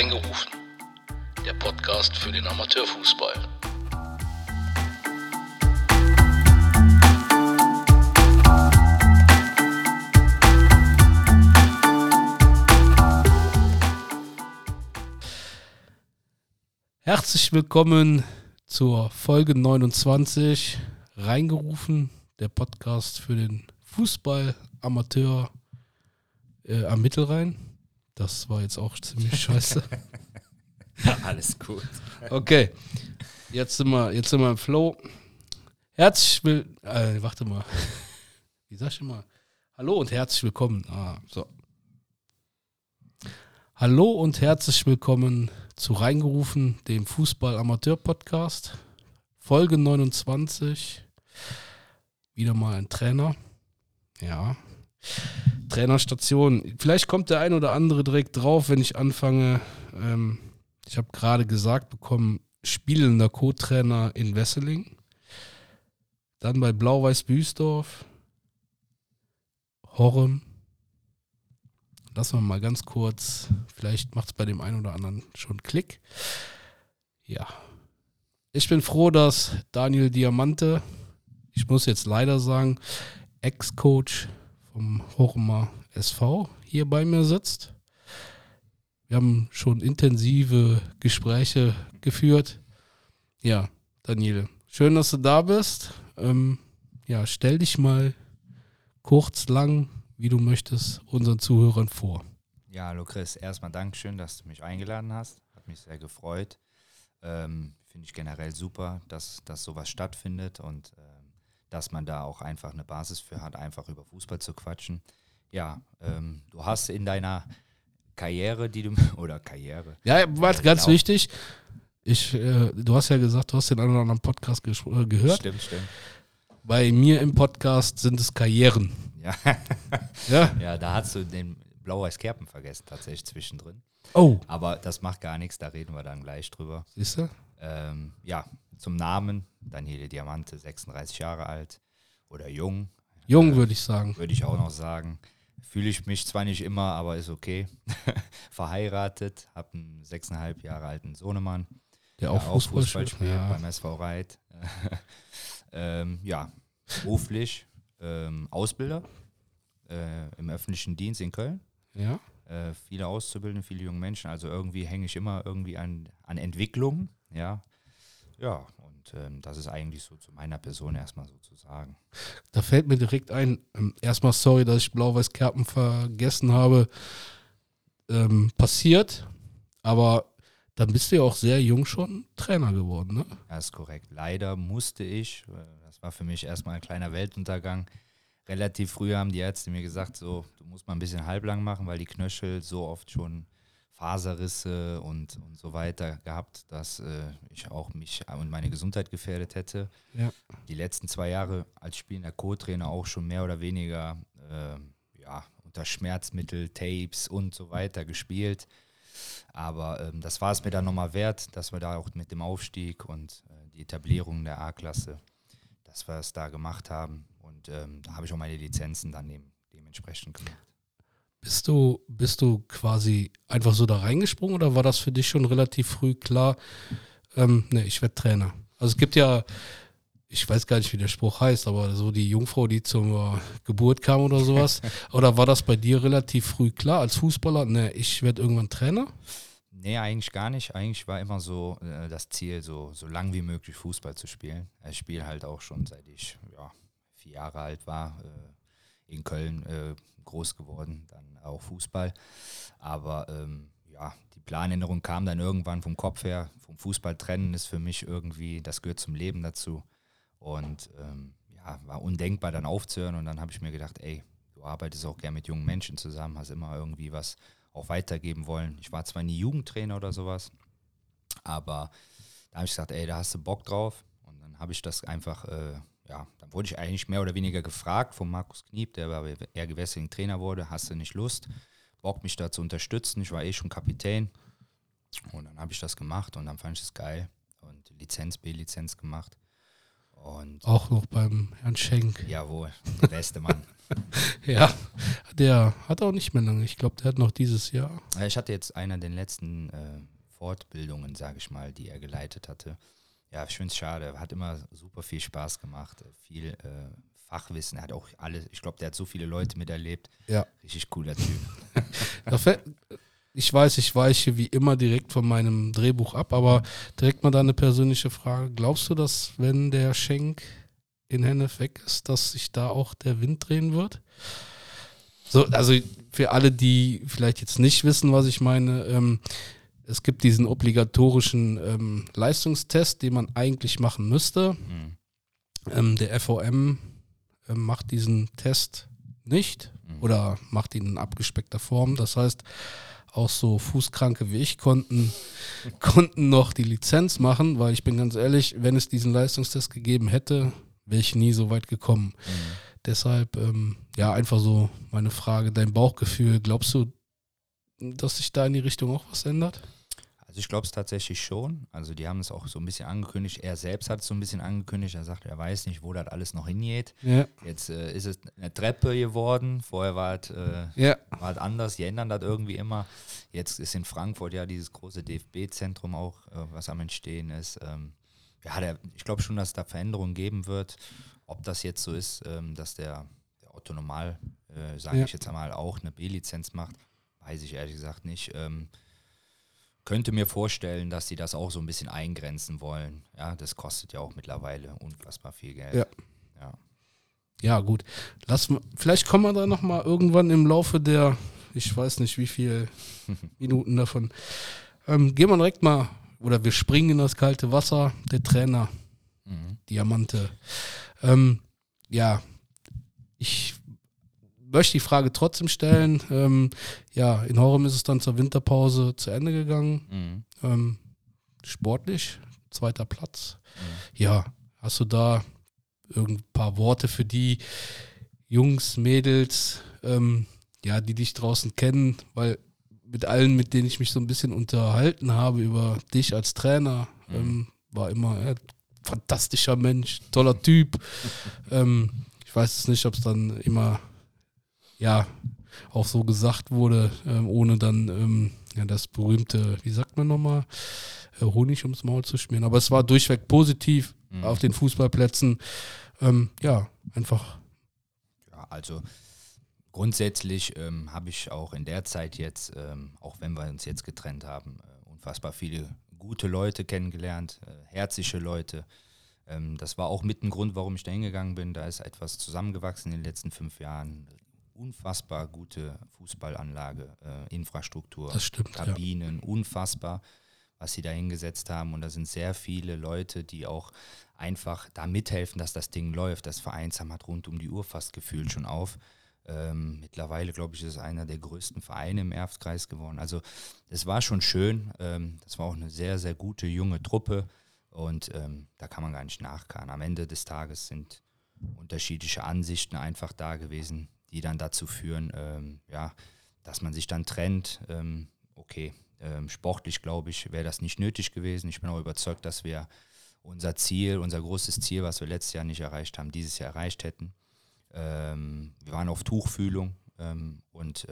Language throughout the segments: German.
Reingerufen, der Podcast für den Amateurfußball. Herzlich willkommen zur Folge 29, Reingerufen, der Podcast für den Fußball, Amateur äh, am Mittelrhein. Das war jetzt auch ziemlich scheiße. Alles gut. Okay, jetzt sind wir, jetzt sind wir im Flow. Herzlich willkommen, äh, warte mal. Wie sag ich immer? Hallo und herzlich willkommen. Ah, so. Hallo und herzlich willkommen zu Reingerufen, dem Fußball-Amateur-Podcast. Folge 29. Wieder mal ein Trainer. Ja. Trainerstation. Vielleicht kommt der ein oder andere direkt drauf, wenn ich anfange. Ähm, ich habe gerade gesagt bekommen, spielender Co-Trainer in Wesseling. Dann bei Blau-Weiß Büsdorf. Horrem. Lassen wir mal ganz kurz. Vielleicht macht es bei dem einen oder anderen schon Klick. Ja. Ich bin froh, dass Daniel Diamante, ich muss jetzt leider sagen, Ex-Coach vom Hormer SV hier bei mir sitzt. Wir haben schon intensive Gespräche geführt. Ja, Daniel, schön, dass du da bist. Ähm, ja, stell dich mal kurz, lang, wie du möchtest, unseren Zuhörern vor. Ja, hallo Chris. Erstmal Dankeschön, dass du mich eingeladen hast. Hat mich sehr gefreut. Ähm, Finde ich generell super, dass, dass sowas stattfindet und ähm, dass man da auch einfach eine Basis für hat, einfach über Fußball zu quatschen. Ja, ähm, du hast in deiner Karriere, die du, oder Karriere. Ja, warte, ganz Genau. wichtig. Ich, äh, du hast ja gesagt, du hast den einen oder anderen Podcast äh, gehört. Stimmt, stimmt. Bei mir im Podcast sind es Karrieren. Ja. Ja. ja, da hast du den Blau-Weiß Kerpen vergessen, tatsächlich zwischendrin. Oh, Aber das macht gar nichts, da reden wir dann gleich drüber. siehst du? Ähm, ja, zum Namen, Daniele Diamante, 36 Jahre alt oder jung, Jung, würde ich sagen. würde ich auch noch sagen. Fühle ich mich zwar nicht immer, aber ist okay. Verheiratet, habe einen sechseinhalb Jahre alten Sohnemann, Der der auch Fußball, spielt. spielt Ja. beim SV Reit. ähm, ja, beruflich ähm, Ausbilder äh, im öffentlichen Dienst in Köln. ja. Äh, viele Auszubildende, viele junge Menschen. Also irgendwie hänge ich immer irgendwie an, an Entwicklung. Ja, ja und ähm, das ist eigentlich so zu meiner Person erstmal so zu sagen. Da fällt mir direkt ein, ähm, erstmal sorry, dass ich Blau-Weiß-Kerpen vergessen habe. Ähm, passiert, aber dann bist du ja auch sehr jung schon Trainer geworden, ne? Das ist korrekt. Leider musste ich, äh, das war für mich erstmal ein kleiner Weltuntergang. Relativ früh haben die Ärzte mir gesagt, so, du musst mal ein bisschen halblang machen, weil die Knöchel so oft schon Faserrisse und, und so weiter gehabt, dass äh, ich auch mich und meine Gesundheit gefährdet hätte. Ja. Die letzten zwei Jahre als spielender Co-Trainer auch schon mehr oder weniger äh, ja, unter Schmerzmittel, Tapes und so weiter gespielt. Aber ähm, das war es mir dann nochmal wert, dass wir da auch mit dem Aufstieg und äh, die Etablierung der A-Klasse, dass wir es da gemacht haben. Und ähm, da habe ich auch meine Lizenzen dann dem, dementsprechend gemacht. Bist du, bist du quasi einfach so da reingesprungen oder war das für dich schon relativ früh klar, ähm, ne, ich werde Trainer? Also es gibt ja, ich weiß gar nicht, wie der Spruch heißt, aber so die Jungfrau, die zur Geburt kam oder sowas. oder war das bei dir relativ früh klar als Fußballer, ne, ich werde irgendwann Trainer? Nee, eigentlich gar nicht. Eigentlich war immer so äh, das Ziel, so, so lang wie möglich Fußball zu spielen. Ich spiele halt auch schon seit ich ja, vier Jahre alt war, äh, in Köln äh, groß geworden, dann auch Fußball. Aber ähm, ja, die Planänderung kam dann irgendwann vom Kopf her. Vom Fußball trennen ist für mich irgendwie, das gehört zum Leben dazu. Und ähm, ja, war undenkbar dann aufzuhören. Und dann habe ich mir gedacht, ey, du arbeitest auch gern mit jungen Menschen zusammen, hast immer irgendwie was auch weitergeben wollen. Ich war zwar nie Jugendtrainer oder sowas, aber da habe ich gesagt, ey, da hast du Bock drauf. Und dann habe ich das einfach, äh, ja, dann wurde ich eigentlich mehr oder weniger gefragt von Markus Kniep, der bei R Gewessing Trainer wurde, hast du nicht Lust, Bock mich da zu unterstützen? Ich war eh schon Kapitän. Und dann habe ich das gemacht und dann fand ich es geil und Lizenz, B-Lizenz gemacht. Und Auch noch beim Herrn Schenk. jawohl, der beste Mann. Ja, der hat auch nicht mehr lange. Ich glaube, der hat noch dieses Jahr. Ich hatte jetzt einer der letzten äh, Fortbildungen, sage ich mal, die er geleitet hatte. Ja, ich finde es schade. Hat immer super viel Spaß gemacht, äh, viel äh, Fachwissen. Er hat auch alle, ich glaube, der hat so viele Leute miterlebt. Ja. Richtig cooler Typ. Ich weiß, ich weiche wie immer direkt von meinem Drehbuch ab, aber direkt mal deine persönliche Frage. Glaubst du, dass wenn der Schenk in Hennef weg ist, dass sich da auch der Wind drehen wird? So, also für alle, die vielleicht jetzt nicht wissen, was ich meine, ähm, es gibt diesen obligatorischen ähm, Leistungstest, den man eigentlich machen müsste. Mhm. Ähm, der FOM ähm, macht diesen Test nicht Mhm. oder macht ihn in abgespeckter Form. Das heißt, auch so Fußkranke wie ich konnten, konnten noch die Lizenz machen, weil ich bin ganz ehrlich, wenn es diesen Leistungstest gegeben hätte, wäre ich nie so weit gekommen. Mhm. Deshalb, ähm, ja, einfach so meine Frage, dein Bauchgefühl, glaubst du, dass sich da in die Richtung auch was ändert? Also ich glaube es tatsächlich schon. Also die haben es auch so ein bisschen angekündigt. Er selbst hat es so ein bisschen angekündigt. Er sagt, er weiß nicht, wo das alles noch hingeht. Ja, Jetzt äh, ist es eine Treppe geworden. Vorher war es äh, ja, war anders. Die ändern das irgendwie immer. Jetzt ist in Frankfurt ja dieses große DFB-Zentrum auch, äh, was am Entstehen ist. Ähm, ja, der, ich glaube schon, dass es da Veränderungen geben wird. Ob das jetzt so ist, ähm, dass der, der Otto Normal, äh, sage Ja. ich jetzt einmal, auch eine B-Lizenz macht, weiß ich ehrlich gesagt nicht. Ähm, könnte mir vorstellen, dass sie das auch so ein bisschen eingrenzen wollen. Ja, das kostet ja auch mittlerweile unfassbar viel Geld. Ja. ja. ja, gut. Lass vielleicht kommen wir da nochmal irgendwann im Laufe der, ich weiß nicht wie viel Minuten davon. Ähm, gehen wir direkt mal, oder wir springen in das kalte Wasser. Der Trainer, Mhm. Diamante. Ähm, ja, ich möchte die Frage trotzdem stellen. Ähm, ja, in Horem ist es dann zur Winterpause zu Ende gegangen. Mhm. Ähm, sportlich, zweiter Platz. Mhm. Ja, hast du da irgend paar Worte für die Jungs, Mädels, ähm, ja, die dich draußen kennen, weil mit allen, mit denen ich mich so ein bisschen unterhalten habe über dich als Trainer, Mhm. ähm, war immer ja, fantastischer Mensch, toller Typ. ähm, ich weiß es nicht, ob es dann immer, ja, auch so gesagt wurde, ähm, ohne dann ähm, ja, das berühmte, wie sagt man nochmal, äh, Honig ums Maul zu schmieren. Aber es war durchweg positiv Mhm. auf den Fußballplätzen. Ähm, ja, einfach. Ja, also grundsätzlich ähm, habe ich auch in der Zeit jetzt, ähm, auch wenn wir uns jetzt getrennt haben, äh, unfassbar viele gute Leute kennengelernt, äh, herzliche Leute. Ähm, das war auch mit ein Grund, warum ich da hingegangen bin. Da ist etwas zusammengewachsen in den letzten fünf Jahren. Unfassbar gute Fußballanlage, äh, Infrastruktur, stimmt, ja. Kabinen, unfassbar, was sie da hingesetzt haben. Und da sind sehr viele Leute, die auch einfach da mithelfen, dass das Ding läuft. Das Vereinsheim hat rund um die Uhr fast gefühlt schon auf. Ähm, mittlerweile, glaube ich, ist es einer der größten Vereine im Erftkreis geworden. Also es war schon schön. Ähm, das war auch eine sehr, sehr gute junge Truppe. Und ähm, da kann man gar nicht nachkarren. Am Ende des Tages sind unterschiedliche Ansichten einfach da gewesen, die dann dazu führen, ähm, ja, dass man sich dann trennt. Ähm, okay, ähm, sportlich, glaube ich, wäre das nicht nötig gewesen. Ich bin auch überzeugt, dass wir unser Ziel, unser großes Ziel, was wir letztes Jahr nicht erreicht haben, dieses Jahr erreicht hätten. Ähm, wir waren auf Tuchfühlung ähm, und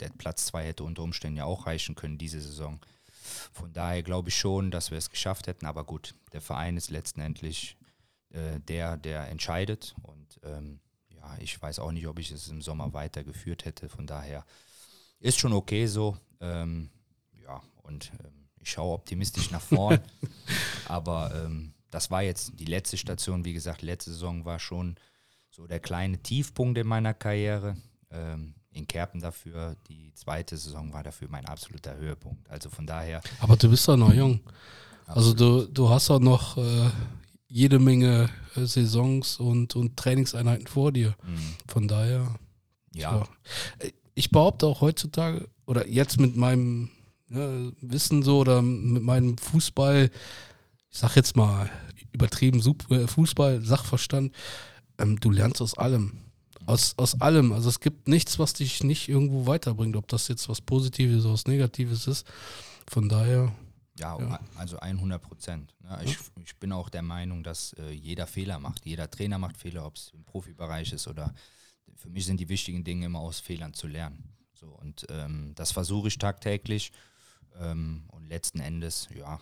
der Platz 2 hätte unter Umständen ja auch reichen können diese Saison. Von daher glaube ich schon, dass wir es geschafft hätten. Aber gut, der Verein ist letztendlich äh, der, der entscheidet. Und ähm, ja, ich weiß auch nicht, ob ich es im Sommer weitergeführt hätte. Von daher ist schon okay so. Ähm, ja, und ähm, ich schaue optimistisch nach vorn. Aber ähm, das war jetzt die letzte Station. Wie gesagt, letzte Saison war schon so der kleine Tiefpunkt in meiner Karriere. Ähm, in Kerpen dafür. Die zweite Saison war dafür mein absoluter Höhepunkt. Also von daher, Aber du bist doch noch jung. Also du, du hast auch noch äh, jede Menge äh, Saisons und, und Trainingseinheiten vor dir. mh, Von daher, ja, Äh, ich behaupte auch heutzutage, oder jetzt mit meinem ne, Wissen so oder mit meinem Fußball, ich sag jetzt mal übertrieben äh, Fußball, Sachverstand, ähm, du lernst aus allem. Aus, aus allem. Also es gibt nichts, was dich nicht irgendwo weiterbringt, ob das jetzt was Positives oder was Negatives ist. Von daher, Ja, Ja. also 100 Prozent. Ne? Ich, ich bin auch der Meinung, dass äh, jeder Fehler macht. Jeder Trainer macht Fehler, ob es im Profibereich ist oder für mich sind die wichtigen Dinge immer aus Fehlern zu lernen. So, und ähm, das versuche ich tagtäglich. Ähm, und letzten Endes, ja,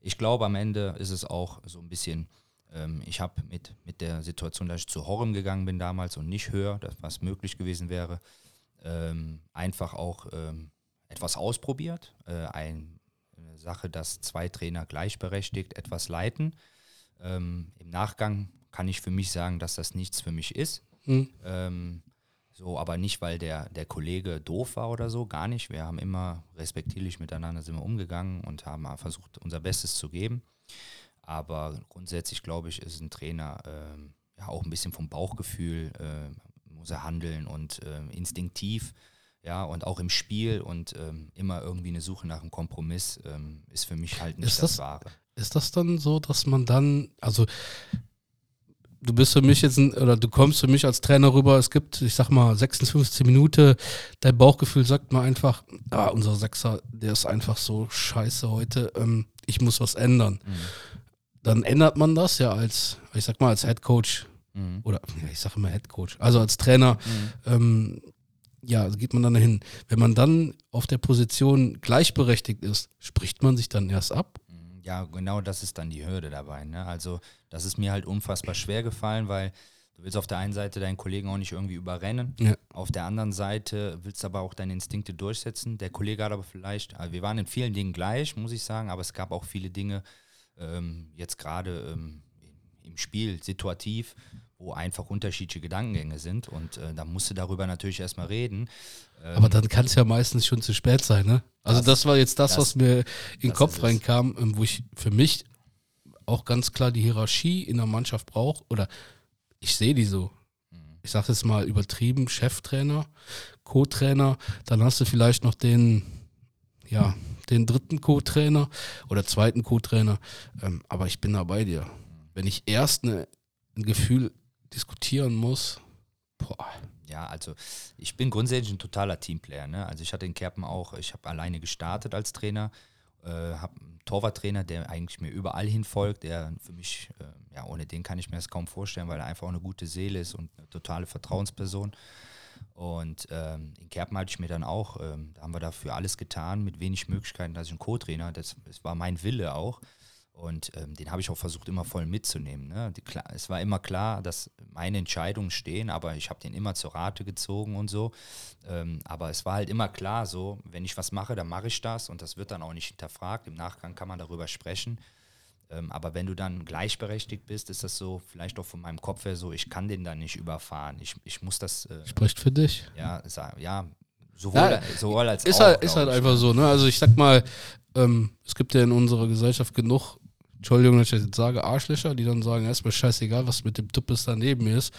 ich glaube, am Ende ist es auch so ein bisschen, ähm, ich habe mit, mit der Situation, dass ich zu Horrem gegangen bin damals und nicht höher, das, was möglich gewesen wäre, ähm, einfach auch ähm, etwas ausprobiert. Äh, ein, Sache, dass zwei Trainer gleichberechtigt etwas leiten. Ähm, Im Nachgang kann ich für mich sagen, dass das nichts für mich ist. Hm. Ähm, so, aber nicht, weil der, der Kollege doof war oder so, gar nicht. Wir haben immer respektierlich miteinander sind wir umgegangen und haben versucht, unser Bestes zu geben. Aber grundsätzlich, glaube ich, ist ein Trainer ähm, ja auch ein bisschen vom Bauchgefühl, äh, muss er handeln und äh, instinktiv, ja, und auch im Spiel und ähm, immer irgendwie eine Suche nach einem Kompromiss ähm, ist für mich halt nicht Ist das, das- Wahre. Ist das dann so, dass man dann, also du bist für mich jetzt, ein, oder du kommst für mich als Trainer rüber, es gibt, ich sag mal, 56 Minuten, dein Bauchgefühl sagt mal einfach, ah, unser Sechser, der ist einfach so scheiße heute, ähm, ich muss was ändern. Mhm. Dann ändert man das ja als, ich sag mal, als Head Coach Mhm. oder ja, ich sage immer Head Coach, also als Trainer, Mhm. ähm, ja, geht man dann dahin. Wenn man dann auf der Position gleichberechtigt ist, spricht man sich dann erst ab? Ja, genau das ist dann die Hürde dabei. Ne? Also das ist mir halt unfassbar schwer gefallen, weil du willst auf der einen Seite deinen Kollegen auch nicht irgendwie überrennen. Ja. Auf der anderen Seite willst du aber auch deine Instinkte durchsetzen. Der Kollege hat aber vielleicht, also wir waren in vielen Dingen gleich, muss ich sagen, aber es gab auch viele Dinge, ähm, jetzt gerade ähm, im Spiel, situativ, wo einfach unterschiedliche Gedankengänge sind und äh, da musst du darüber natürlich erstmal reden. Ähm, Aber dann kann es ja meistens schon zu spät sein, ne? Also das, Das- war jetzt das, das- was mir in den Kopf es. reinkam, ähm, wo ich für mich auch ganz klar die Hierarchie in der Mannschaft brauche. Oder ich sehe die so. Mhm. Ich sage jetzt mal übertrieben, Cheftrainer, Co-Trainer, dann hast du vielleicht noch den, ja, den dritten Co-Trainer oder zweiten Co-Trainer. Ähm, aber ich bin da bei dir. Wenn ich erst eine, ein Gefühl diskutieren muss, boah, Ja, also ich bin grundsätzlich ein totaler Teamplayer. Ne? Also ich hatte in Kerpen auch, ich habe alleine gestartet als Trainer, äh, habe einen Torwarttrainer, der eigentlich mir überall hin folgt, der für mich, äh, ja, ohne den kann ich mir das kaum vorstellen, weil er einfach auch eine gute Seele ist und eine totale Vertrauensperson. Und ähm, in Kerpen hatte ich mir dann auch, ähm, da haben wir dafür alles getan, mit wenig Möglichkeiten, dass ich einen Co-Trainer, das, das war mein Wille auch. Und ähm, den habe ich auch versucht, immer voll mitzunehmen. Ne? Die, klar, es war immer klar, dass meine Entscheidungen stehen, aber ich habe den immer zur Rate gezogen und so. Ähm, aber es war halt immer klar, so, wenn ich was mache, dann mache ich das und das wird dann auch nicht hinterfragt. Im Nachgang kann man darüber sprechen. Ähm, aber wenn du dann gleichberechtigt bist, ist das so, vielleicht auch von meinem Kopf her so, ich kann den dann nicht überfahren. Ich, ich muss das, äh, spricht für dich. ja, ja, sowohl, Ja, sowohl als Ist auch. halt, ist halt einfach so, ne? Also ich sag mal, ähm, es gibt ja in unserer Gesellschaft genug, Entschuldigung, dass ich das jetzt sage, Arschlöcher, die dann sagen, erstmal scheißegal, was mit dem Tuppes daneben mir ist,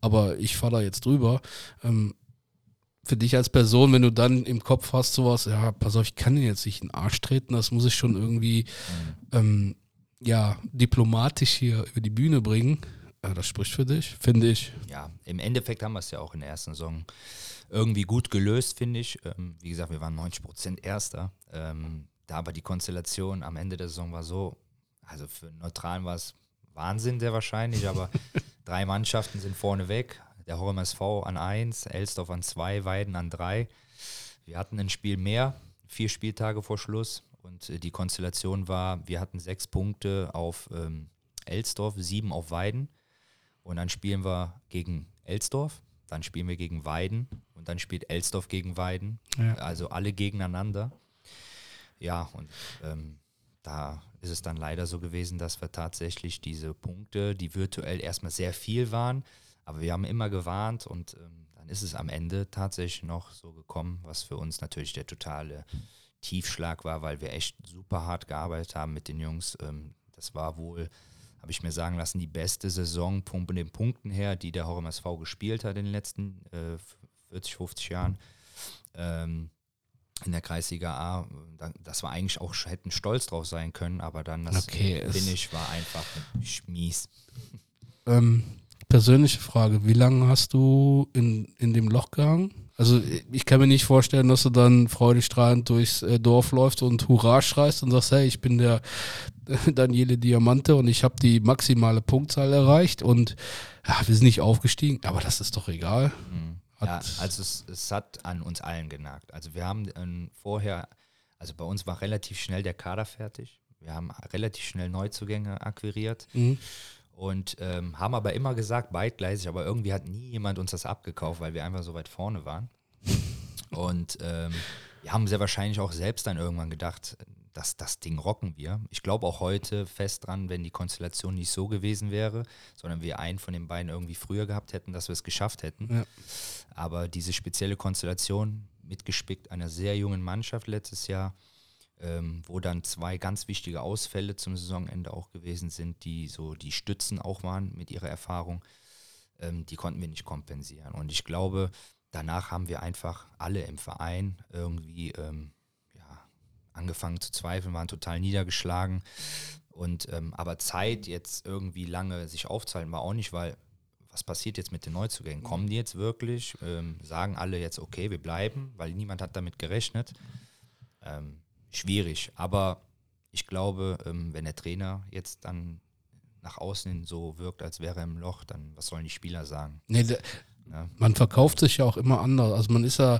aber ich fahr da jetzt drüber. Ähm, für dich als Person, wenn du dann im Kopf hast sowas, ja, pass auf, ich kann den jetzt nicht in den Arsch treten, das muss ich schon irgendwie, ähm, ja, diplomatisch hier über die Bühne bringen. Ja, das spricht für dich, finde ich. ja, im Endeffekt haben wir es ja auch in der ersten Saison irgendwie gut gelöst, finde ich. Ähm, wie gesagt, wir waren 90 Prozent Erster. Ähm, da aber die Konstellation am Ende der Saison war so, also für einen Neutralen war es Wahnsinn sehr wahrscheinlich, aber drei Mannschaften sind vorne weg. Der Horem SV an 1, Elsdorf an 2, Weiden an 3. Wir hatten ein Spiel mehr, vier Spieltage vor Schluss. Und äh, die Konstellation war, wir hatten sechs Punkte auf ähm, Elsdorf, sieben auf Weiden. Und dann spielen wir gegen Elsdorf, dann spielen wir gegen Weiden und dann spielt Elsdorf gegen Weiden. Ja. Also alle gegeneinander. Ja, und ähm, da ist es dann leider so gewesen, dass wir tatsächlich diese Punkte, die virtuell erstmal sehr viel waren, aber wir haben immer gewarnt und ähm, dann ist es am Ende tatsächlich noch so gekommen, was für uns natürlich der totale Tiefschlag war, weil wir echt super hart gearbeitet haben mit den Jungs. Ähm, das war wohl, habe ich mir sagen lassen, die beste Saison von den Punkten her, die der Horem SV gespielt hat in den letzten äh, 40, 50 Jahren. Ähm, in der Kreisliga A, da- das war eigentlich auch, hätten stolz drauf sein können, aber dann das Okay, Finish war einfach mies. Ähm, persönliche Frage, wie lange hast du in, in dem Loch gehangen? Also ich kann mir nicht vorstellen, dass du dann freudestrahlend durchs äh, Dorf läufst und Hurra schreist und sagst, hey, ich bin der Daniele Diamante und ich habe die maximale Punktzahl erreicht und ja, wir sind nicht aufgestiegen, aber das ist doch egal. Mhm. Ja, also es, es, hat an uns allen genagt. Also wir haben ähm, vorher, also bei uns war relativ schnell der Kader fertig. Wir haben relativ schnell Neuzugänge akquiriert. Mhm. Und ähm, haben aber immer gesagt, beidgleisig, aber irgendwie hat nie jemand uns das abgekauft, weil wir einfach so weit vorne waren. Und ähm, wir haben sehr wahrscheinlich auch selbst dann irgendwann gedacht, dass das Ding rocken wir. Ich glaube auch heute fest dran, wenn die Konstellation nicht so gewesen wäre, sondern wir einen von den beiden irgendwie früher gehabt hätten, dass wir es geschafft hätten. Ja. Aber diese spezielle Konstellation, mitgespickt einer sehr jungen Mannschaft letztes Jahr, ähm, wo dann zwei ganz wichtige Ausfälle zum Saisonende auch gewesen sind, die so die Stützen auch waren mit ihrer Erfahrung, ähm, die konnten wir nicht kompensieren. Und ich glaube, danach haben wir einfach alle im Verein irgendwie ähm, ja, angefangen zu zweifeln, waren total niedergeschlagen. Und ähm, aber Zeit jetzt irgendwie lange sich aufzuhalten war auch nicht, weil was passiert jetzt mit den Neuzugängen? Kommen die jetzt wirklich? Ähm, sagen alle jetzt, okay, wir bleiben, weil niemand hat damit gerechnet. Ähm, schwierig. Aber ich glaube, ähm, wenn der Trainer jetzt dann nach außen hin so wirkt, als wäre er im Loch, dann was sollen die Spieler sagen? Nee, der, ja. Man verkauft sich ja auch immer anders. Also man ist ja,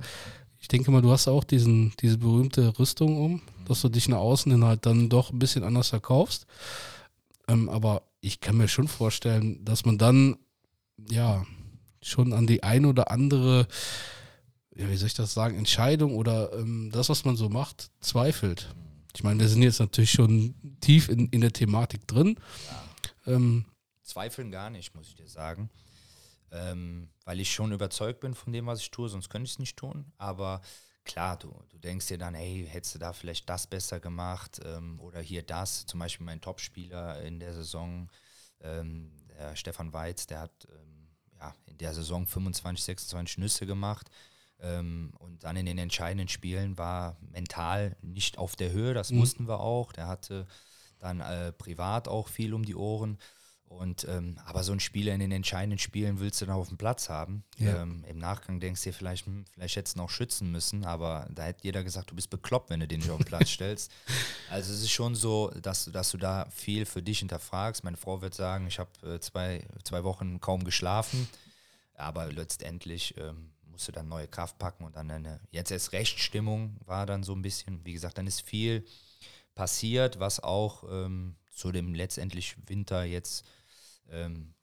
ich denke mal, du hast auch diesen, diese berühmte Rüstung um, dass du dich nach außen hin halt dann doch ein bisschen anders verkaufst. Ähm, aber ich kann mir schon vorstellen, dass man dann ja schon an die ein oder andere ja, wie soll ich das sagen, Entscheidung oder ähm, das, was man so macht, zweifelt. Ich meine, wir sind jetzt natürlich schon tief in, in der Thematik drin. Ja. Ähm, Zweifeln gar nicht, muss ich dir sagen. Ähm, weil ich schon überzeugt bin von dem, was ich tue, sonst könnte ich es nicht tun. Aber klar, du, du denkst dir dann, hey, hättest du da vielleicht das besser gemacht ähm, oder hier das. Zum Beispiel mein Topspieler in der Saison, ähm, der Stefan Weiz, der hat ähm, ja, in der Saison 25, 26 Nüsse gemacht. Ähm, und dann in den entscheidenden Spielen war mental nicht auf der Höhe, das mhm. wussten wir auch. Der hatte dann äh, privat auch viel um die Ohren. Und ähm, aber so ein Spieler in den entscheidenden Spielen willst du dann auf dem Platz haben. Ja. Ähm, Im Nachgang denkst du dir vielleicht, hm, vielleicht hättest du noch schützen müssen, aber da hätte jeder gesagt, du bist bekloppt, wenn du den nicht auf den Platz stellst. Also es ist schon so, dass, dass du da viel für dich hinterfragst. Meine Frau wird sagen, ich habe äh, zwei, zwei Wochen kaum geschlafen, aber letztendlich ähm, musste dann neue Kraft packen und dann eine, jetzt erst Rechtsstimmung war dann so ein bisschen, wie gesagt, dann ist viel passiert, was auch ähm, zu dem letztendlich Winter jetzt ähm,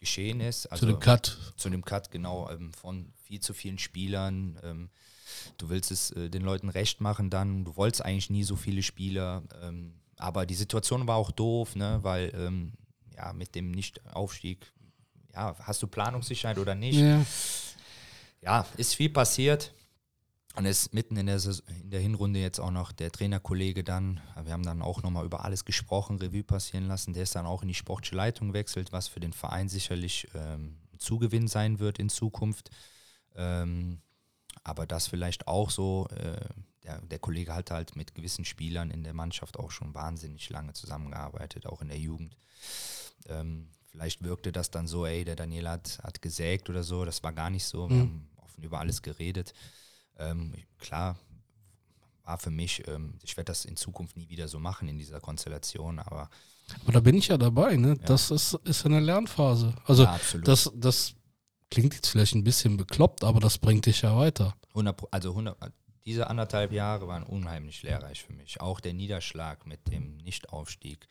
geschehen ist. Also zu dem Cut. Zu dem Cut, genau, ähm, von viel zu vielen Spielern. Ähm, du willst es äh, den Leuten recht machen dann, du wolltest eigentlich nie so viele Spieler, ähm, aber die Situation war auch doof, ne, weil ähm, ja, mit dem Nicht-Aufstieg, ja, hast du Planungssicherheit oder nicht? Ja ja, ist viel passiert. Und ist mitten in der, in der Hinrunde jetzt auch noch der Trainerkollege dann, wir haben dann auch nochmal über alles gesprochen, Revue passieren lassen, der ist dann auch in die sportliche Leitung wechselt, was für den Verein sicherlich ähm, ein Zugewinn sein wird in Zukunft. Ähm, aber das vielleicht auch so, äh, der, der Kollege hat halt mit gewissen Spielern in der Mannschaft auch schon wahnsinnig lange zusammengearbeitet, auch in der Jugend. Ähm, vielleicht wirkte das dann so, ey, der Daniel hat, hat gesägt oder so, das war gar nicht so. Wir mhm. haben offen über alles geredet. Ähm, klar, war für mich, ähm, ich werde das in Zukunft nie wieder so machen in dieser Konstellation, aber. Aber da bin ich ja dabei, ne? Ja. Das ist, ist eine Lernphase. Also ja, das, das klingt jetzt vielleicht ein bisschen bekloppt, aber das bringt dich ja weiter. 100, also 100, diese anderthalb Jahre waren unheimlich lehrreich für mich. Auch der Niederschlag mit dem Nichtaufstieg.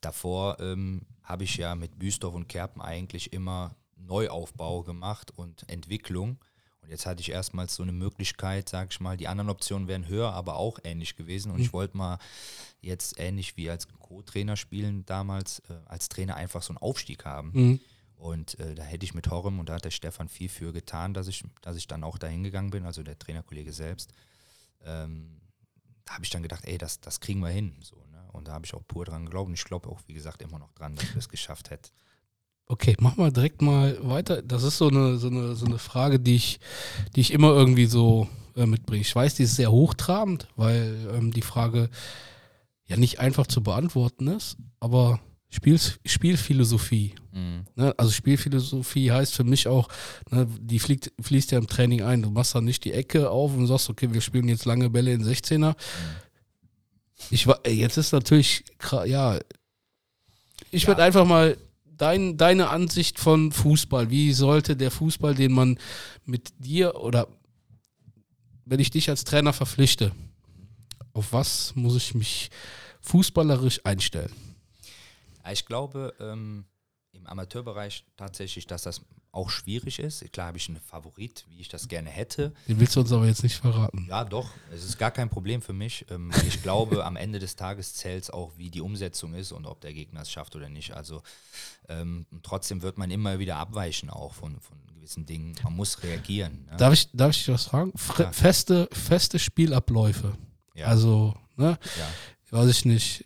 Davor ähm, habe ich ja mit Büstorf und Kerpen eigentlich immer Neuaufbau gemacht und Entwicklung. Und jetzt hatte ich erstmals so eine Möglichkeit, sag ich mal, die anderen Optionen wären höher, aber auch ähnlich gewesen. Und mhm. ich wollte mal jetzt ähnlich wie als Co-Trainer spielen damals, äh, als Trainer einfach so einen Aufstieg haben. Mhm. Und äh, da hätte ich mit Horrem und da hat der Stefan viel für getan, dass ich, dass ich dann auch dahin gegangen bin, also der Trainerkollege selbst. Ähm, da habe ich dann gedacht, ey, das, das kriegen wir hin. So, ne? Und da habe ich auch pur dran geglaubt. Und ich glaube auch, wie gesagt, immer noch dran, dass wir es geschafft hätten. Okay, machen wir direkt mal weiter. Das ist so eine, so eine, so eine Frage, die ich, die ich immer irgendwie so äh, mitbringe. Ich weiß, die ist sehr hochtrabend, weil ähm, die Frage ja nicht einfach zu beantworten ist, aber Spiel, Spielphilosophie. Mhm. Ne? Also Spielphilosophie heißt für mich auch, ne, die fliegt, fließt ja im Training ein. Du machst dann nicht die Ecke auf und sagst, okay, wir spielen jetzt lange Bälle in 16er. Ich war, ey, jetzt ist natürlich, ja, ich Ja. würde einfach mal dein, deine Ansicht von Fußball. Wie sollte der Fußball, den man mit dir oder wenn ich dich als Trainer verpflichte, auf was muss ich mich fußballerisch einstellen? Ich glaube, ähm, im Amateurbereich tatsächlich, dass das auch schwierig ist. Klar habe ich einen Favorit, wie ich das gerne hätte. Den willst du uns aber jetzt nicht verraten. Ja, doch, es ist gar kein Problem für mich. Ähm, ich glaube, am Ende des Tages zählt es auch, wie die Umsetzung ist und ob der Gegner es schafft oder nicht. Also ähm, trotzdem wird man immer wieder abweichen auch von, von gewissen Dingen. Man muss reagieren. Ne? Darf ich, darf ich dich was fragen? Fre Ja. feste, feste Spielabläufe. Ja. Also, ne, ja. weiß ich nicht.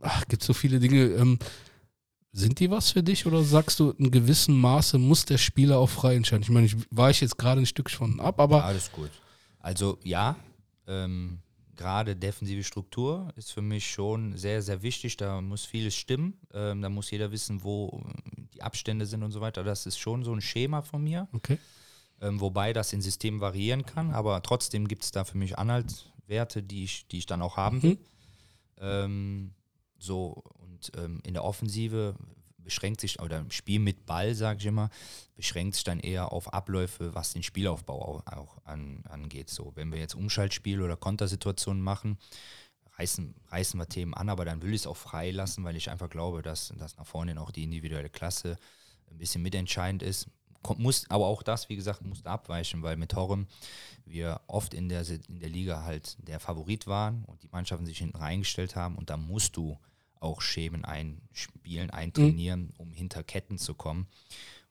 Ach, gibt so viele Dinge. Ähm, sind die was für dich oder sagst du, in gewissem Maße muss der Spieler auch frei entscheiden? Ich meine, ich war ich jetzt gerade ein Stück von ab, aber Alles gut. Also ja, ähm, gerade defensive Struktur ist für mich schon sehr, sehr wichtig. Da muss vieles stimmen. Ähm, da muss jeder wissen, wo äh, die Abstände sind und so weiter. Das ist schon so ein Schema von mir. okay. Ähm, wobei das in Systemen variieren kann, aber trotzdem gibt es da für mich Anhaltswerte, die ich, die ich dann auch haben will. Mhm. Ähm, so, und ähm, in der Offensive beschränkt sich, oder im Spiel mit Ball, sage ich immer, beschränkt sich dann eher auf Abläufe, was den Spielaufbau auch, auch an, angeht. So, wenn wir jetzt Umschaltspiel oder Kontersituationen machen, reißen, reißen wir Themen an, aber dann will ich es auch frei lassen, weil ich einfach glaube, dass, dass nach vorne auch die individuelle Klasse ein bisschen mitentscheidend ist. Kommt, muss, aber auch das, wie gesagt, musste abweichen, weil mit Horrem wir oft in der, in der Liga halt der Favorit waren und die Mannschaften sich hinten reingestellt haben und da musst du auch Schemen einspielen, eintrainieren, um hinter Ketten zu kommen.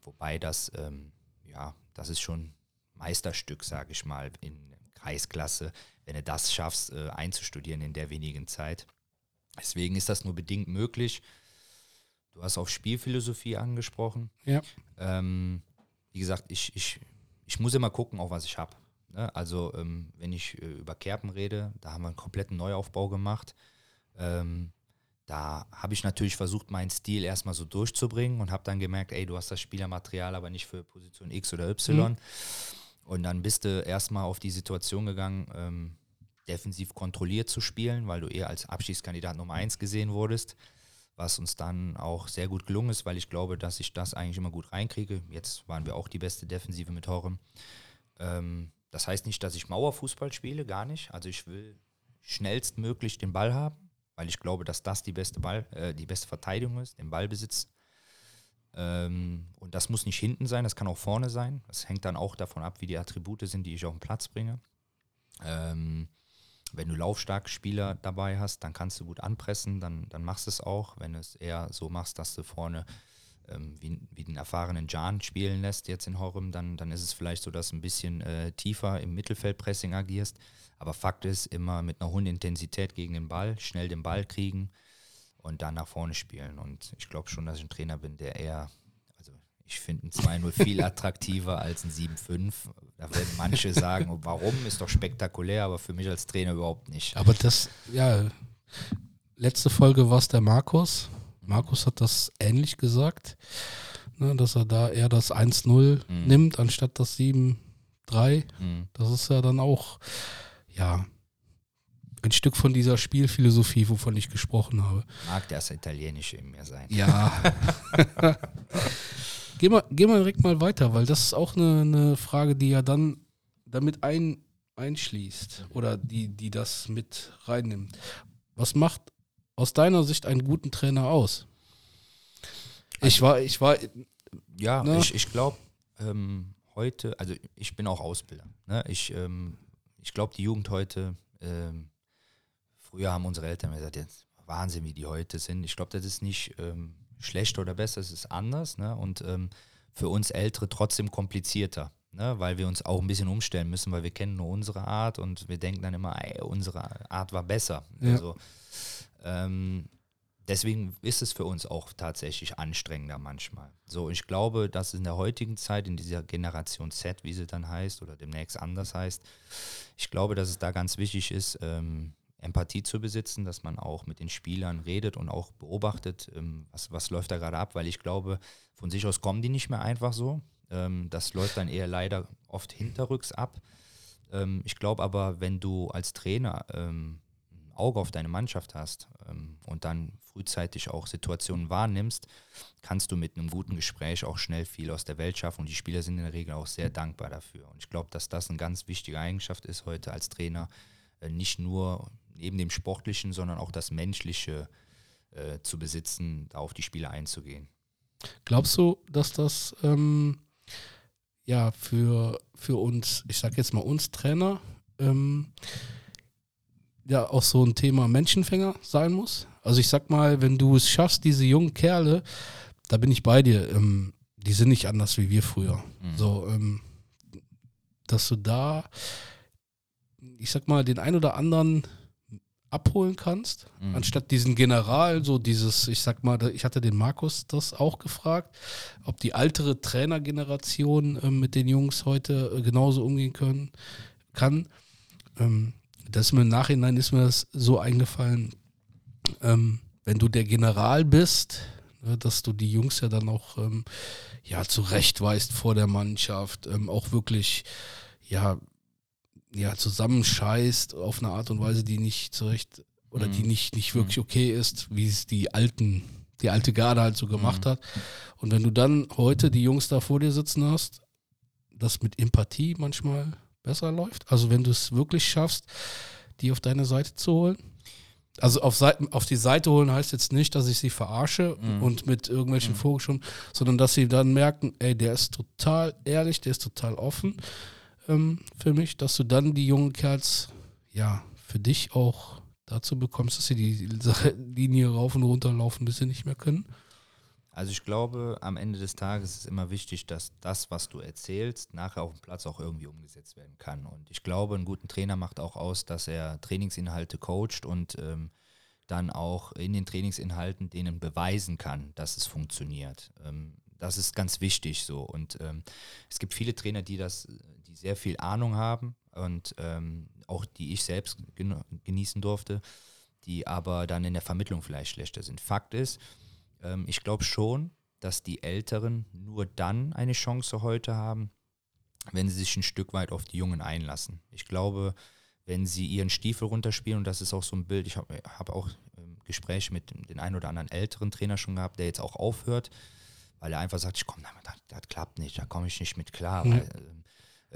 Wobei das, ähm, ja, das ist schon Meisterstück, sage ich mal, in Kreisklasse, wenn du das schaffst, äh, einzustudieren in der wenigen Zeit. Deswegen ist das nur bedingt möglich. Du hast auf Spielphilosophie angesprochen. Ja. Ähm, wie gesagt, ich, ich, ich muss immer gucken, auf was ich habe. Ne? Also, ähm, wenn ich äh, über Kerpen rede, da haben wir einen kompletten Neuaufbau gemacht. Ähm, da habe ich natürlich versucht, meinen Stil erstmal so durchzubringen und habe dann gemerkt, ey, du hast das Spielermaterial aber nicht für Position X oder Y. Und dann bist du erstmal auf die Situation gegangen, ähm, defensiv kontrolliert zu spielen, weil du eher als Abschiedskandidat Nummer 1 gesehen wurdest, was uns dann auch sehr gut gelungen ist, weil ich glaube, dass ich das eigentlich immer gut reinkriege. Jetzt waren wir auch die beste Defensive mit Horem. Ähm, das heißt nicht, dass ich Mauerfußball spiele, gar nicht. Also ich will schnellstmöglich den Ball haben, weil ich glaube, dass das die beste Ball, äh, die beste Verteidigung ist, den Ballbesitz. Ähm, und das muss nicht hinten sein, das kann auch vorne sein. Das hängt dann auch davon ab, wie die Attribute sind, die ich auf den Platz bringe. Ähm, wenn du laufstarke Spieler dabei hast, dann kannst du gut anpressen, dann, dann machst du es auch. Wenn du es eher so machst, dass du vorne ähm, wie, wie den erfahrenen Jan spielen lässt jetzt in Horem, dann, dann ist es vielleicht so, dass du ein bisschen äh, tiefer im Mittelfeldpressing agierst. Aber Fakt ist, immer mit einer hohen Intensität gegen den Ball, schnell den Ball kriegen und dann nach vorne spielen. Und ich glaube schon, dass ich ein Trainer bin, der eher, also ich finde ein 2-0 viel attraktiver als ein 7-5. Da werden manche sagen, oh, warum, ist doch spektakulär, aber für mich als Trainer überhaupt nicht. Aber das, ja, letzte Folge war es der Markus. Markus hat das ähnlich gesagt, ne, dass er da eher das 1-0 Mhm. nimmt, anstatt das 7-3. Mhm. Das ist ja dann auch, ja, ein Stück von dieser Spielphilosophie, wovon ich gesprochen habe. Mag das Italienische in mir sein. Ja. geh, mal, geh mal direkt mal weiter, weil das ist auch eine, eine Frage, die ja dann damit ein, einschließt oder die, die das mit reinnimmt. Was macht aus deiner Sicht einen guten Trainer aus? Ich war, ich war, Ja, Ne? ich, ich glaube, ähm, heute, also ich bin auch Ausbilder. Ne? Ich, ähm, ich glaube, die Jugend heute, ähm, früher haben unsere Eltern mir gesagt, jetzt Wahnsinn, wie die heute sind. Ich glaube, das ist nicht ähm, schlecht oder besser, es ist anders. Ne? Und ähm, für uns Ältere trotzdem komplizierter. Ne? Weil wir uns auch ein bisschen umstellen müssen, weil wir kennen nur unsere Art und wir denken dann immer, ey, unsere Art war besser. Ja. Also, ähm, deswegen ist es für uns auch tatsächlich anstrengender manchmal. So, ich glaube, dass in der heutigen Zeit, in dieser Generation Z, wie sie dann heißt, oder demnächst anders heißt, ich glaube, dass es da ganz wichtig ist, ähm, Empathie zu besitzen, dass man auch mit den Spielern redet und auch beobachtet, ähm, was, was läuft da gerade ab, weil ich glaube, von sich aus kommen die nicht mehr einfach so. Ähm, das läuft dann eher leider oft hinterrücks ab. Ähm, ich glaube aber, wenn du als Trainer ähm, Auge auf deine Mannschaft hast ähm, und dann frühzeitig auch Situationen wahrnimmst, kannst du mit einem guten Gespräch auch schnell viel aus der Welt schaffen und die Spieler sind in der Regel auch sehr dankbar dafür. Und ich glaube, dass das eine ganz wichtige Eigenschaft ist heute als Trainer, äh, nicht nur neben dem Sportlichen, sondern auch das Menschliche äh, zu besitzen, da auf die Spieler einzugehen. Glaubst du, dass das ähm, ja für, für uns, ich sag jetzt mal uns Trainer, ähm, ja auch so ein Thema Menschenfänger sein muss? Also ich sag mal, wenn du es schaffst, diese jungen Kerle, da bin ich bei dir, ähm, die sind nicht anders wie wir früher. Mhm. So, ähm, dass du da, ich sag mal, den ein oder anderen abholen kannst, Mhm. anstatt diesen General, so dieses, ich sag mal, ich hatte den Markus das auch gefragt, ob die ältere Trainergeneration äh, mit den Jungs heute äh, genauso umgehen können, kann. Ähm, das ist mir im Nachhinein ist mir das so eingefallen, ähm, wenn du der General bist, ne, dass du die Jungs ja dann auch ähm, ja zurechtweist vor der Mannschaft, ähm, auch wirklich ja ja zusammenscheißt auf eine Art und Weise, die nicht zurecht oder Mhm. die nicht nicht wirklich okay ist, wie es die alten die alte Garde halt so gemacht Mhm. hat. Und wenn du dann heute die Jungs da vor dir sitzen hast, das mit Empathie manchmal besser läuft. Also wenn du es wirklich schaffst, die auf deine Seite zu holen. Also auf, Seiten, auf die Seite holen heißt jetzt nicht, dass ich sie verarsche Mhm. und mit irgendwelchen Mhm. Vogelschuhen, sondern dass sie dann merken, ey, der ist total ehrlich, der ist total offen ähm, für mich, dass du dann die jungen Kerls, ja, für dich auch dazu bekommst, dass sie die Linie rauf und runter laufen, bis sie nicht mehr können. Also ich glaube, am Ende des Tages ist es immer wichtig, dass das, was du erzählst, nachher auf dem Platz auch irgendwie umgesetzt werden kann. Und ich glaube, einen guten Trainer macht auch aus, dass er Trainingsinhalte coacht und ähm, dann auch in den Trainingsinhalten denen beweisen kann, dass es funktioniert. Ähm, das ist ganz wichtig so. Und ähm, es gibt viele Trainer, die das, die sehr viel Ahnung haben und ähm, auch die ich selbst gen genießen durfte, die aber dann in der Vermittlung vielleicht schlechter sind. Fakt ist, ähm, ich glaube schon, dass die Älteren nur dann eine Chance heute haben, wenn sie sich ein Stück weit auf die Jungen einlassen. Ich glaube, wenn sie ihren Stiefel runterspielen, und das ist auch so ein Bild, ich habe hab auch ähm, Gespräche mit den ein oder anderen älteren Trainer schon gehabt, der jetzt auch aufhört, weil er einfach sagt, ich komm, das, das klappt nicht, da komme ich nicht mit klar, Mhm. weil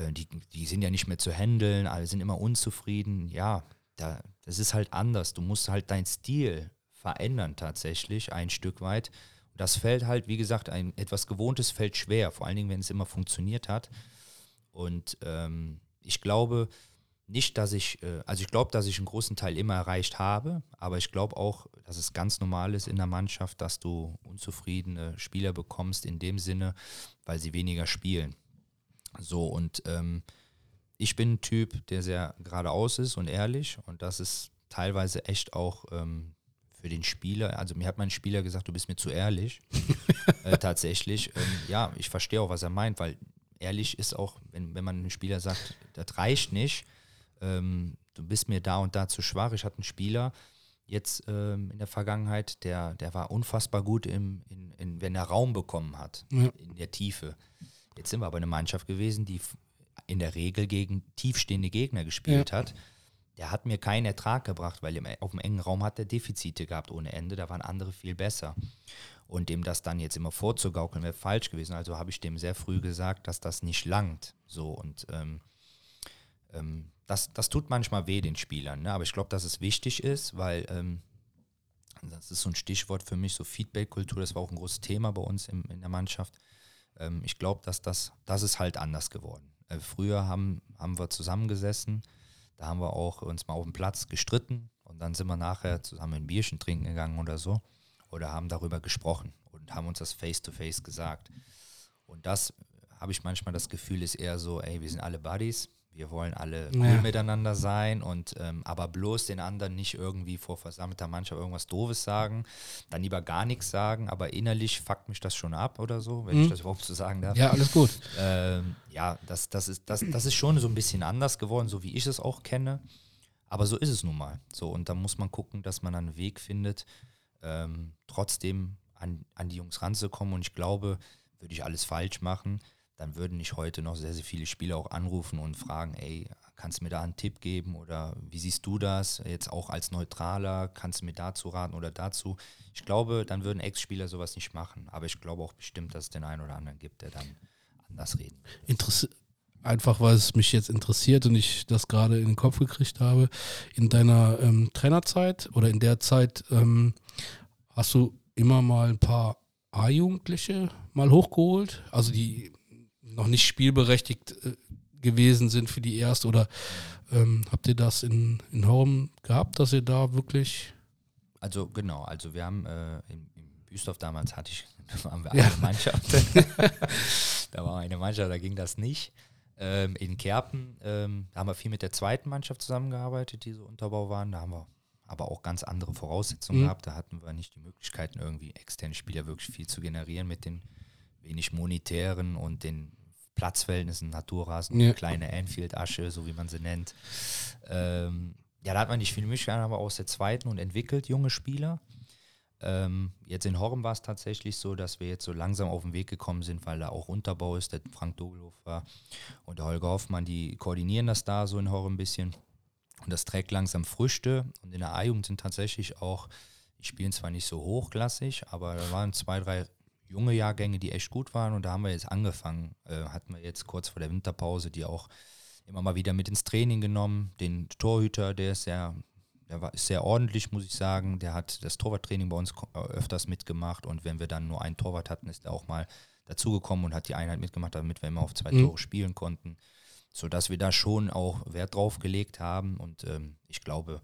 äh, die, die sind ja nicht mehr zu handeln, alle sind immer unzufrieden. Ja, da, das ist halt anders. Du musst halt deinen Stil verändern tatsächlich ein Stück weit. Das fällt halt, wie gesagt, ein etwas Gewohntes fällt schwer, vor allen Dingen, wenn es immer funktioniert hat. Und ähm, ich glaube nicht, dass ich, äh, also ich glaube, dass ich einen großen Teil immer erreicht habe, aber ich glaube auch, dass es ganz normal ist in der Mannschaft, dass du unzufriedene Spieler bekommst in dem Sinne, weil sie weniger spielen. So, und ähm, ich bin ein Typ, der sehr geradeaus ist und ehrlich und das ist teilweise echt auch ähm, für den Spieler, also mir hat mein Spieler gesagt, du bist mir zu ehrlich. äh, tatsächlich, ähm, ja, ich verstehe auch, was er meint, weil ehrlich ist auch, wenn, wenn man einem Spieler sagt, das reicht nicht, ähm, du bist mir da und da zu schwach. Ich hatte einen Spieler jetzt ähm, in der Vergangenheit, der, der war unfassbar gut, im, in, in, wenn er Raum bekommen hat, Ja. in der Tiefe. Jetzt sind wir aber eine Mannschaft gewesen, die in der Regel gegen tiefstehende Gegner gespielt hat. Der hat mir keinen Ertrag gebracht, weil im, auf dem engen Raum hat er Defizite gehabt ohne Ende. Da waren andere viel besser. Und dem das dann jetzt immer vorzugaukeln, wäre falsch gewesen. Also habe ich dem sehr früh gesagt, dass das nicht langt. So und ähm, ähm, das, das tut manchmal weh den Spielern. Ne? Aber ich glaube, dass es wichtig ist, weil ähm, das ist so ein Stichwort für mich, so Feedback-Kultur, das war auch ein großes Thema bei uns im, in der Mannschaft. Ähm, ich glaube, dass das, das ist halt anders geworden. Äh, früher haben, haben wir zusammengesessen, da haben wir auch uns mal auf dem Platz gestritten und dann sind wir nachher zusammen ein Bierchen trinken gegangen oder so oder haben darüber gesprochen und haben uns das face-to-face gesagt. Und das habe ich manchmal das Gefühl, ist eher so, ey, wir sind alle Buddies, wir wollen alle cool Ja. miteinander sein und ähm, aber bloß den anderen nicht irgendwie vor versammelter Mannschaft irgendwas Doofes sagen, dann lieber gar nichts sagen, aber innerlich fuckt mich das schon ab oder so, wenn Mhm. ich das überhaupt so sagen darf. Ja, alles gut. Ähm, ja, das, das, ist, das, das ist schon so ein bisschen anders geworden, so wie ich es auch kenne. Aber so ist es nun mal. So, und da muss man gucken, dass man einen Weg findet, ähm, trotzdem an, an die Jungs ranzukommen. Und ich glaube, würde ich alles falsch machen, dann würden nicht heute noch sehr, sehr viele Spieler auch anrufen und fragen, ey, kannst du mir da einen Tipp geben oder wie siehst du das? Jetzt auch als Neutraler, kannst du mir dazu raten oder dazu? Ich glaube, dann würden Ex-Spieler sowas nicht machen. Aber ich glaube auch bestimmt, dass es den einen oder anderen gibt, der dann anders reden. Interess einfach, weil es mich jetzt interessiert und ich das gerade in den Kopf gekriegt habe. In deiner ähm, Trainerzeit oder in der Zeit ähm, hast du immer mal ein paar A-Jugendliche mal hochgeholt, also die noch nicht spielberechtigt äh, gewesen sind für die erste oder ähm, habt ihr das in, in Horm gehabt, dass ihr da wirklich Also genau, also wir haben äh, in, in Büstorf damals hatte ich, da waren wir Ja. eine Mannschaft. da war eine Mannschaft, da ging das nicht. Ähm, in Kerpen, ähm, da haben wir viel mit der zweiten Mannschaft zusammengearbeitet, die so Unterbau waren. Da haben wir aber auch ganz andere Voraussetzungen Mhm. gehabt. Da hatten wir nicht die Möglichkeiten, irgendwie externe Spieler wirklich viel zu generieren mit den wenig monetären und den Platzverhältnissen, Naturrasen, Ja. kleine Anfield-Asche, so wie man sie nennt. Ähm, ja, da hat man nicht viele Möglichkeiten, aber aus der zweiten und entwickelt junge Spieler. Ähm, jetzt in Horm war es tatsächlich so, dass wir jetzt so langsam auf den Weg gekommen sind, weil da auch Unterbau ist, der Frank Dogelhofer und der Holger Hoffmann, die koordinieren das da so in Horm ein bisschen. Und das trägt langsam Früchte. Und in der A-Jugend sind tatsächlich auch, die spielen zwar nicht so hochklassig, aber da waren zwei, drei junge Jahrgänge, die echt gut waren. Und da haben wir jetzt angefangen, äh, hatten wir jetzt kurz vor der Winterpause, die auch immer mal wieder mit ins Training genommen. Den Torhüter, der ist sehr, der war ist sehr ordentlich, muss ich sagen. Der hat das Torwarttraining bei uns äh, öfters mitgemacht. Und wenn wir dann nur einen Torwart hatten, ist er auch mal dazugekommen und hat die Einheit mitgemacht, damit wir immer auf zwei Mhm. Tore spielen konnten. Sodass wir da schon auch Wert drauf gelegt haben. Und ähm, ich glaube,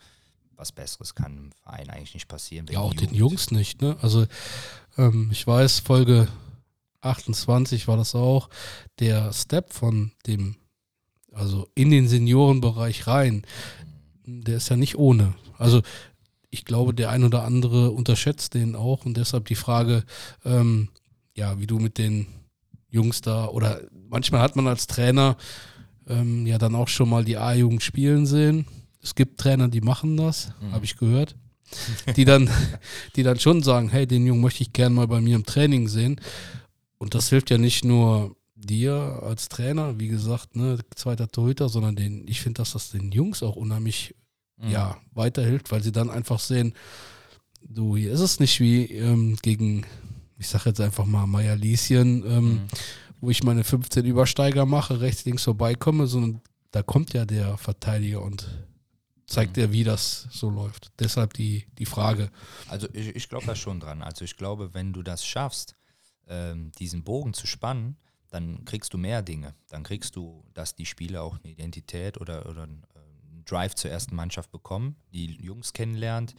was Besseres kann im Verein eigentlich nicht passieren. Ja, auch den Jugend- Jungs nicht, ne? Also ähm, ich weiß, Folge 28 war das auch, der Step von dem, also in den Seniorenbereich rein, der ist ja nicht ohne. Also ich glaube, der ein oder andere unterschätzt den auch und deshalb die Frage, ähm, ja, wie du mit den Jungs da oder manchmal hat man als Trainer ähm, ja dann auch schon mal die A-Jugend spielen sehen. Es gibt Trainer, die machen das, Mhm. habe ich gehört die dann, die dann schon sagen, hey, den Jungen möchte ich gerne mal bei mir im Training sehen. Und das hilft ja nicht nur dir als Trainer, wie gesagt, ne, zweiter Torhüter, sondern den, ich finde, dass das den Jungs auch unheimlich Mhm. ja, weiterhilft, weil sie dann einfach sehen, du, hier ist es nicht wie ähm, gegen, ich sag jetzt einfach mal Meier Lieschen, ähm, Mhm. wo ich meine 15 Übersteiger mache, rechts, links vorbeikomme, sondern da kommt ja der Verteidiger und zeigt Mhm. dir, wie das so läuft. Deshalb die, die Frage. Also ich, ich glaube da schon dran. Also ich glaube, wenn du das schaffst, ähm, diesen Bogen zu spannen, dann kriegst du mehr Dinge. Dann kriegst du, dass die Spieler auch eine Identität oder, oder einen äh, einen Drive zur ersten Mannschaft bekommen, die Jungs kennenlernt,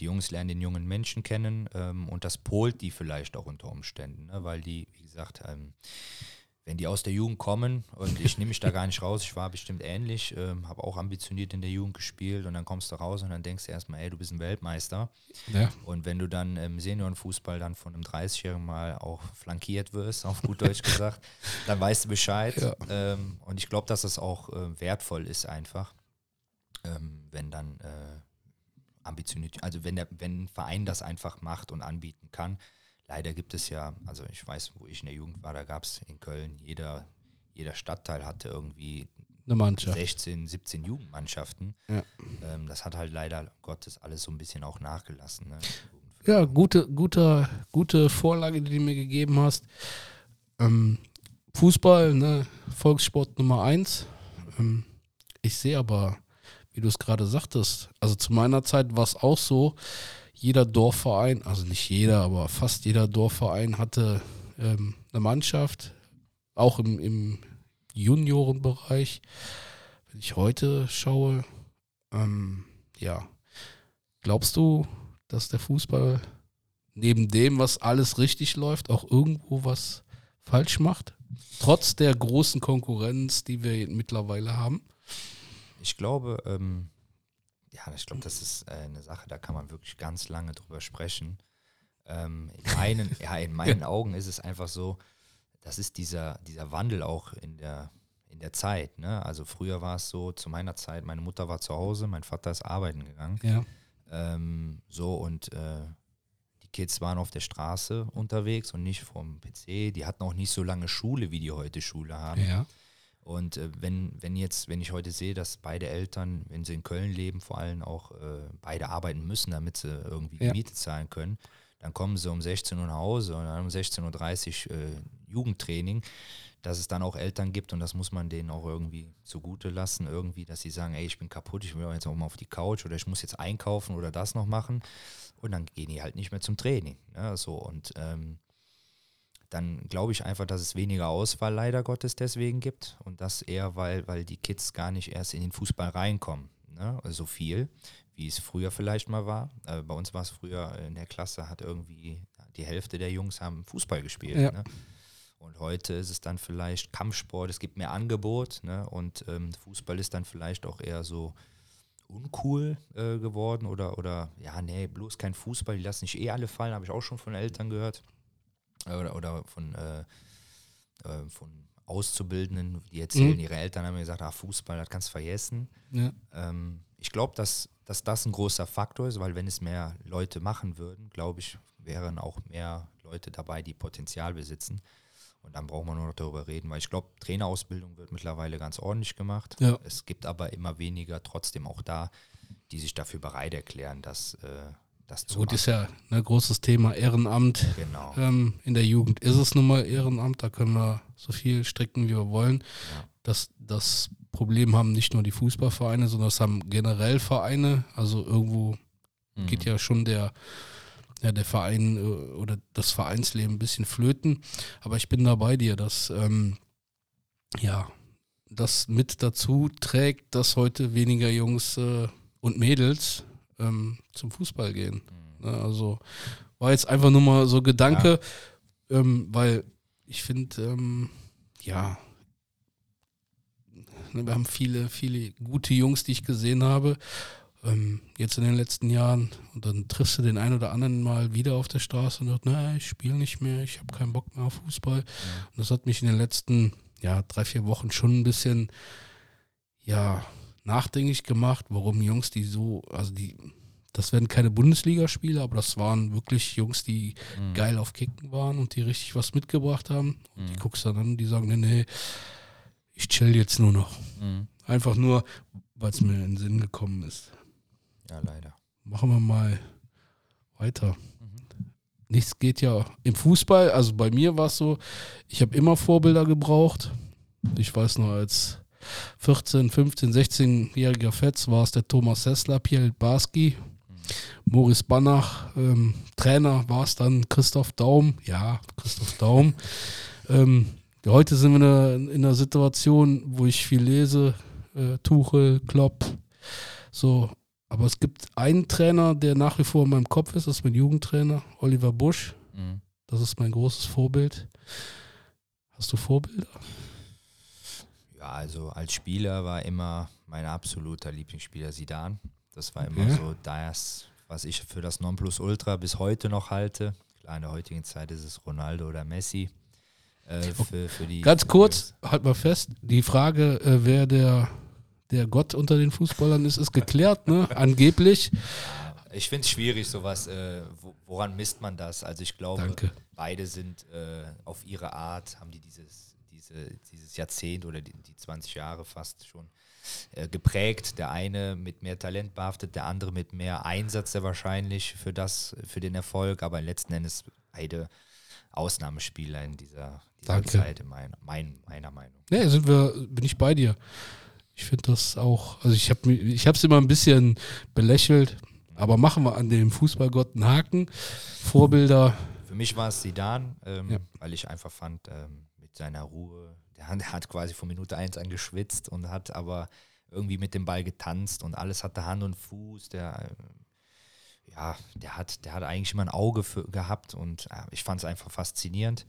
die Jungs lernen den jungen Menschen kennen ähm, und das polt die vielleicht auch unter Umständen, ne? weil die, wie gesagt, ähm, wenn die aus der Jugend kommen und ich nehme mich da gar nicht raus, ich war bestimmt ähnlich, ähm, habe auch ambitioniert in der Jugend gespielt und dann kommst du raus und dann denkst du erstmal, ey, du bist ein Weltmeister. Ja. Und wenn du dann im Seniorenfußball dann von einem 30-Jährigen mal auch flankiert wirst, auf gut Deutsch gesagt, dann weißt du Bescheid. Ja. Ähm, und ich glaube, dass das auch äh, wertvoll ist einfach, ähm, wenn dann äh, ambitioniert, also wenn der, wenn ein Verein das einfach macht und anbieten kann. Leider gibt es ja, also ich weiß, wo ich in der Jugend war, da gab es in Köln, jeder, jeder Stadtteil hatte irgendwie Eine Mannschaft. 16, 17 Jugendmannschaften. Ja. Ähm, das hat halt leider Gottes alles so ein bisschen auch nachgelassen. Ne? Ja, gute, gute, gute Vorlage, die du mir gegeben hast. Ähm, Fußball, ne, Volkssport Nummer eins. Ähm, ich sehe aber, wie du es gerade sagtest, also zu meiner Zeit war es auch so, jeder Dorfverein, also nicht jeder, aber fast jeder Dorfverein hatte ähm, eine Mannschaft, auch im, im Juniorenbereich. Wenn ich heute schaue, ähm, ja, glaubst du, dass der Fußball neben dem, was alles richtig läuft, auch irgendwo was falsch macht? Trotz der großen Konkurrenz, die wir mittlerweile haben. Ich glaube, ähm, ja, ich glaube, das ist äh, eine Sache, da kann man wirklich ganz lange drüber sprechen. Ähm, in meinen, ja, in meinen Augen ist es einfach so, das ist dieser, dieser Wandel auch in der, in der Zeit. Ne? Also früher war es so, zu meiner Zeit, meine Mutter war zu Hause, mein Vater ist arbeiten gegangen. Ja. Ähm, so und äh, die Kids waren auf der Straße unterwegs und nicht vom PC. Die hatten auch nicht so lange Schule, wie die heute Schule haben. Ja. Und äh, wenn, wenn jetzt, wenn ich heute sehe, dass beide Eltern, wenn sie in Köln leben, vor allem auch äh, beide arbeiten müssen, damit sie irgendwie die Ja. Miete zahlen können, dann kommen sie um 16 Uhr nach Hause und dann um 16.30 Uhr äh, Jugendtraining, dass es dann auch Eltern gibt und das muss man denen auch irgendwie zugute lassen, irgendwie, dass sie sagen, ey, ich bin kaputt, ich will jetzt auch mal auf die Couch oder ich muss jetzt einkaufen oder das noch machen und dann gehen die halt nicht mehr zum Training. Ne? So und ähm, dann glaube ich einfach, dass es weniger Auswahl leider Gottes deswegen gibt und das eher, weil, weil die Kids gar nicht erst in den Fußball reinkommen. Ne? So viel, wie es früher vielleicht mal war. Äh, bei uns war es früher in der Klasse, hat irgendwie die Hälfte der Jungs haben Fußball gespielt. Ja. Ne? Und heute ist es dann vielleicht Kampfsport, es gibt mehr Angebot ne? und ähm, Fußball ist dann vielleicht auch eher so uncool äh, geworden oder, oder ja, nee, bloß kein Fußball, die lassen sich eh alle fallen, habe ich auch schon von Eltern gehört oder, oder von, äh, äh, von Auszubildenden, die erzählen, Mhm. ihre Eltern haben mir gesagt, ah, Fußball, das kannst du vergessen. Ja. Ähm, ich glaube, dass, dass das ein großer Faktor ist, weil wenn es mehr Leute machen würden, glaube ich, wären auch mehr Leute dabei, die Potenzial besitzen. Und dann braucht man nur noch darüber reden, weil ich glaube, Trainerausbildung wird mittlerweile ganz ordentlich gemacht. Ja. Es gibt aber immer weniger trotzdem auch da, die sich dafür bereit erklären, das, äh, das zu Gut, machen. ist ja ein großes Thema Ehrenamt. genau. Ähm, in der Jugend ist es nun mal Ehrenamt, da können wir so viel stricken, wie wir wollen. Ja. Das, das Problem haben nicht nur die Fußballvereine, sondern das haben generell Vereine. Also irgendwo Mhm. geht ja schon der, ja, der Verein äh, oder das Vereinsleben ein bisschen flöten. Aber ich bin da bei dir, dass ähm, ja, das mit dazu trägt, dass heute weniger Jungs äh, und Mädels ähm, zum Fußball gehen. Mhm. Ne, Also war jetzt einfach nur mal so Gedanke, ähm, weil ich finde, ähm, ja, ne, wir haben viele, viele gute Jungs, die ich gesehen habe, ähm, jetzt in den letzten Jahren. Und dann triffst du den einen oder anderen mal wieder auf der Straße und sagt, na, ich spiele nicht mehr, ich habe keinen Bock mehr auf Fußball. Und das hat mich in den letzten, ja, drei, vier Wochen schon ein bisschen, ja, nachdenklich gemacht, warum Jungs, die so, also die, das werden keine Bundesligaspiele, aber das waren wirklich Jungs, die Mhm. geil auf Kicken waren und die richtig was mitgebracht haben. Und die Mhm. guckst dann an, die sagen, nee, nee, ich chill jetzt nur noch. Mhm. Einfach nur, weil es mir in den Sinn gekommen ist. Ja, leider. Machen wir mal weiter. Mhm. Nichts geht ja im Fußball, also bei mir war es so, ich habe immer Vorbilder gebraucht. Ich weiß noch, als 14, 15, 16-jähriger Fetz war es der Thomas Sessler, Pierre Barski, Moritz Banach, ähm, Trainer war es dann Christoph Daum, ja, Christoph Daum. ähm, heute sind wir in einer, in einer Situation, wo ich viel lese, äh, Tuchel, Klopp, so. Aber es gibt einen Trainer, der nach wie vor in meinem Kopf ist, das ist mein Jugendtrainer, Oliver Busch. Mhm. Das ist mein großes Vorbild. Hast du Vorbilder? Ja, also als Spieler war immer mein absoluter Lieblingsspieler Sidan. Das war immer Okay. so das, was ich für das Nonplusultra bis heute noch halte. Klar, in der heutigen Zeit ist es Ronaldo oder Messi. Äh, für, für die, Ganz kurz, halt mal fest, die Frage, äh, wer der, der Gott unter den Fußballern ist, ist geklärt, ne? Angeblich. Ich finde es schwierig, sowas, äh, wo, woran misst man das? Also ich glaube, Danke. beide sind äh, auf ihre Art, haben die dieses, diese, dieses Jahrzehnt oder die, die 20 Jahre fast schon äh, geprägt. Der eine mit mehr Talent behaftet, der andere mit mehr Einsatz sehr wahrscheinlich für das, für den Erfolg, aber letzten Endes beide Ausnahmespieler in dieser, dieser Danke. Zeit, in mein, mein, meiner Meinung. Nee, sind wir, bin ich bei dir. Ich finde das auch, also ich habe ich es immer ein bisschen belächelt, aber machen wir an dem Fußballgott einen Haken. Vorbilder, Für mich war es Sidan, ähm, Ja. weil ich einfach fand, ähm, mit seiner Ruhe, der, hat- quasi von Minute 1 an geschwitzt und hat aber irgendwie mit dem Ball getanzt und alles hatte Hand und Fuß. Der, äh, ja, der hat, der hat eigentlich immer ein Auge für, gehabt und äh, ich fand es einfach faszinierend.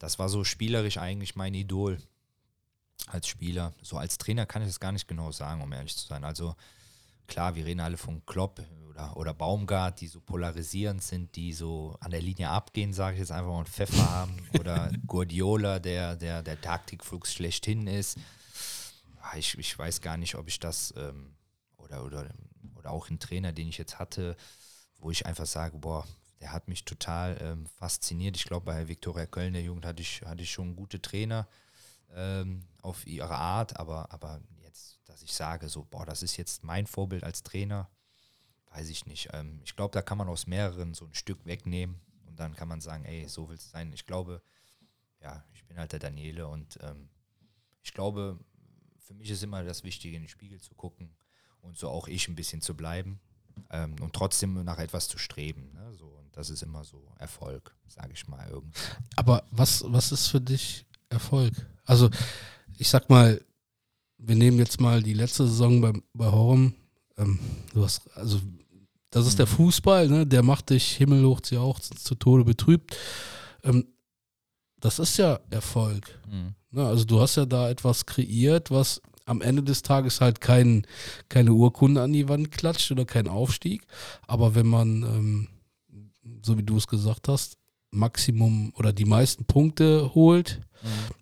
Das war so spielerisch eigentlich mein Idol als Spieler. So als Trainer kann ich es gar nicht genau sagen, um ehrlich zu sein. Also klar, wir reden alle von Klopp oder, oder Baumgart, die so polarisierend sind, die so an der Linie abgehen, sage ich jetzt einfach mal, und Pfeffer haben. Oder Guardiola, der der, der Taktikfuchs schlechthin ist. ich, ich weiß gar nicht, ob ich das ähm, oder, oder, oder auch ein Trainer, den ich jetzt hatte, wo ich einfach sage, boah, der hat mich total ähm, fasziniert. Ich glaube, bei Viktoria Köln der Jugend hatte ich, hatte ich schon gute Trainer ähm, auf ihre Art, aber, aber dass ich sage, so, boah, das ist jetzt mein Vorbild als Trainer, weiß ich nicht. Ähm, ich glaube, da kann man aus mehreren so ein Stück wegnehmen und dann kann man sagen, ey, so will es sein. Ich glaube, ja, ich bin halt der Daniele und ähm, ich glaube, für mich ist immer das Wichtige, in den Spiegel zu gucken und so auch ich ein bisschen zu bleiben ähm, und trotzdem nach etwas zu streben. Ne? So, und das ist immer so Erfolg, sage ich mal irgendwie. Aber was, was ist für dich Erfolg? Also, ich sag mal, wir nehmen jetzt mal die letzte Saison bei, bei Horm. Ähm, du hast, also, das ist der Mhm. Fußball, ne? der macht dich himmelhoch sie auch zu, Tode betrübt. Ähm, das ist ja Erfolg. Ne? Also, du hast ja da etwas kreiert, was am Ende des Tages halt kein, keine Urkunde an die Wand klatscht oder kein Aufstieg. Aber wenn man, ähm, so wie du es gesagt hast, Maximum oder die meisten Punkte holt,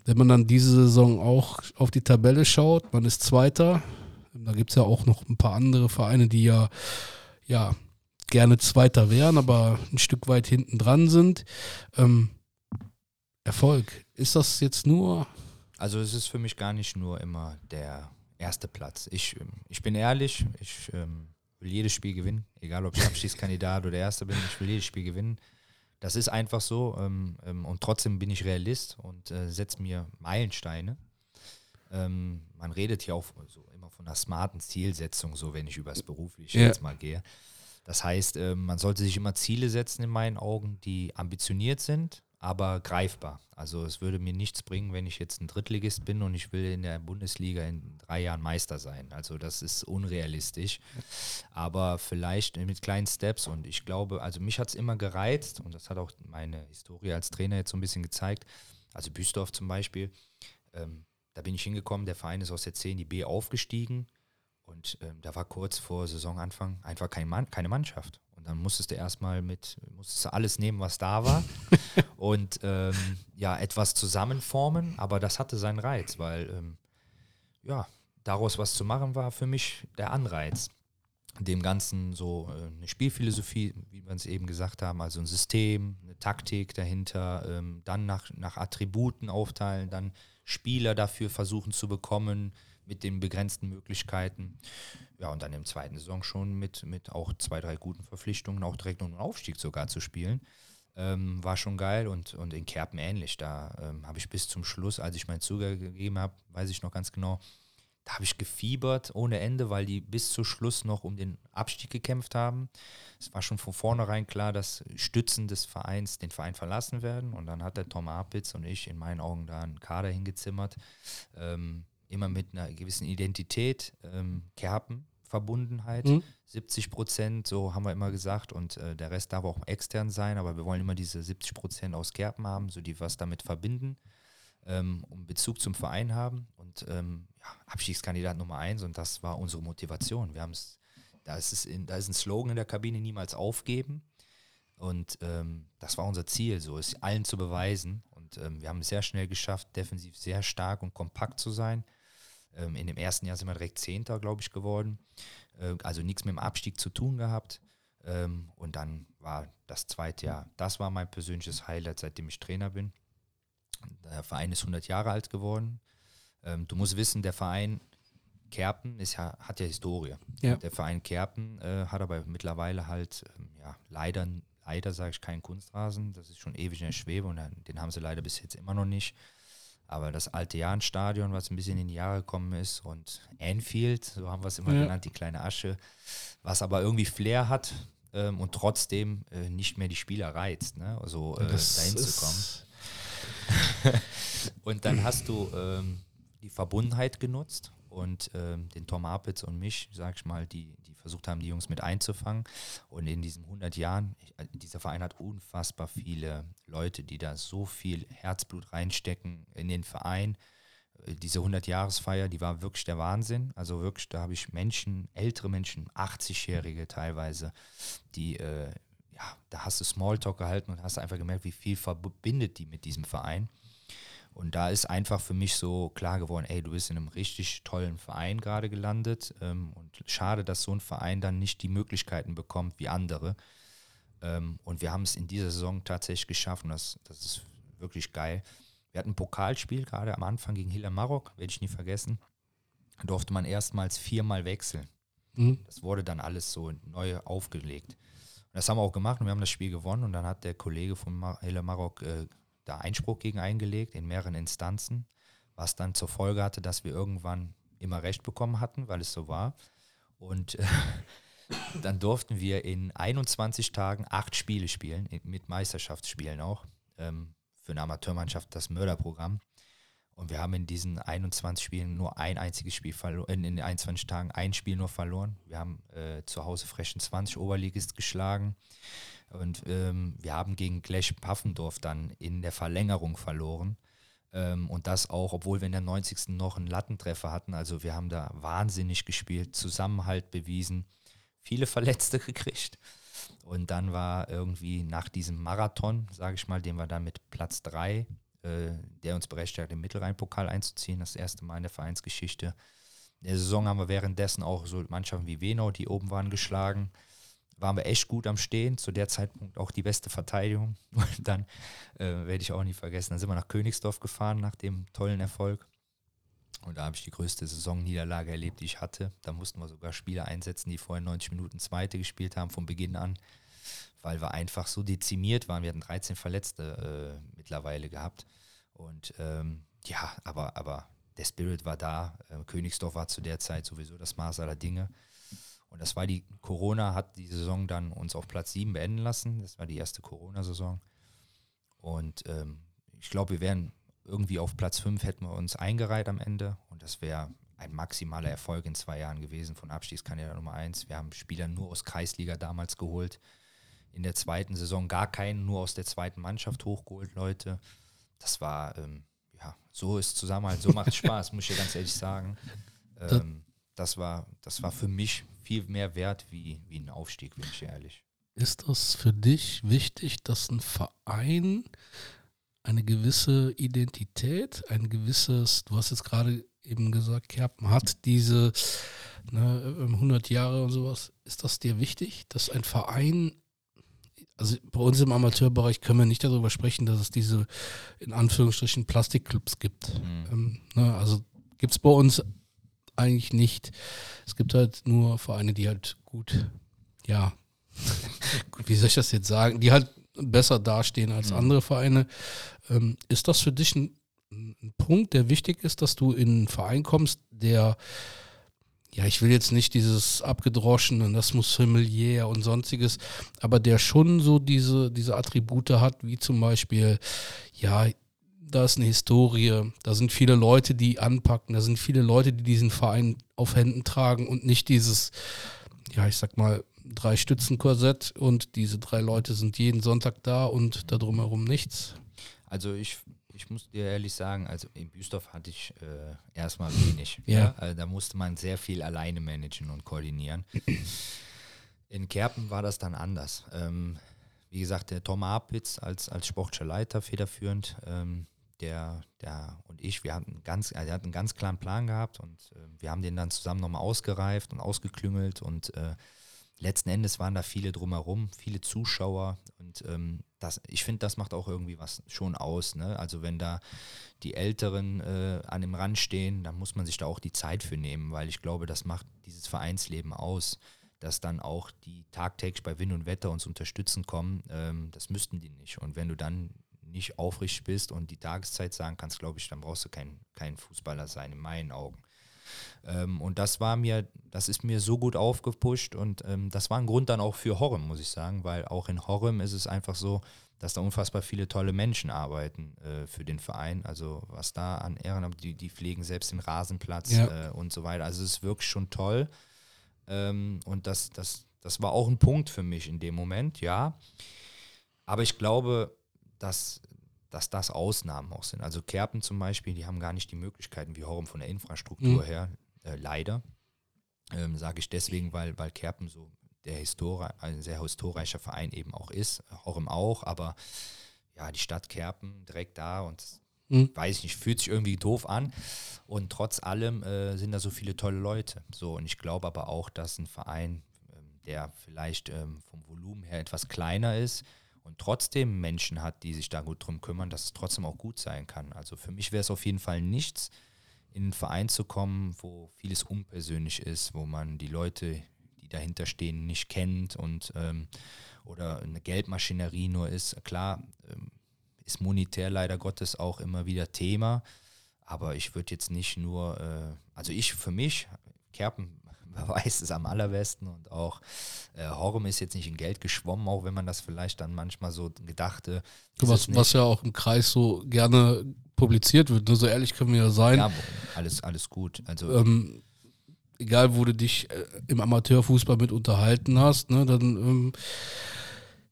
wenn man dann diese Saison auch auf die Tabelle schaut, man ist Zweiter. Da gibt es ja auch noch ein paar andere Vereine, die ja, ja gerne Zweiter wären, aber ein Stück weit hinten dran sind. Ähm, Erfolg. Ist das jetzt nur. Also es ist für mich gar nicht nur immer der erste Platz. Ich, ähm, ich bin ehrlich, ich ähm, will jedes Spiel gewinnen, egal ob ich Abschiedskandidat oder Erster bin, ich will jedes Spiel gewinnen. Das ist einfach so ähm, ähm, und trotzdem bin ich Realist und äh, setze mir Meilensteine. Ähm, man redet hier auch so immer von einer smarten Zielsetzung, so wenn ich übers Berufliche Ja. jetzt mal gehe. Das heißt, ähm, man sollte sich immer Ziele setzen in meinen Augen, die ambitioniert sind, aber greifbar. Also es würde mir nichts bringen, wenn ich jetzt ein Drittligist bin und ich will in der Bundesliga in drei Jahren Meister sein. Also das ist unrealistisch. Aber vielleicht mit kleinen Steps und ich glaube, also mich hat es immer gereizt und das hat auch meine Historie als Trainer jetzt so ein bisschen gezeigt. Also Büstorf zum Beispiel, ähm, da bin ich hingekommen, der Verein ist aus der C in die B aufgestiegen und ähm, da war kurz vor Saisonanfang einfach kein Mann, keine Mannschaft. Und dann musstest du erstmal mit, musstest du alles nehmen, was da war und ähm, ja, etwas zusammenformen, aber das hatte seinen Reiz, weil ähm, ja, daraus was zu machen war für mich der Anreiz. Dem Ganzen so äh, eine Spielphilosophie, wie wir es eben gesagt haben, also ein System, eine Taktik dahinter, ähm, dann nach, nach Attributen aufteilen, dann Spieler dafür versuchen zu bekommen mit den begrenzten Möglichkeiten. Ja, und dann im zweiten Saison schon mit, mit auch zwei, drei guten Verpflichtungen auch direkt um den Aufstieg sogar zu spielen. Ähm, war schon geil und, und in Kerpen ähnlich. Da ähm, habe ich bis zum Schluss, als ich meinen Zugang gegeben habe, weiß ich noch ganz genau, da habe ich gefiebert ohne Ende, weil die bis zum Schluss noch um den Abstieg gekämpft haben. Es war schon von vornherein klar, dass Stützen des Vereins den Verein verlassen werden. Und dann hat der Tom Apitz und ich in meinen Augen da einen Kader hingezimmert. Ähm, immer mit einer gewissen Identität, ähm, Kerpen-Verbundenheit. Mhm. 70 Prozent, so haben wir immer gesagt, und äh, der Rest darf auch extern sein, aber wir wollen immer diese 70 Prozent aus Kerpen haben, so die was damit verbinden, ähm, um Bezug zum Verein haben und ähm, ja, Abstiegskandidat Nummer eins und das war unsere Motivation. Wir haben es, da ist es in, da ist ein Slogan in der Kabine, niemals aufgeben. Und ähm, das war unser Ziel, so es allen zu beweisen. Und ähm, wir haben es sehr schnell geschafft, defensiv sehr stark und kompakt zu sein. Ähm, in dem ersten Jahr sind wir direkt Zehnter, glaube ich, geworden. Äh, also nichts mit dem Abstieg zu tun gehabt. Ähm, und dann war das zweite Jahr, das war mein persönliches Highlight, seitdem ich Trainer bin. Der Verein ist 100 Jahre alt geworden. Ähm, du musst wissen, der Verein Kerpen ist ja, hat ja Historie. Ja. Der Verein Kerpen äh, hat aber mittlerweile halt ähm, ja, leider, leider sage ich, keinen Kunstrasen. Das ist schon ewig in der Schwebe und den haben sie leider bis jetzt immer noch nicht. Aber das alte Jahrenstadion, was ein bisschen in die Jahre gekommen ist und Anfield, so haben wir es immer Ja. genannt, die kleine Asche, was aber irgendwie Flair hat ähm, und trotzdem äh, nicht mehr die Spieler reizt, ne? also äh, dahin zu kommen. Und dann hast du ähm, die Verbundenheit genutzt und ähm, den Tom Apitz und mich, sag ich mal, die, die versucht haben, die Jungs mit einzufangen. Und in diesen 100 Jahren, äh, dieser Verein hat unfassbar viele Leute, die da so viel Herzblut reinstecken in den Verein. Äh, Diese 100-Jahresfeier, die war wirklich der Wahnsinn. Also wirklich, da habe ich Menschen, ältere Menschen, 80-Jährige teilweise, die, äh, ja, da hast du Smalltalk gehalten und hast einfach gemerkt, wie viel verbindet die mit diesem Verein. Und da ist einfach für mich so klar geworden, ey, du bist in einem richtig tollen Verein gerade gelandet. Ähm, und schade, dass so ein Verein dann nicht die Möglichkeiten bekommt wie andere. Ähm, und wir haben es in dieser Saison tatsächlich geschafft und das, das ist wirklich geil. Wir hatten ein Pokalspiel gerade am Anfang gegen Hiller Marok, werde ich nie vergessen. Da durfte man erstmals viermal wechseln. Mhm. Das wurde dann alles so neu aufgelegt. Und das haben wir auch gemacht und wir haben das Spiel gewonnen und dann hat der Kollege von Mar Hiller Marok äh, da Einspruch gegen eingelegt in mehreren Instanzen, was dann zur Folge hatte, dass wir irgendwann immer Recht bekommen hatten, weil es so war. Und äh, dann durften wir in 21 Tagen acht Spiele spielen, mit Meisterschaftsspielen auch. Ähm, für eine Amateurmannschaft das Mörderprogramm. Und wir haben in diesen 21 Spielen nur ein einziges Spiel verloren, in den 21 Tagen ein Spiel nur verloren. Wir haben äh, zu Hause Frechen 20 Oberligist geschlagen. Und ähm, wir haben gegen Glesch Paffendorf dann in der Verlängerung verloren. Ähm, und das auch, obwohl wir in der 90. noch einen Lattentreffer hatten. Also wir haben da wahnsinnig gespielt, Zusammenhalt bewiesen, viele Verletzte gekriegt. Und dann war irgendwie nach diesem Marathon, sage ich mal, den wir dann mit Platz 3, äh, der uns berechtigt hat, den Mittelrhein-Pokal einzuziehen, das erste Mal in der Vereinsgeschichte. In der Saison haben wir währenddessen auch so Mannschaften wie Wenau, die oben waren, geschlagen waren wir echt gut am Stehen. Zu der Zeitpunkt auch die beste Verteidigung. Und dann äh, werde ich auch nie vergessen. Dann sind wir nach Königsdorf gefahren nach dem tollen Erfolg. Und da habe ich die größte Saisonniederlage erlebt, die ich hatte. Da mussten wir sogar Spieler einsetzen, die vorher 90 Minuten Zweite gespielt haben, von Beginn an, weil wir einfach so dezimiert waren. Wir hatten 13 Verletzte äh, mittlerweile gehabt. Und ähm, ja, aber, aber der Spirit war da. Äh, Königsdorf war zu der Zeit sowieso das Maß aller Dinge. Und das war die, Corona hat die Saison dann uns auf Platz 7 beenden lassen. Das war die erste Corona-Saison. Und ähm, ich glaube, wir wären irgendwie auf Platz 5 hätten wir uns eingereiht am Ende. Und das wäre ein maximaler Erfolg in zwei Jahren gewesen von Abstiegskandidat Nummer 1. Wir haben Spieler nur aus Kreisliga damals geholt. In der zweiten Saison gar keinen, nur aus der zweiten Mannschaft hochgeholt, Leute. Das war, ähm, ja, so ist Zusammenhalt, so macht es Spaß, muss ich ganz ehrlich sagen. Ähm, das, war, das war für mich viel mehr wert wie, wie ein Aufstieg, bin ich ehrlich. Ist das für dich wichtig, dass ein Verein eine gewisse Identität, ein gewisses, du hast jetzt gerade eben gesagt, Kerpen hat diese ne, 100 Jahre und sowas. Ist das dir wichtig, dass ein Verein, also bei uns im Amateurbereich können wir nicht darüber sprechen, dass es diese in Anführungsstrichen Plastikclubs gibt. Mhm. Ähm, ne, also gibt es bei uns eigentlich nicht. Es gibt halt nur Vereine, die halt gut, ja, wie soll ich das jetzt sagen, die halt besser dastehen als mhm. andere Vereine. Ähm, ist das für dich ein, ein, Punkt, der wichtig ist, dass du in einen Verein kommst, der, ja, ich will jetzt nicht dieses abgedroschene, das muss familiär und sonstiges, aber der schon so diese, diese Attribute hat, wie zum Beispiel, ja, da ist eine Historie, da sind viele Leute, die anpacken, da sind viele Leute, die diesen Verein auf Händen tragen und nicht dieses, ja, ich sag mal, drei Stützen-Korsett und diese drei Leute sind jeden Sonntag da und da drumherum nichts. Also ich, ich muss dir ehrlich sagen, also in Büstorf hatte ich äh, erstmal wenig. ja. ja? Also da musste man sehr viel alleine managen und koordinieren. In Kerpen war das dann anders. Ähm, wie gesagt, der Tom Apitz als, als sportlicher Leiter federführend, ähm, der, der und ich, wir hatten ganz, er hat einen ganz klaren Plan gehabt und äh, wir haben den dann zusammen nochmal ausgereift und ausgeklüngelt und äh, letzten Endes waren da viele drumherum, viele Zuschauer und ähm, das, ich finde, das macht auch irgendwie was schon aus. Ne? Also wenn da die Älteren äh, an dem Rand stehen, dann muss man sich da auch die Zeit für nehmen, weil ich glaube, das macht dieses Vereinsleben aus dass dann auch die tagtäglich bei Wind und Wetter uns unterstützen kommen, ähm, das müssten die nicht. Und wenn du dann nicht aufrichtig bist und die Tageszeit sagen kannst, glaube ich, dann brauchst du kein, kein Fußballer sein, in meinen Augen. Ähm, und das war mir, das ist mir so gut aufgepusht und ähm, das war ein Grund dann auch für Horrem, muss ich sagen, weil auch in Horrem ist es einfach so, dass da unfassbar viele tolle Menschen arbeiten äh, für den Verein. Also was da an Ehrenamt, die, die pflegen selbst den Rasenplatz ja. äh, und so weiter. Also es ist wirklich schon toll. Ähm, und das, das, das war auch ein Punkt für mich in dem Moment, ja. Aber ich glaube, dass, dass das Ausnahmen auch sind. Also Kerpen zum Beispiel, die haben gar nicht die Möglichkeiten wie Horum von der Infrastruktur mhm. her, äh, leider. Ähm, Sage ich deswegen, weil, weil Kerpen so der Histori ein sehr historischer Verein eben auch ist, Horum auch, aber ja, die Stadt Kerpen direkt da und Mhm. Weiß ich nicht, fühlt sich irgendwie doof an. Und trotz allem äh, sind da so viele tolle Leute. So, und ich glaube aber auch, dass ein Verein, ähm, der vielleicht ähm, vom Volumen her etwas kleiner ist und trotzdem Menschen hat, die sich da gut drum kümmern, dass es trotzdem auch gut sein kann. Also für mich wäre es auf jeden Fall nichts, in einen Verein zu kommen, wo vieles unpersönlich ist, wo man die Leute, die dahinter stehen, nicht kennt und ähm, oder eine Geldmaschinerie nur ist. Klar, ähm, ist monetär leider Gottes auch immer wieder Thema. Aber ich würde jetzt nicht nur, äh, also ich für mich, Kerpen weiß es am allerbesten und auch äh, Horm ist jetzt nicht in Geld geschwommen, auch wenn man das vielleicht dann manchmal so gedachte. Was, was ja auch im Kreis so gerne publiziert wird, nur so ehrlich können wir ja sein. Ja, alles, alles gut. Also ähm, egal wo du dich äh, im Amateurfußball mit unterhalten hast, ne, dann ähm,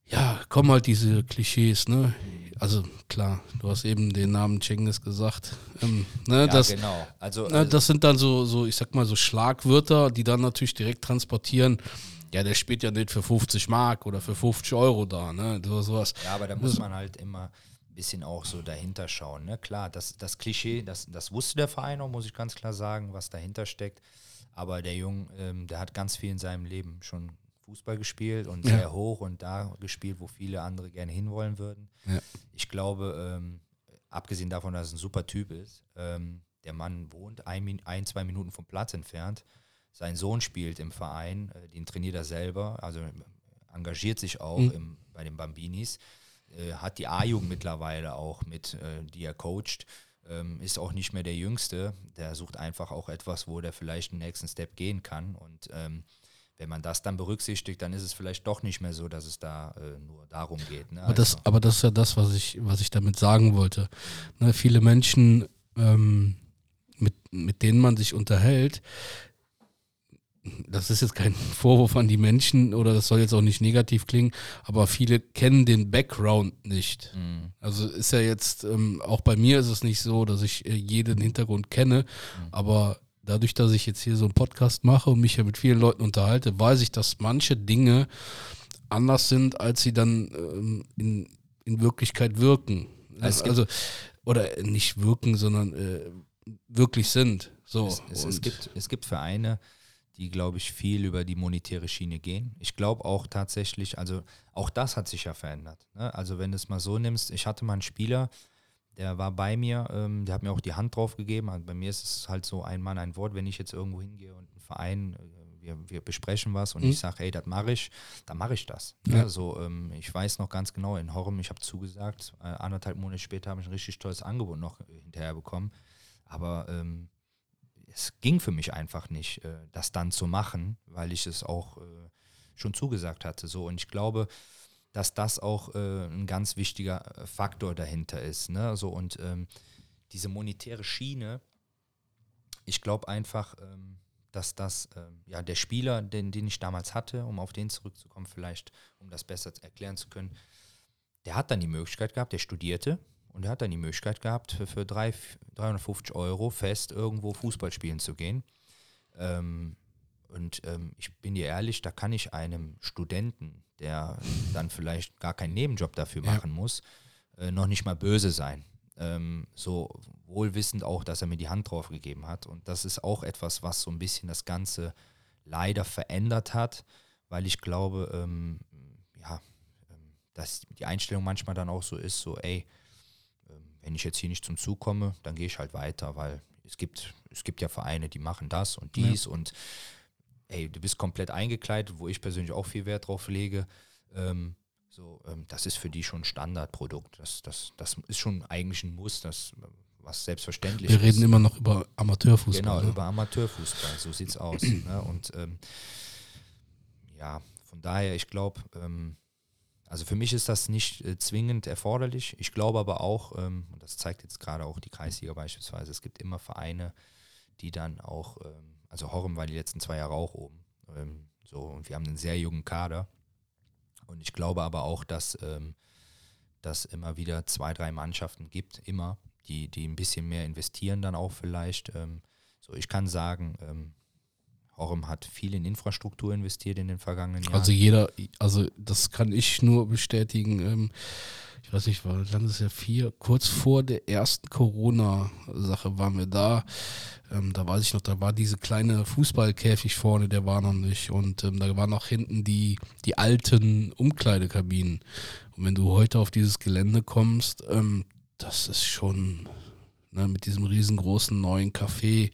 ja, kommen halt diese Klischees, ne? Also klar, du hast eben den Namen Cengiz gesagt. Ähm, ne, ja, das, genau. Also, ne, also, das sind dann so, so, ich sag mal, so Schlagwörter, die dann natürlich direkt transportieren. Ja, der spielt ja nicht für 50 Mark oder für 50 Euro da, ne? So, sowas. Ja, aber da muss man halt immer ein bisschen auch so dahinter schauen. Ne? Klar, das, das Klischee, das, das wusste der Verein auch, muss ich ganz klar sagen, was dahinter steckt. Aber der Junge, ähm, der hat ganz viel in seinem Leben schon Fußball gespielt und ja. sehr hoch und da gespielt, wo viele andere gerne hinwollen würden. Ja. Ich glaube, ähm, abgesehen davon, dass es ein super Typ ist, ähm, der Mann wohnt ein, ein, zwei Minuten vom Platz entfernt. Sein Sohn spielt im Verein, äh, den trainiert er selber, also engagiert sich auch mhm. im, bei den Bambinis, äh, hat die A-Jugend mittlerweile auch mit, äh, die er coacht. Ähm, ist auch nicht mehr der Jüngste. Der sucht einfach auch etwas, wo der vielleicht den nächsten Step gehen kann. Und ähm, wenn man das dann berücksichtigt, dann ist es vielleicht doch nicht mehr so, dass es da äh, nur darum geht. Ne? Aber, das, also aber das ist ja das, was ich, was ich damit sagen wollte. Ne, viele Menschen, ähm, mit, mit denen man sich unterhält, das ist jetzt kein Vorwurf an die Menschen oder das soll jetzt auch nicht negativ klingen, aber viele kennen den Background nicht. Mhm. Also ist ja jetzt, ähm, auch bei mir ist es nicht so, dass ich äh, jeden Hintergrund kenne, mhm. aber dadurch, dass ich jetzt hier so einen Podcast mache und mich ja mit vielen Leuten unterhalte, weiß ich, dass manche Dinge anders sind, als sie dann ähm, in, in Wirklichkeit wirken. Es also, oder nicht wirken, sondern äh, wirklich sind. So. Es, es, es, gibt, es gibt Vereine, die, glaube ich, viel über die monetäre Schiene gehen. Ich glaube auch tatsächlich, also auch das hat sich ja verändert. Ne? Also wenn du es mal so nimmst, ich hatte mal einen Spieler, der war bei mir, ähm, der hat mir auch die Hand drauf gegeben. Also bei mir ist es halt so ein Mann, ein Wort. Wenn ich jetzt irgendwo hingehe und ein Verein, äh, wir, wir besprechen was und mhm. ich sage, hey, das mache ich, dann mache ich das. Ja. Also ähm, ich weiß noch ganz genau, in Horm, ich habe zugesagt, äh, anderthalb Monate später habe ich ein richtig tolles Angebot noch äh, hinterher bekommen. Aber ähm, es ging für mich einfach nicht, äh, das dann zu machen, weil ich es auch äh, schon zugesagt hatte. So. Und ich glaube, dass das auch äh, ein ganz wichtiger äh, Faktor dahinter ist. Ne? So, und ähm, diese monetäre Schiene, ich glaube einfach, ähm, dass das, ähm, ja, der Spieler, den, den ich damals hatte, um auf den zurückzukommen, vielleicht, um das besser erklären zu können, der hat dann die Möglichkeit gehabt, der studierte und der hat dann die Möglichkeit gehabt, für, für drei, 350 Euro fest irgendwo Fußball spielen zu gehen. Ähm, und ähm, ich bin dir ehrlich, da kann ich einem Studenten, der dann vielleicht gar keinen Nebenjob dafür machen ja. muss, äh, noch nicht mal böse sein. Ähm, so wohlwissend auch, dass er mir die Hand drauf gegeben hat. Und das ist auch etwas, was so ein bisschen das Ganze leider verändert hat, weil ich glaube, ähm, ja, ähm, dass die Einstellung manchmal dann auch so ist, so, ey, ähm, wenn ich jetzt hier nicht zum Zug komme, dann gehe ich halt weiter, weil es gibt, es gibt ja Vereine, die machen das und dies ja. und hey, du bist komplett eingekleidet, wo ich persönlich auch viel Wert drauf lege. Ähm, so, ähm, das ist für die schon ein Standardprodukt. Das, das, das ist schon eigentlich ein Muss, das, was selbstverständlich Wir ist. reden immer noch über Amateurfußball. Genau, ne? über Amateurfußball, so sieht es aus. ne? Und ähm, ja, von daher, ich glaube, ähm, also für mich ist das nicht äh, zwingend erforderlich. Ich glaube aber auch, ähm, und das zeigt jetzt gerade auch die Kreisliga beispielsweise, es gibt immer Vereine, die dann auch ähm, also Horem war die letzten zwei Jahre auch oben. Ähm, so, und wir haben einen sehr jungen Kader. Und ich glaube aber auch, dass ähm, dass immer wieder zwei, drei Mannschaften gibt, immer, die, die ein bisschen mehr investieren dann auch vielleicht. Ähm, so, ich kann sagen, Horem hat viel in Infrastruktur investiert in den vergangenen Jahren. Also jeder, also das kann ich nur bestätigen. Ähm, ich weiß nicht, war ja vier, kurz vor der ersten Corona-Sache waren wir da. Ähm, da weiß ich noch, da war diese kleine Fußballkäfig vorne, der war noch nicht. Und ähm, da waren noch hinten die, die alten Umkleidekabinen. Und wenn du heute auf dieses Gelände kommst, das ist schon ne, mit diesem riesengroßen neuen Café,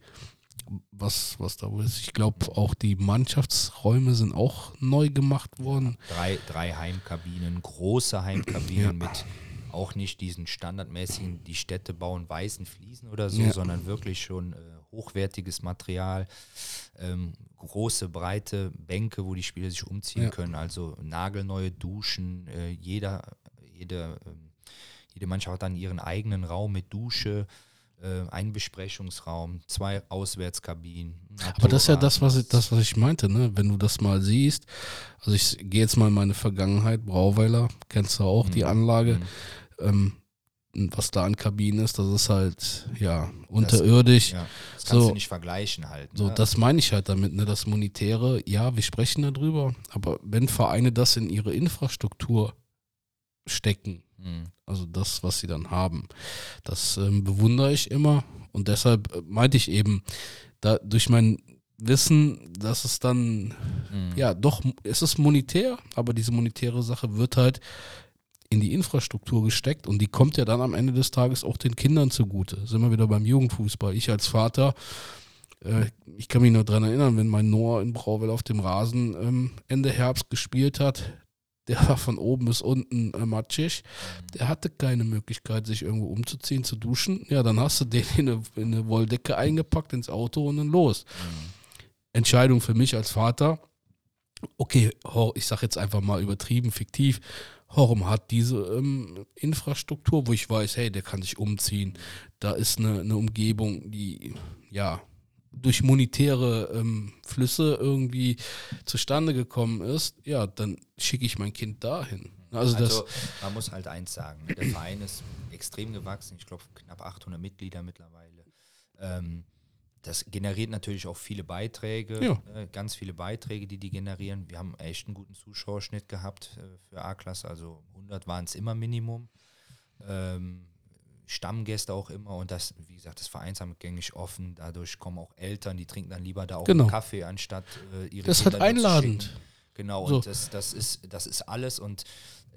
was, was da ist. Ich glaube, auch die Mannschaftsräume sind auch neu gemacht worden. Drei, drei Heimkabinen, große Heimkabinen Ja. mit auch nicht diesen standardmäßigen, die Städte bauen weißen Fliesen oder so, Ja. sondern wirklich schon äh, hochwertiges Material, ähm, große, breite Bänke, wo die Spieler sich umziehen können, also nagelneue Duschen, äh, jeder, jede, ähm, jede Mannschaft hat dann ihren eigenen Raum mit Dusche, äh, einen Besprechungsraum, zwei Auswärtskabinen. Aber das ist ja das, was ich, das, was ich meinte, ne? Wenn du das mal siehst, also ich gehe jetzt mal in meine Vergangenheit, Brauweiler, kennst du auch die Mhm. Anlage, Mhm. ähm, was da an Kabinen ist, das ist halt, ja, unterirdisch. Ja, das kannst So. du nicht vergleichen halt. So, ne? das meine ich halt damit, ne? Das Monetäre, ja, wir sprechen darüber, aber wenn Vereine das in ihre Infrastruktur stecken, Mhm. also das, was sie dann haben, das ähm, bewundere ich immer und deshalb äh, meinte ich eben, da durch mein Wissen, dass es dann, Mhm. ja, doch, es ist monetär, aber diese monetäre Sache wird halt in die Infrastruktur gesteckt und die kommt ja dann am Ende des Tages auch den Kindern zugute. Sind wir wieder beim Jugendfußball. Ich als Vater, äh, ich kann mich nur daran erinnern, wenn mein Noah in Brauwell auf dem Rasen ähm, Ende Herbst gespielt hat, der war von oben bis unten äh, matschig. Der hatte keine Möglichkeit, sich irgendwo umzuziehen, zu duschen. Ja, dann hast du den in eine, in eine Wolldecke eingepackt ins Auto und dann los. Mhm. Entscheidung für mich als Vater. Okay, ich sage jetzt einfach mal übertrieben, fiktiv. Horm hat diese ähm, Infrastruktur, wo ich weiß, hey, der kann sich umziehen. Da ist eine, eine Umgebung, die ja durch monetäre ähm, Flüsse irgendwie zustande gekommen ist. Ja, dann schicke ich mein Kind dahin. Also, das, Also man muss halt eins sagen, ne? der Verein ist extrem gewachsen, ich glaube knapp 800 Mitglieder mittlerweile. Ähm, das generiert natürlich auch viele Beiträge, Ja. ne? ganz viele Beiträge, die die generieren. Wir haben echt einen guten Zuschauerschnitt gehabt äh, für A-Klasse, also 100 waren es immer Minimum. Ähm, Stammgäste auch immer und das, wie gesagt, das Vereinsamt gängig offen. Dadurch kommen auch Eltern, die trinken dann lieber da auch Genau. einen Kaffee, anstatt äh, ihre das Kinder zu einladend. Genau, So. und das, das, ist, das ist alles und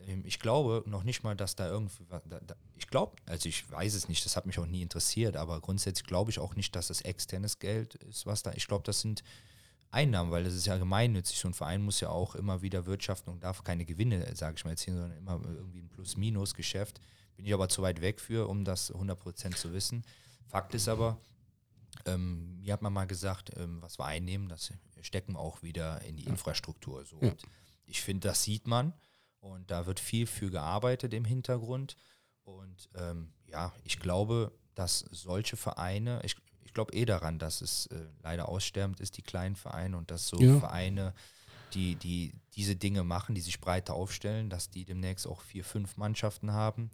ähm, ich glaube noch nicht mal, dass da irgendwie, da, da, ich glaube, also ich weiß es nicht, das hat mich auch nie interessiert, aber grundsätzlich glaube ich auch nicht, dass das externes Geld ist, was da, ich glaube, das sind Einnahmen, weil das ist ja gemeinnützig. So ein Verein muss ja auch immer wieder wirtschaften und darf keine Gewinne, sage ich mal jetzt hier, sondern immer irgendwie ein Plus-Minus-Geschäft. Bin ich aber zu weit weg für, um das 100% zu wissen. Fakt ist aber, ähm, mir hat man mal gesagt, ähm, was wir einnehmen, das stecken wir auch wieder in die Infrastruktur. So. Ja. Und ich finde, das sieht man und da wird viel für gearbeitet im Hintergrund. Und ähm, ja, ich glaube, dass solche Vereine, ich, ich glaube eh daran, dass es äh, leider aussterbend ist, die kleinen Vereine und dass so Ja. Vereine, die, die diese Dinge machen, die sich breiter aufstellen, dass die demnächst auch vier, fünf Mannschaften haben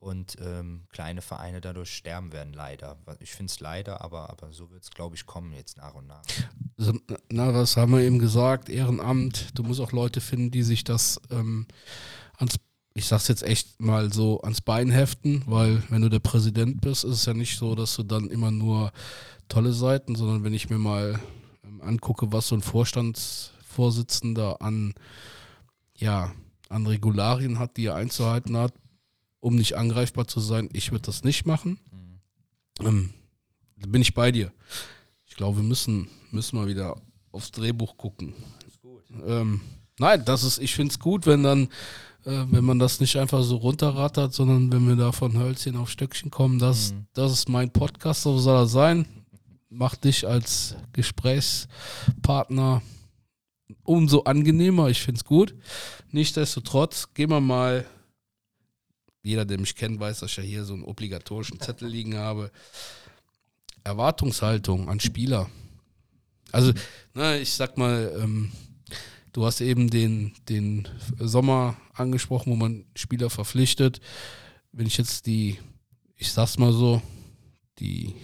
und ähm, kleine Vereine dadurch sterben werden, leider. Ich finde es leider, aber, aber so wird es, glaube ich, kommen jetzt nach und nach. Also, na, was haben wir eben gesagt? Ehrenamt. Du musst auch Leute finden, die sich das ähm, ans, ich sag's jetzt echt mal so, ans Bein heften, weil wenn du der Präsident bist, ist es ja nicht so, dass du dann immer nur tolle Seiten, sondern wenn ich mir mal ähm, angucke, was so ein Vorstandsvorsitzender an, ja, an Regularien hat, die er einzuhalten hat, um nicht angreifbar zu sein, ich würde das nicht machen. Ähm, da bin ich bei dir. Ich glaube, wir müssen, müssen mal wieder aufs Drehbuch gucken. Ähm, nein, das ist, ich finde es gut, wenn dann, äh, wenn man das nicht einfach so runterrattert, sondern wenn wir da von Hölzchen auf Stöckchen kommen, das, Mhm. das ist mein Podcast, so soll er sein. Mach dich als Gesprächspartner umso angenehmer. Ich finde es gut. Nichtsdestotrotz, gehen wir mal. Jeder, der mich kennt, weiß, dass ich ja hier so einen obligatorischen Zettel liegen habe. Erwartungshaltung an Spieler. Also, na, ich sag mal, ähm, du hast eben den, den Sommer angesprochen, wo man Spieler verpflichtet. Wenn ich jetzt die, ich sag's mal so, die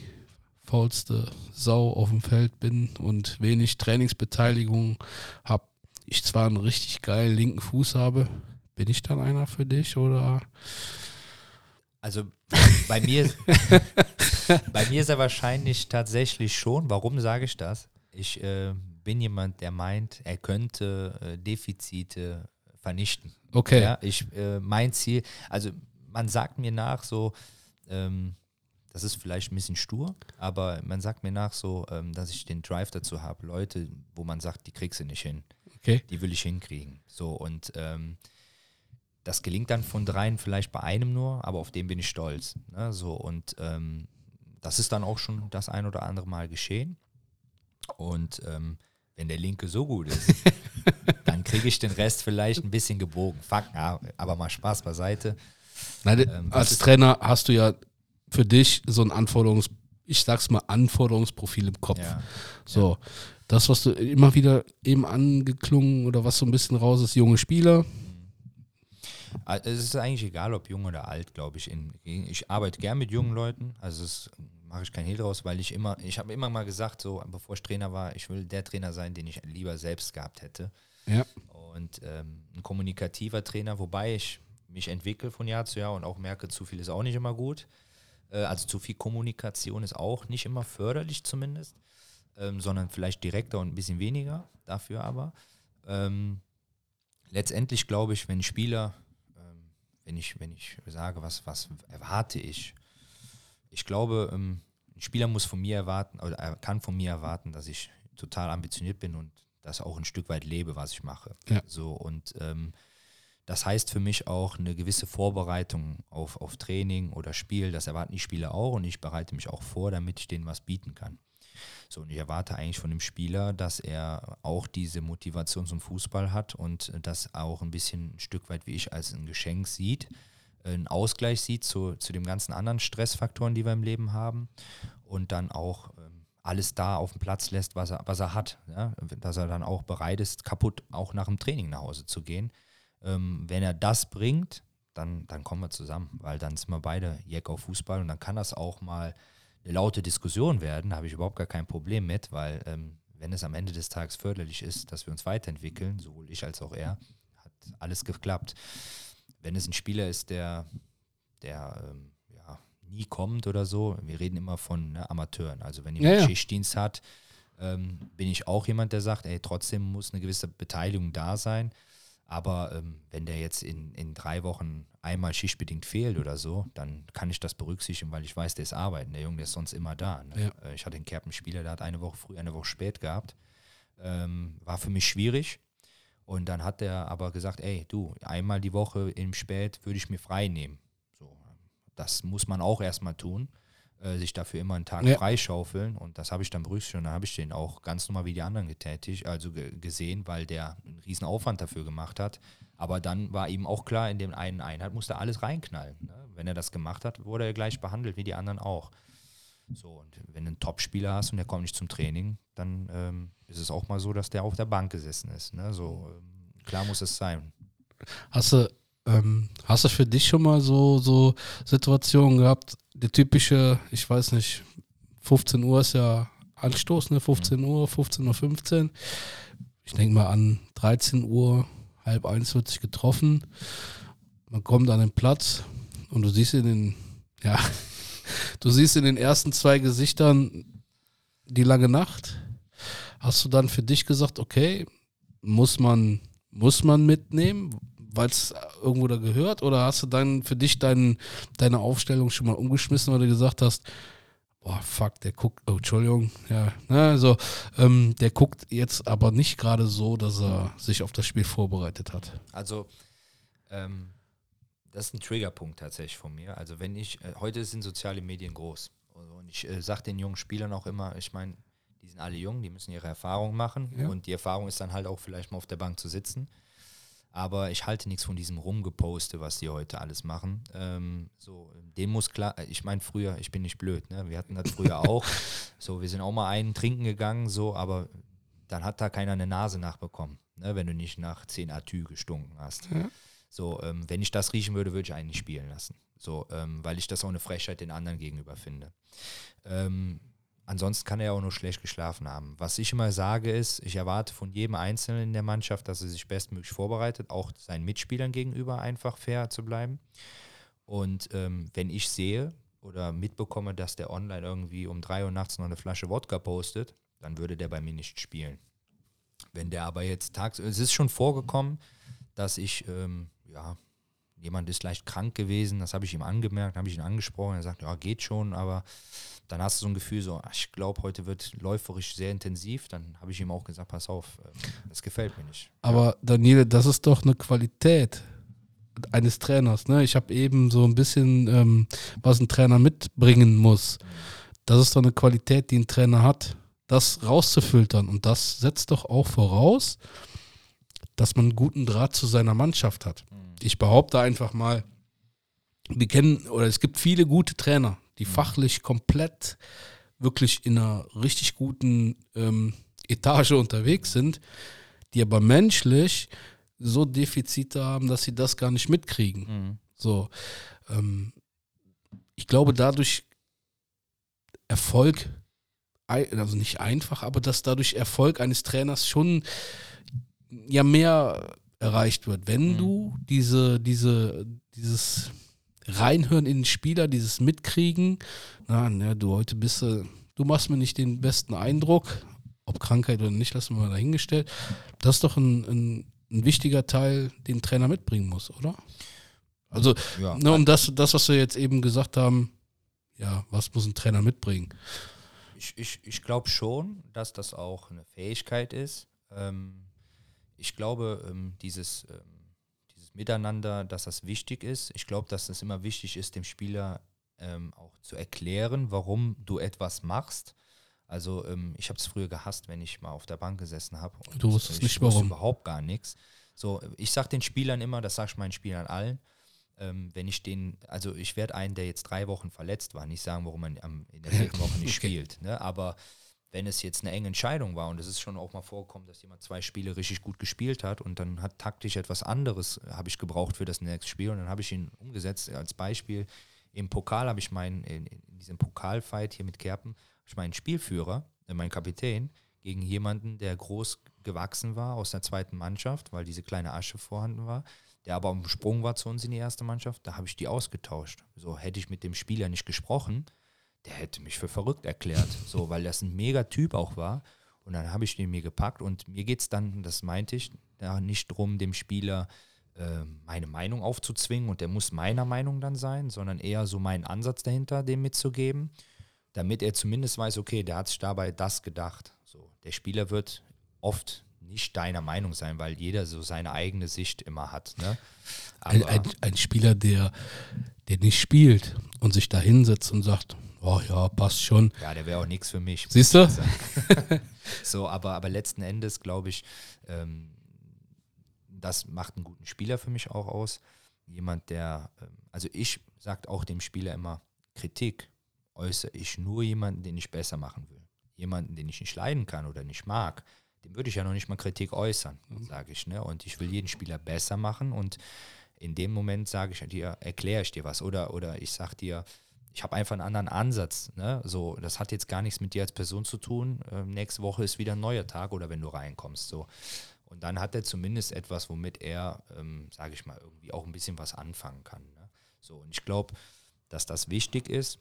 faulste Sau auf dem Feld bin und wenig Trainingsbeteiligung habe, ich zwar einen richtig geilen linken Fuß habe, bin ich dann einer für dich oder? Also bei mir, bei mir ist er wahrscheinlich tatsächlich schon. Warum sage ich das? Ich äh, bin jemand, der meint, er könnte äh, Defizite vernichten. Okay. Ja, ich, äh, mein Ziel, also man sagt mir nach so, ähm, das ist vielleicht ein bisschen stur, aber man sagt mir nach so, ähm, dass ich den Drive dazu habe. Leute, wo man sagt, die kriegst du nicht hin. Okay. Die will ich hinkriegen. So und ähm, das gelingt dann von dreien vielleicht bei einem nur, aber auf den bin ich stolz. Ne? So und ähm, das ist dann auch schon das ein oder andere Mal geschehen. Und ähm, wenn der Linke so gut ist, dann kriege ich den Rest vielleicht ein bisschen gebogen. Fuck, ja, aber mal Spaß beiseite. Nein, Ähm, als Trainer hast du ja für dich so ein Anforderungs, ich sag's mal, Anforderungsprofil im Kopf. Ja, So, das, was du immer wieder eben angeklungen oder was so ein bisschen raus ist, junge Spieler. Ah, Es ist eigentlich egal, ob jung oder alt, glaube ich. Ich arbeite gern mit jungen Leuten, also das mache ich kein Hehl draus, weil ich immer, ich habe immer mal gesagt, so bevor ich Trainer war, ich will der Trainer sein, den ich lieber selbst gehabt hätte. Ja. Und ähm, ein kommunikativer Trainer, wobei ich mich entwickle von Jahr zu Jahr und auch merke, zu viel ist auch nicht immer gut. Äh, also zu viel Kommunikation ist auch nicht immer förderlich zumindest, ähm, sondern vielleicht direkter und ein bisschen weniger dafür aber. Ähm, letztendlich glaube ich, wenn Spieler, wenn ich, wenn ich sage, was, was erwarte ich, ich glaube, ähm, ein Spieler muss von mir erwarten, oder er kann von mir erwarten, dass ich total ambitioniert bin und das auch ein Stück weit lebe, was ich mache. Ja. So und ähm, das heißt für mich auch eine gewisse Vorbereitung auf, auf Training oder Spiel. Das erwarten die Spieler auch und ich bereite mich auch vor, damit ich denen was bieten kann. So, und ich erwarte eigentlich von dem Spieler, dass er auch diese Motivation zum Fußball hat und das auch ein bisschen ein Stück weit wie ich als ein Geschenk sieht, einen Ausgleich sieht zu, zu den ganzen anderen Stressfaktoren, die wir im Leben haben und dann auch ähm, alles da auf dem Platz lässt, was er, was er hat. Ja? Dass er dann auch bereit ist, kaputt auch nach dem Training nach Hause zu gehen. Ähm, wenn er das bringt, dann, dann kommen wir zusammen, weil dann sind wir beide Jack auf Fußball und dann kann das auch mal eine laute Diskussion werden, habe ich überhaupt gar kein Problem mit, weil ähm, wenn es am Ende des Tages förderlich ist, dass wir uns weiterentwickeln, sowohl ich als auch er, hat alles geklappt. Wenn es ein Spieler ist, der, der ähm, ja, nie kommt oder so, wir reden immer von ne, Amateuren, also wenn jemand Ja, ja. Schichtdienst hat, ähm, bin ich auch jemand, der sagt, ey, trotzdem muss eine gewisse Beteiligung da sein. Aber ähm, wenn der jetzt in, in drei Wochen einmal schichtbedingt fehlt oder so, dann kann ich das berücksichtigen, weil ich weiß, der ist arbeiten. Der Junge, der ist sonst immer da. Ne? Ja. Äh, Ich hatte einen Kerpenspieler, der hat eine Woche früh, eine Woche spät gehabt. Ähm, war für mich schwierig. Und dann hat er aber gesagt, ey, du, einmal die Woche im Spät würde ich mir frei nehmen. So, das muss man auch erstmal tun, äh, sich dafür immer einen Tag Ja. freischaufeln. Und das habe ich dann berücksichtigt und dann habe ich den auch ganz normal wie die anderen getätigt, also ge gesehen, weil der einen riesen Aufwand dafür gemacht hat. Aber dann war ihm auch klar, in dem einen Einheit musste alles reinknallen. Ne? Wenn er das gemacht hat, wurde er gleich behandelt wie die anderen auch. So, und wenn du einen Top-Spieler hast und der kommt nicht zum Training, dann ähm, ist es auch mal so, dass der auf der Bank gesessen ist. Ne? So, ähm, klar muss es sein. Hast du, ähm, hast du für dich schon mal so, so Situationen gehabt, der typische, ich weiß nicht, 15 Uhr ist ja Anstoß, ne? 15 Uhr, 15.15 Uhr. 15. Ich denke mal an 13 Uhr, halb eins wird sich getroffen. Man kommt an den Platz und du siehst in den, ja, du siehst in den ersten zwei Gesichtern die lange Nacht. Hast du dann für dich gesagt, okay, muss man, muss man mitnehmen, weil es irgendwo da gehört? Oder hast du dann für dich dein, deine Aufstellung schon mal umgeschmissen, weil du gesagt hast, boah, fuck, der guckt, oh, Entschuldigung, ja, ne, also, ähm, der guckt jetzt aber nicht gerade so, dass er sich auf das Spiel vorbereitet hat. Also, ähm, das ist ein Triggerpunkt tatsächlich von mir. Also, wenn ich, äh, heute sind soziale Medien groß. Und ich äh, sage den jungen Spielern auch immer, ich meine, die sind alle jung, die müssen ihre Erfahrung machen. Ja. Und die Erfahrung ist dann halt auch vielleicht mal auf der Bank zu sitzen. Aber ich halte nichts von diesem Rumgeposte, was die heute alles machen. Ähm, so, dem muss klar, ich meine, früher, ich bin nicht blöd, ne? Wir hatten das früher auch. So, wir sind auch mal einen trinken gegangen, so, aber dann hat da keiner eine Nase nachbekommen, ne? wenn du nicht nach 10 Atü gestunken hast. Ja. So, ähm, wenn ich das riechen würde, würde ich einen nicht spielen lassen. So, ähm, weil ich das auch eine Frechheit den anderen gegenüber finde. Ähm, ansonsten kann er auch nur schlecht geschlafen haben. Was ich immer sage ist, ich erwarte von jedem Einzelnen in der Mannschaft, dass er sich bestmöglich vorbereitet, auch seinen Mitspielern gegenüber einfach fair zu bleiben. Und ähm, wenn ich sehe oder mitbekomme, dass der online irgendwie um drei Uhr nachts noch eine Flasche Wodka postet, dann würde der bei mir nicht spielen. Wenn der aber jetzt tags, es ist schon vorgekommen, dass ich, ähm, ja, jemand ist leicht krank gewesen, das habe ich ihm angemerkt, habe ich ihn angesprochen, er sagt, ja, geht schon, aber dann hast du so ein Gefühl, so, ach, ich glaube, heute wird läuferisch sehr intensiv, dann habe ich ihm auch gesagt, pass auf, ähm, das gefällt mir nicht. Aber Daniele, das ist doch eine Qualität eines Trainers. Ne? Ich habe eben so ein bisschen, ähm, was ein Trainer mitbringen muss. Das ist doch eine Qualität, die ein Trainer hat, das rauszufiltern. Und das setzt doch auch voraus, dass man einen guten Draht zu seiner Mannschaft hat. Ich behaupte einfach mal, wir kennen, oder es gibt viele gute Trainer, die fachlich komplett wirklich in einer richtig guten ähm, Etage unterwegs sind, die aber menschlich so Defizite haben, dass sie das gar nicht mitkriegen. Mhm. So, ähm, ich glaube, dadurch Erfolg, also nicht einfach, aber dass dadurch Erfolg eines Trainers schon ja mehr erreicht wird, wenn Mhm. du diese, diese, dieses Reinhören in den Spieler, dieses Mitkriegen, na, ne, du heute bist du, du machst mir nicht den besten Eindruck, ob Krankheit oder nicht, lassen wir mal dahingestellt. Das ist doch ein, ein, ein wichtiger Teil, den Trainer mitbringen muss, oder? Also, Ja, ne, um das, das, was wir jetzt eben gesagt haben, ja, was muss ein Trainer mitbringen? Ich, ich, ich glaube schon, dass das auch eine Fähigkeit ist. Ähm, ich glaube, ähm, dieses, ähm, dieses Miteinander, dass das wichtig ist. Ich glaube, dass es immer wichtig ist, dem Spieler ähm, auch zu erklären, warum du etwas machst. Also ich habe es früher gehasst, wenn ich mal auf der Bank gesessen habe. Du wusstest ich nicht, wusste warum. überhaupt gar nichts. So, ich sage den Spielern immer, das sage ich meinen Spielern allen, ähm, wenn ich den, also ich werde einen, der jetzt drei Wochen verletzt war, nicht sagen, warum man am, in der vierten Woche nicht Okay. spielt. Ne? Aber wenn es jetzt eine enge Entscheidung war und es ist schon auch mal vorgekommen, dass jemand zwei Spiele richtig gut gespielt hat und dann hat taktisch etwas anderes, äh, habe ich gebraucht für das nächste Spiel und dann habe ich ihn umgesetzt. Als Beispiel im Pokal habe ich meinen, in, in diesem Pokalfight hier mit Kerpen, habe ich meinen Spielführer, äh, meinen Kapitän, gegen jemanden, der groß gewachsen war aus der zweiten Mannschaft, weil diese kleine Asche vorhanden war, der aber am Sprung war zu uns in die erste Mannschaft, da habe ich die ausgetauscht. So hätte ich mit dem Spieler nicht gesprochen, der hätte mich für verrückt erklärt, so, weil das ein mega Typ auch war. Und dann habe ich den mir gepackt und mir geht es dann, das meinte ich, da nicht darum, dem Spieler äh, meine Meinung aufzuzwingen und der muss meiner Meinung dann sein, sondern eher so meinen Ansatz dahinter, dem mitzugeben, damit er zumindest weiß, okay, der hat sich dabei das gedacht. So, der Spieler wird oft nicht deiner Meinung sein, weil jeder so seine eigene Sicht immer hat. Ne? Ein, ein, ein Spieler, der, der nicht spielt und sich da hinsetzt und sagt, oh ja, passt schon. Ja, der wäre auch nichts für mich. Siehst du? So, aber, aber letzten Endes glaube ich, ähm, das macht einen guten Spieler für mich auch aus. Jemand, der, ähm, also ich sage auch dem Spieler immer, Kritik äußere ich nur jemanden, den ich besser machen will. Jemanden, den ich nicht leiden kann oder nicht mag, dem würde ich ja noch nicht mal Kritik äußern, sage ich. Ne? Und ich will jeden Spieler besser machen und in dem Moment sage ich dir, erkläre ich dir was oder, oder ich sage dir, ich habe einfach einen anderen Ansatz. Ne? So, das hat jetzt gar nichts mit dir als Person zu tun. Ähm, nächste Woche ist wieder ein neuer Tag oder wenn du reinkommst. So. Und dann hat er zumindest etwas, womit er, ähm, sage ich mal, irgendwie auch ein bisschen was anfangen kann. Ne? So, und ich glaube, dass das wichtig ist,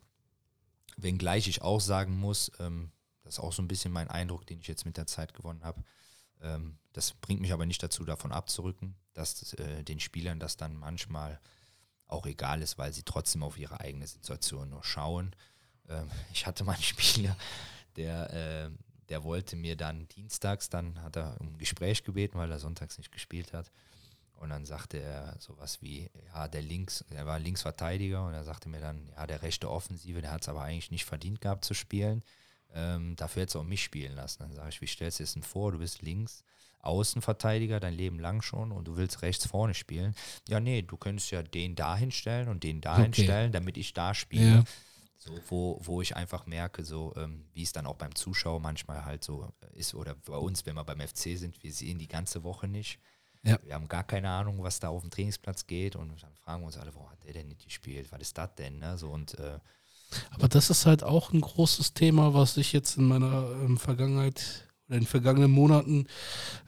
wenngleich ich auch sagen muss, ähm, das ist auch so ein bisschen mein Eindruck, den ich jetzt mit der Zeit gewonnen habe. Ähm, das bringt mich aber nicht dazu, davon abzurücken, dass äh, den Spielern das dann manchmal auch egal ist, weil sie trotzdem auf ihre eigene Situation nur schauen. Ähm, ich hatte mal einen Spieler, der, äh, der wollte mir dann dienstags, dann hat er um Gespräch gebeten, weil er sonntags nicht gespielt hat. Und dann sagte er sowas wie, ja, der Links, er war Linksverteidiger und er sagte mir dann, ja, der rechte Offensive, der hat es aber eigentlich nicht verdient gehabt zu spielen. Ähm, dafür hätte es auch mich spielen lassen. Dann sage ich, wie stellst du das denn vor? Du bist links, Außenverteidiger dein Leben lang schon und du willst rechts vorne spielen. Ja, nee, du könntest ja den da hinstellen und den da Okay. hinstellen, damit ich da spiele. Ja. So, wo, wo ich einfach merke, so ähm, wie es dann auch beim Zuschauer manchmal halt so ist oder bei uns, wenn wir beim FC sind, wir sehen die ganze Woche nicht. Ja. Wir haben gar keine Ahnung, was da auf dem Trainingsplatz geht und dann fragen wir uns alle, warum hat der denn nicht gespielt? Was ist das denn? Ne? So, und äh, Aber das ist halt auch ein großes Thema, was ich jetzt in meiner ähm, Vergangenheit oder in vergangenen Monaten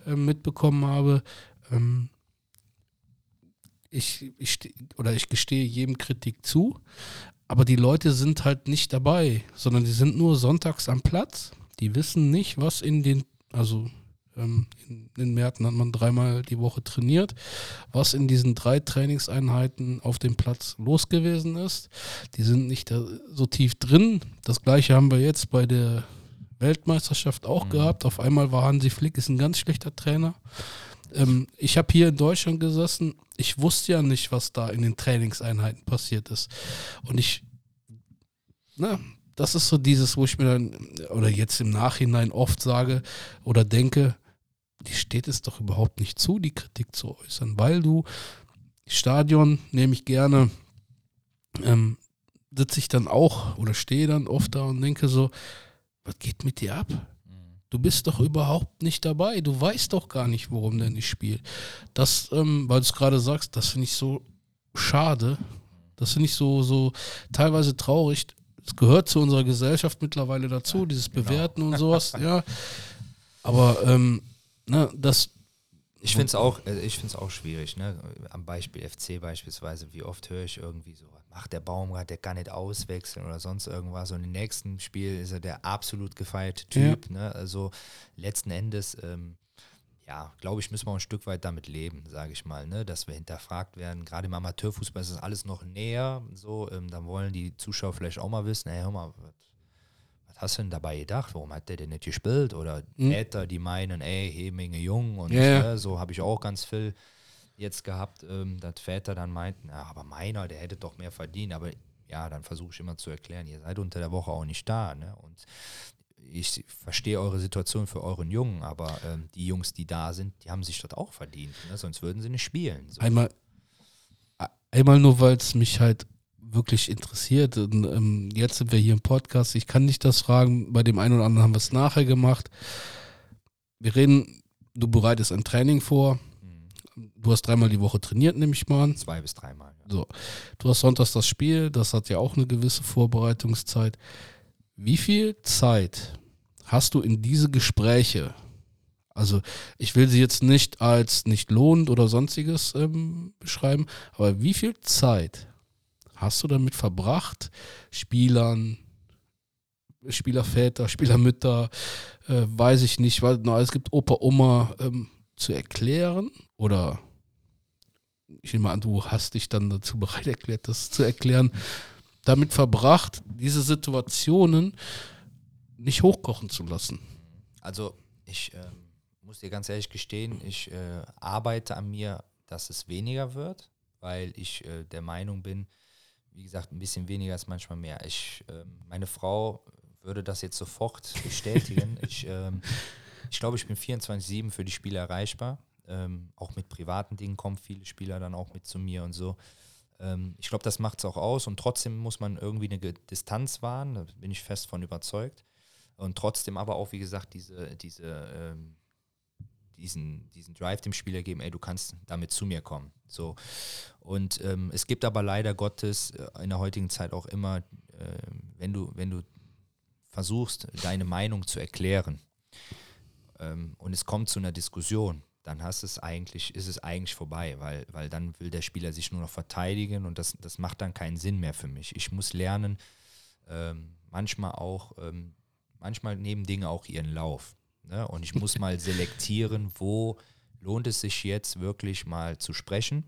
ähm, mitbekommen habe. Ähm, ich, ich oder ich gestehe jedem Kritik zu, aber die Leute sind halt nicht dabei, sondern die sind nur sonntags am Platz. Die wissen nicht, was in den, also ähm, in den Märkten hat man dreimal die Woche trainiert, was in diesen drei Trainingseinheiten auf dem Platz los gewesen ist. Die sind nicht so tief drin. Das gleiche haben wir jetzt bei der Weltmeisterschaft auch Mhm. gehabt. Auf einmal war Hansi Flick ist ein ganz schlechter Trainer. Ähm, ich habe hier in Deutschland gesessen. Ich wusste ja nicht, was da in den Trainingseinheiten passiert ist. Und ich, na, das ist so dieses, wo ich mir dann, oder jetzt im Nachhinein oft sage oder denke, die steht es doch überhaupt nicht zu, die Kritik zu äußern, weil du, Stadion nehme ich gerne, ähm, sitze ich dann auch oder stehe dann oft da und denke so, was geht mit dir ab? Du bist doch überhaupt nicht dabei. Du weißt doch gar nicht, worum der nicht spielt. Das, ähm, weil du es gerade sagst, das finde ich so schade. Das finde ich so, so teilweise traurig. Es gehört zu unserer Gesellschaft mittlerweile dazu, dieses genau. Bewerten und sowas, ja. Aber ähm, ne, das, Ich finde es auch, äh, ich find's auch schwierig, ne? Am Beispiel FC beispielsweise, wie oft höre ich irgendwie so, macht der Baumgart, der kann nicht auswechseln oder sonst irgendwas. Und im nächsten Spiel ist er der absolut gefeierte Typ. Ne? Also letzten Endes, ähm, ja, glaube ich, müssen wir auch ein Stück weit damit leben, sage ich mal, ne? dass wir hinterfragt werden. Gerade im Amateurfußball ist das alles noch näher. So, ähm, dann wollen die Zuschauer vielleicht auch mal wissen, ey, hör mal, was, hast du denn dabei gedacht? Warum hat der denn nicht gespielt? Oder Mhm. Väter, die meinen, ey, Hemenge Jung und ja. Ne, so habe ich auch ganz viel jetzt gehabt, ähm, dass Väter dann meinten, ja, aber meiner, der hätte doch mehr verdient. Aber ja, dann versuche ich immer zu erklären, ihr seid unter der Woche auch nicht da. Ne? Und ich verstehe eure Situation für euren Jungen, aber ähm, die Jungs, die da sind, die haben sich das auch verdient. Ne? Sonst würden sie nicht spielen. So. einmal, einmal nur, weil es mich halt wirklich interessiert. Und, ähm, jetzt sind wir hier im Podcast. Ich kann nicht das fragen. Bei dem einen oder anderen haben wir es nachher gemacht. Wir reden, du bereitest ein Training vor. Mhm. Du hast dreimal die Woche trainiert, nehme ich mal an. Zwei bis dreimal. Ja. So, du hast sonntags das Spiel, das hat ja auch eine gewisse Vorbereitungszeit. Wie viel Zeit hast du in diese Gespräche? Also, ich will sie jetzt nicht als nicht lohnend oder sonstiges ähm, beschreiben, aber wie viel Zeit hast du damit verbracht, Spielern, Spielerväter, Spielermütter, äh, weiß ich nicht, weil na, es gibt Opa, Oma, ähm, zu erklären oder ich nehme an, du hast dich dann dazu bereit erklärt, das zu erklären, damit verbracht, diese Situationen nicht hochkochen zu lassen. Also ich ähm, muss dir ganz ehrlich gestehen, ich äh, arbeite an mir, dass es weniger wird, weil ich äh, der Meinung bin, wie gesagt, ein bisschen weniger ist manchmal mehr. Ich, ähm, meine Frau würde das jetzt sofort bestätigen. ich ähm, ich glaube, ich bin 24-7 für die Spieler erreichbar. Ähm, auch mit privaten Dingen kommen viele Spieler dann auch mit zu mir und so. Ähm, ich glaube, das macht es auch aus und trotzdem muss man irgendwie eine Distanz wahren, da bin ich fest von überzeugt. Und trotzdem aber auch, wie gesagt, diese, diese, ähm, diesen, diesen Drive dem Spieler geben, ey, du kannst damit zu mir kommen. So. Und ähm, es gibt aber leider Gottes äh, in der heutigen Zeit auch immer, äh, wenn du, wenn du versuchst, deine Meinung zu erklären ähm, und es kommt zu einer Diskussion, dann hast es eigentlich, ist es eigentlich vorbei, weil, weil dann will der Spieler sich nur noch verteidigen und das, das macht dann keinen Sinn mehr für mich. Ich muss lernen, ähm, manchmal auch, ähm, manchmal nehmen Dinge auch ihren Lauf. Ne? Und ich muss mal selektieren, wo lohnt es sich jetzt wirklich mal zu sprechen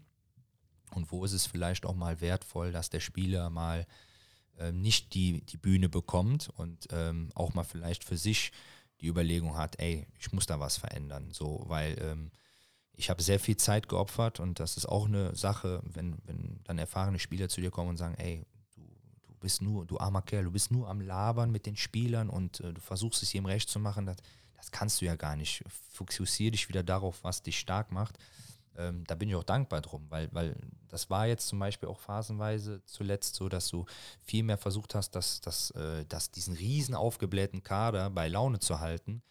und wo ist es vielleicht auch mal wertvoll, dass der Spieler mal ähm, nicht die, die Bühne bekommt und ähm, auch mal vielleicht für sich die Überlegung hat, ey, ich muss da was verändern. So, weil ähm, ich habe sehr viel Zeit geopfert und das ist auch eine Sache, wenn, wenn dann erfahrene Spieler zu dir kommen und sagen, ey, du, du bist nur, du armer Kerl, du bist nur am Labern mit den Spielern und äh, du versuchst es jedem recht zu machen, das, das kannst du ja gar nicht. Fokussiere dich wieder darauf, was dich stark macht. Ähm, da bin ich auch dankbar drum, weil, weil das war jetzt zum Beispiel auch phasenweise zuletzt so, dass du viel mehr versucht hast, dass, dass, äh, dass diesen riesen aufgeblähten Kader bei Laune zu halten,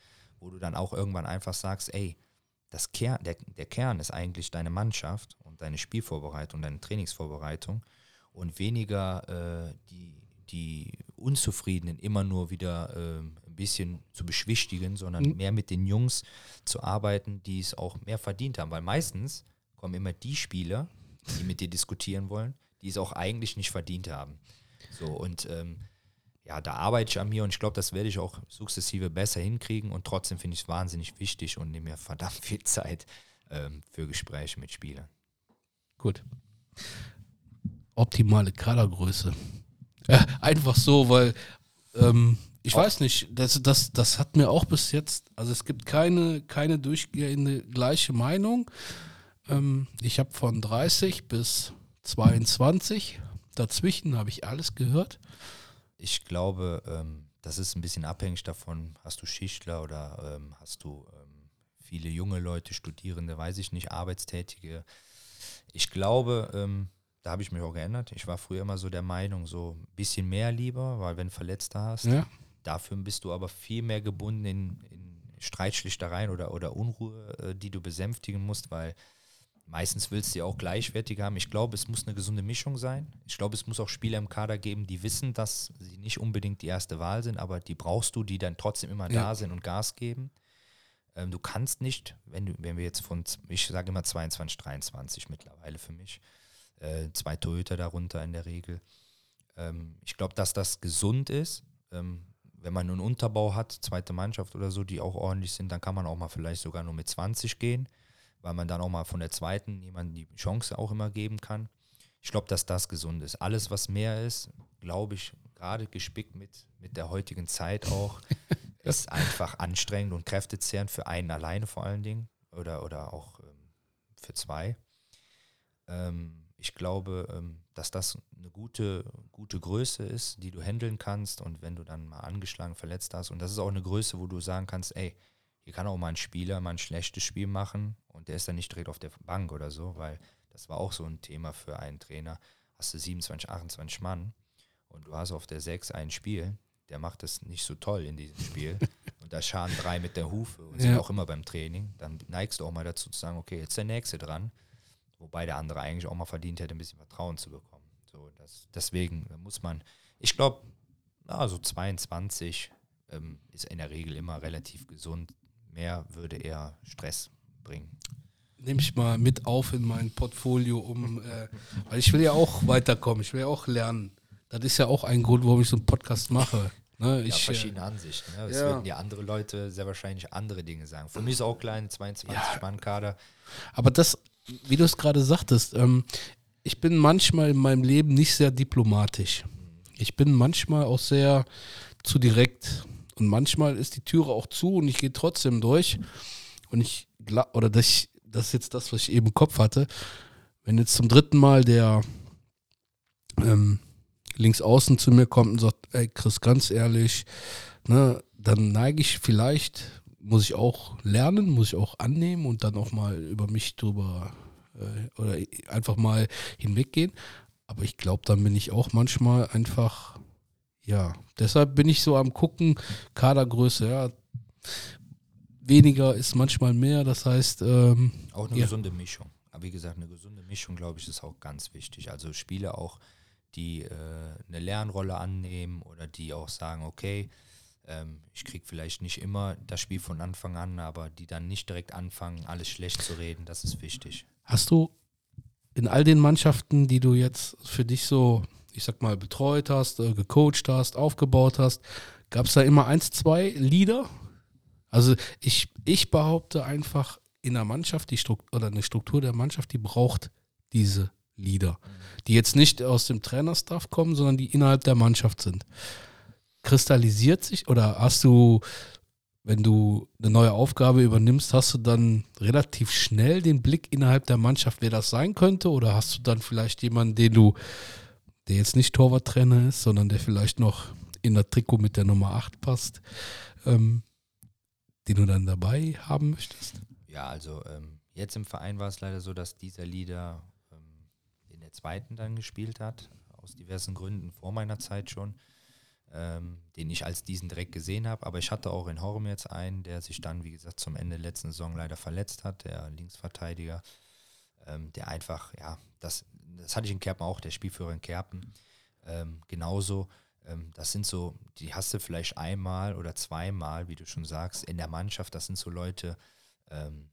wo du dann auch irgendwann einfach sagst, ey, das Kern, der, der Kern ist eigentlich deine Mannschaft und deine Spielvorbereitung, deine Trainingsvorbereitung und weniger äh, die, die Unzufriedenen immer nur wieder ähm, bisschen zu beschwichtigen, sondern Mhm. mehr mit den Jungs zu arbeiten, die es auch mehr verdient haben. Weil meistens kommen immer die Spieler, die mit dir diskutieren wollen, die es auch eigentlich nicht verdient haben. So und ähm, ja, da arbeite ich an mir und ich glaube, das werde ich auch sukzessive besser hinkriegen und trotzdem finde ich es wahnsinnig wichtig und nehme mir verdammt viel Zeit ähm, für Gespräche mit Spielern. Gut. Optimale Kadergröße. Äh, einfach so, weil ähm, ich weiß nicht, das, das, das hat mir auch bis jetzt, also es gibt keine, keine durchgehende gleiche Meinung. Ähm, ich habe von 30 bis 22, dazwischen habe ich alles gehört. Ich glaube, ähm, das ist ein bisschen abhängig davon, hast du Schichtler oder ähm, hast du ähm, viele junge Leute, Studierende, weiß ich nicht, Arbeitstätige. Ich glaube, ähm, da habe ich mich auch geändert. Ich war früher immer so der Meinung, so ein bisschen mehr lieber, weil wenn du Verletzte hast, Ja, dafür bist du aber viel mehr gebunden in, in Streitschlichtereien oder, oder Unruhe, äh, die du besänftigen musst, weil meistens willst du ja auch gleichwertig haben. Ich glaube, es muss eine gesunde Mischung sein. Ich glaube, es muss auch Spieler im Kader geben, die wissen, dass sie nicht unbedingt die erste Wahl sind, aber die brauchst du, die dann trotzdem immer Ja. da sind und Gas geben. Ähm, du kannst nicht, wenn, du, wenn wir jetzt von, ich sage immer 22, 23 mittlerweile für mich, äh, zwei Torhüter darunter in der Regel. Ähm, ich glaube, dass das gesund ist. Ähm, wenn man einen Unterbau hat, zweite Mannschaft oder so, die auch ordentlich sind, dann kann man auch mal vielleicht sogar nur mit 20 gehen, weil man dann auch mal von der zweiten jemandem die Chance auch immer geben kann. Ich glaube, dass das gesund ist. Alles, was mehr ist, glaube ich, gerade gespickt mit, mit der heutigen Zeit auch, ist einfach anstrengend und kräftezehrend für einen alleine vor allen Dingen oder, oder auch ähm, für zwei. Ähm, ich glaube, ähm, dass das eine gute, gute Größe ist, die du handeln kannst und wenn du dann mal angeschlagen, verletzt hast und das ist auch eine Größe, wo du sagen kannst, ey, hier kann auch mal ein Spieler mal ein schlechtes Spiel machen und der ist dann nicht direkt auf der Bank oder so, weil das war auch so ein Thema für einen Trainer. Hast du 27, 28 Mann und du hast auf der 6 ein Spiel, der macht das nicht so toll in diesem Spiel und da scharen drei mit der Hufe und sind Ja. auch immer beim Training, dann neigst du auch mal dazu zu sagen, okay, jetzt der Nächste dran, wobei der andere eigentlich auch mal verdient hätte, ein bisschen Vertrauen zu bekommen. So, das, deswegen muss man, ich glaube, also 22 ähm, ist in der Regel immer relativ gesund. Mehr würde eher Stress bringen. nehme ich mal mit auf in mein Portfolio, um, äh, weil ich will ja auch weiterkommen, ich will ja auch lernen. Das ist ja auch ein Grund, warum ich so einen Podcast mache. Ne, Ja, ich, äh, verschiedene Ansichten. Ne? Es ja. würden ja andere Leute sehr wahrscheinlich andere Dinge sagen. Für mich ist auch klein, 22-Mann-Kader. Aber das, wie du es gerade sagtest, ähm, ich bin manchmal in meinem Leben nicht sehr diplomatisch. Ich bin manchmal auch sehr zu direkt. Und manchmal ist die Türe auch zu und ich gehe trotzdem durch. Und ich gla- oder das, das ist jetzt das, was ich eben im Kopf hatte. Wenn jetzt zum dritten Mal der ähm, links außen zu mir kommt und sagt, ey Chris, ganz ehrlich, ne, dann neige ich vielleicht, muss ich auch lernen, muss ich auch annehmen und dann auch mal über mich drüber äh, oder einfach mal hinweggehen. Aber ich glaube, dann bin ich auch manchmal einfach, ja, deshalb bin ich so am gucken, Kadergröße, ja, weniger ist manchmal mehr, das heißt, ähm, Auch eine Ja. gesunde Mischung. Aber wie gesagt, eine gesunde Mischung, glaube ich, ist auch ganz wichtig. Also Spieler auch, die äh, eine Lernrolle annehmen oder die auch sagen, okay, ähm, ich kriege vielleicht nicht immer das Spiel von Anfang an, aber die dann nicht direkt anfangen, alles schlecht zu reden, das ist wichtig. Hast du in all den Mannschaften, die du jetzt für dich so, ich sag mal, betreut hast, äh, gecoacht hast, aufgebaut hast, gab es da immer eins, zwei Leader? Also ich, ich behaupte einfach, in der Mannschaft, die Struktur oder eine Struktur der Mannschaft, die braucht diese Leader, die jetzt nicht aus dem Trainerstaff kommen, sondern die innerhalb der Mannschaft sind. Kristallisiert sich oder hast du wenn du eine neue Aufgabe übernimmst, hast du dann relativ schnell den Blick innerhalb der Mannschaft, wer das sein könnte? Oder hast du dann vielleicht jemanden, den du, der jetzt nicht Torwarttrainer ist, sondern der vielleicht noch in der Trikot mit der Nummer 8 passt, ähm, den du dann dabei haben möchtest? Ja, also ähm, jetzt im Verein war es leider so, dass dieser Leader ähm, in der zweiten dann gespielt hat, aus diversen Gründen vor meiner Zeit schon, ähm, den ich als diesen direkt gesehen habe. Aber ich hatte auch in Horm jetzt einen, der sich dann, wie gesagt, zum Ende der letzten Saison leider verletzt hat, der Linksverteidiger, ähm, der einfach, ja, das, das hatte ich in Kerpen auch, der Spielführer in Kerpen, ähm, genauso, ähm, das sind so, die hast du vielleicht einmal oder zweimal, wie du schon sagst, in der Mannschaft. Das sind so Leute, ähm,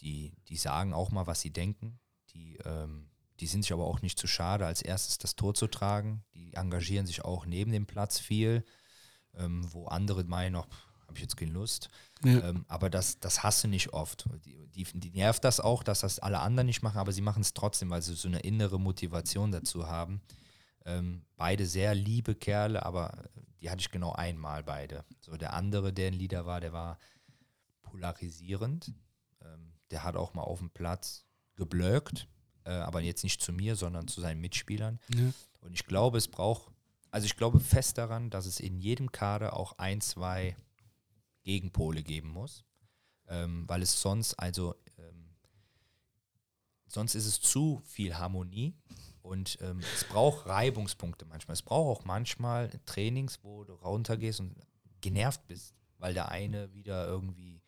die, die sagen auch mal, was sie denken. Die, ähm, die sind sich aber auch nicht zu schade, als erstes das Tor zu tragen. Die engagieren sich auch neben dem Platz viel, ähm, wo andere meinen, noch habe ich jetzt keine Lust. Ja. Ähm, aber das, das hast du nicht oft. Die, die, die, nervt das auch, dass das alle anderen nicht machen, aber sie machen es trotzdem, weil sie so eine innere Motivation dazu haben. Ähm, beide sehr liebe Kerle, aber die hatte ich genau einmal beide. So der andere, der ein Leader war, der war polarisierend. Ähm, der hat auch mal auf dem Platz geblöckt, äh, aber jetzt nicht zu mir, sondern zu seinen Mitspielern. Ja. Und ich glaube, es braucht, also ich glaube fest daran, dass es in jedem Kader auch ein, zwei Gegenpole geben muss, ähm, weil es sonst, also ähm, sonst ist es zu viel Harmonie und ähm, es braucht Reibungspunkte manchmal. Es braucht auch manchmal Trainings, wo du runtergehst und genervt bist, weil der eine wieder irgendwie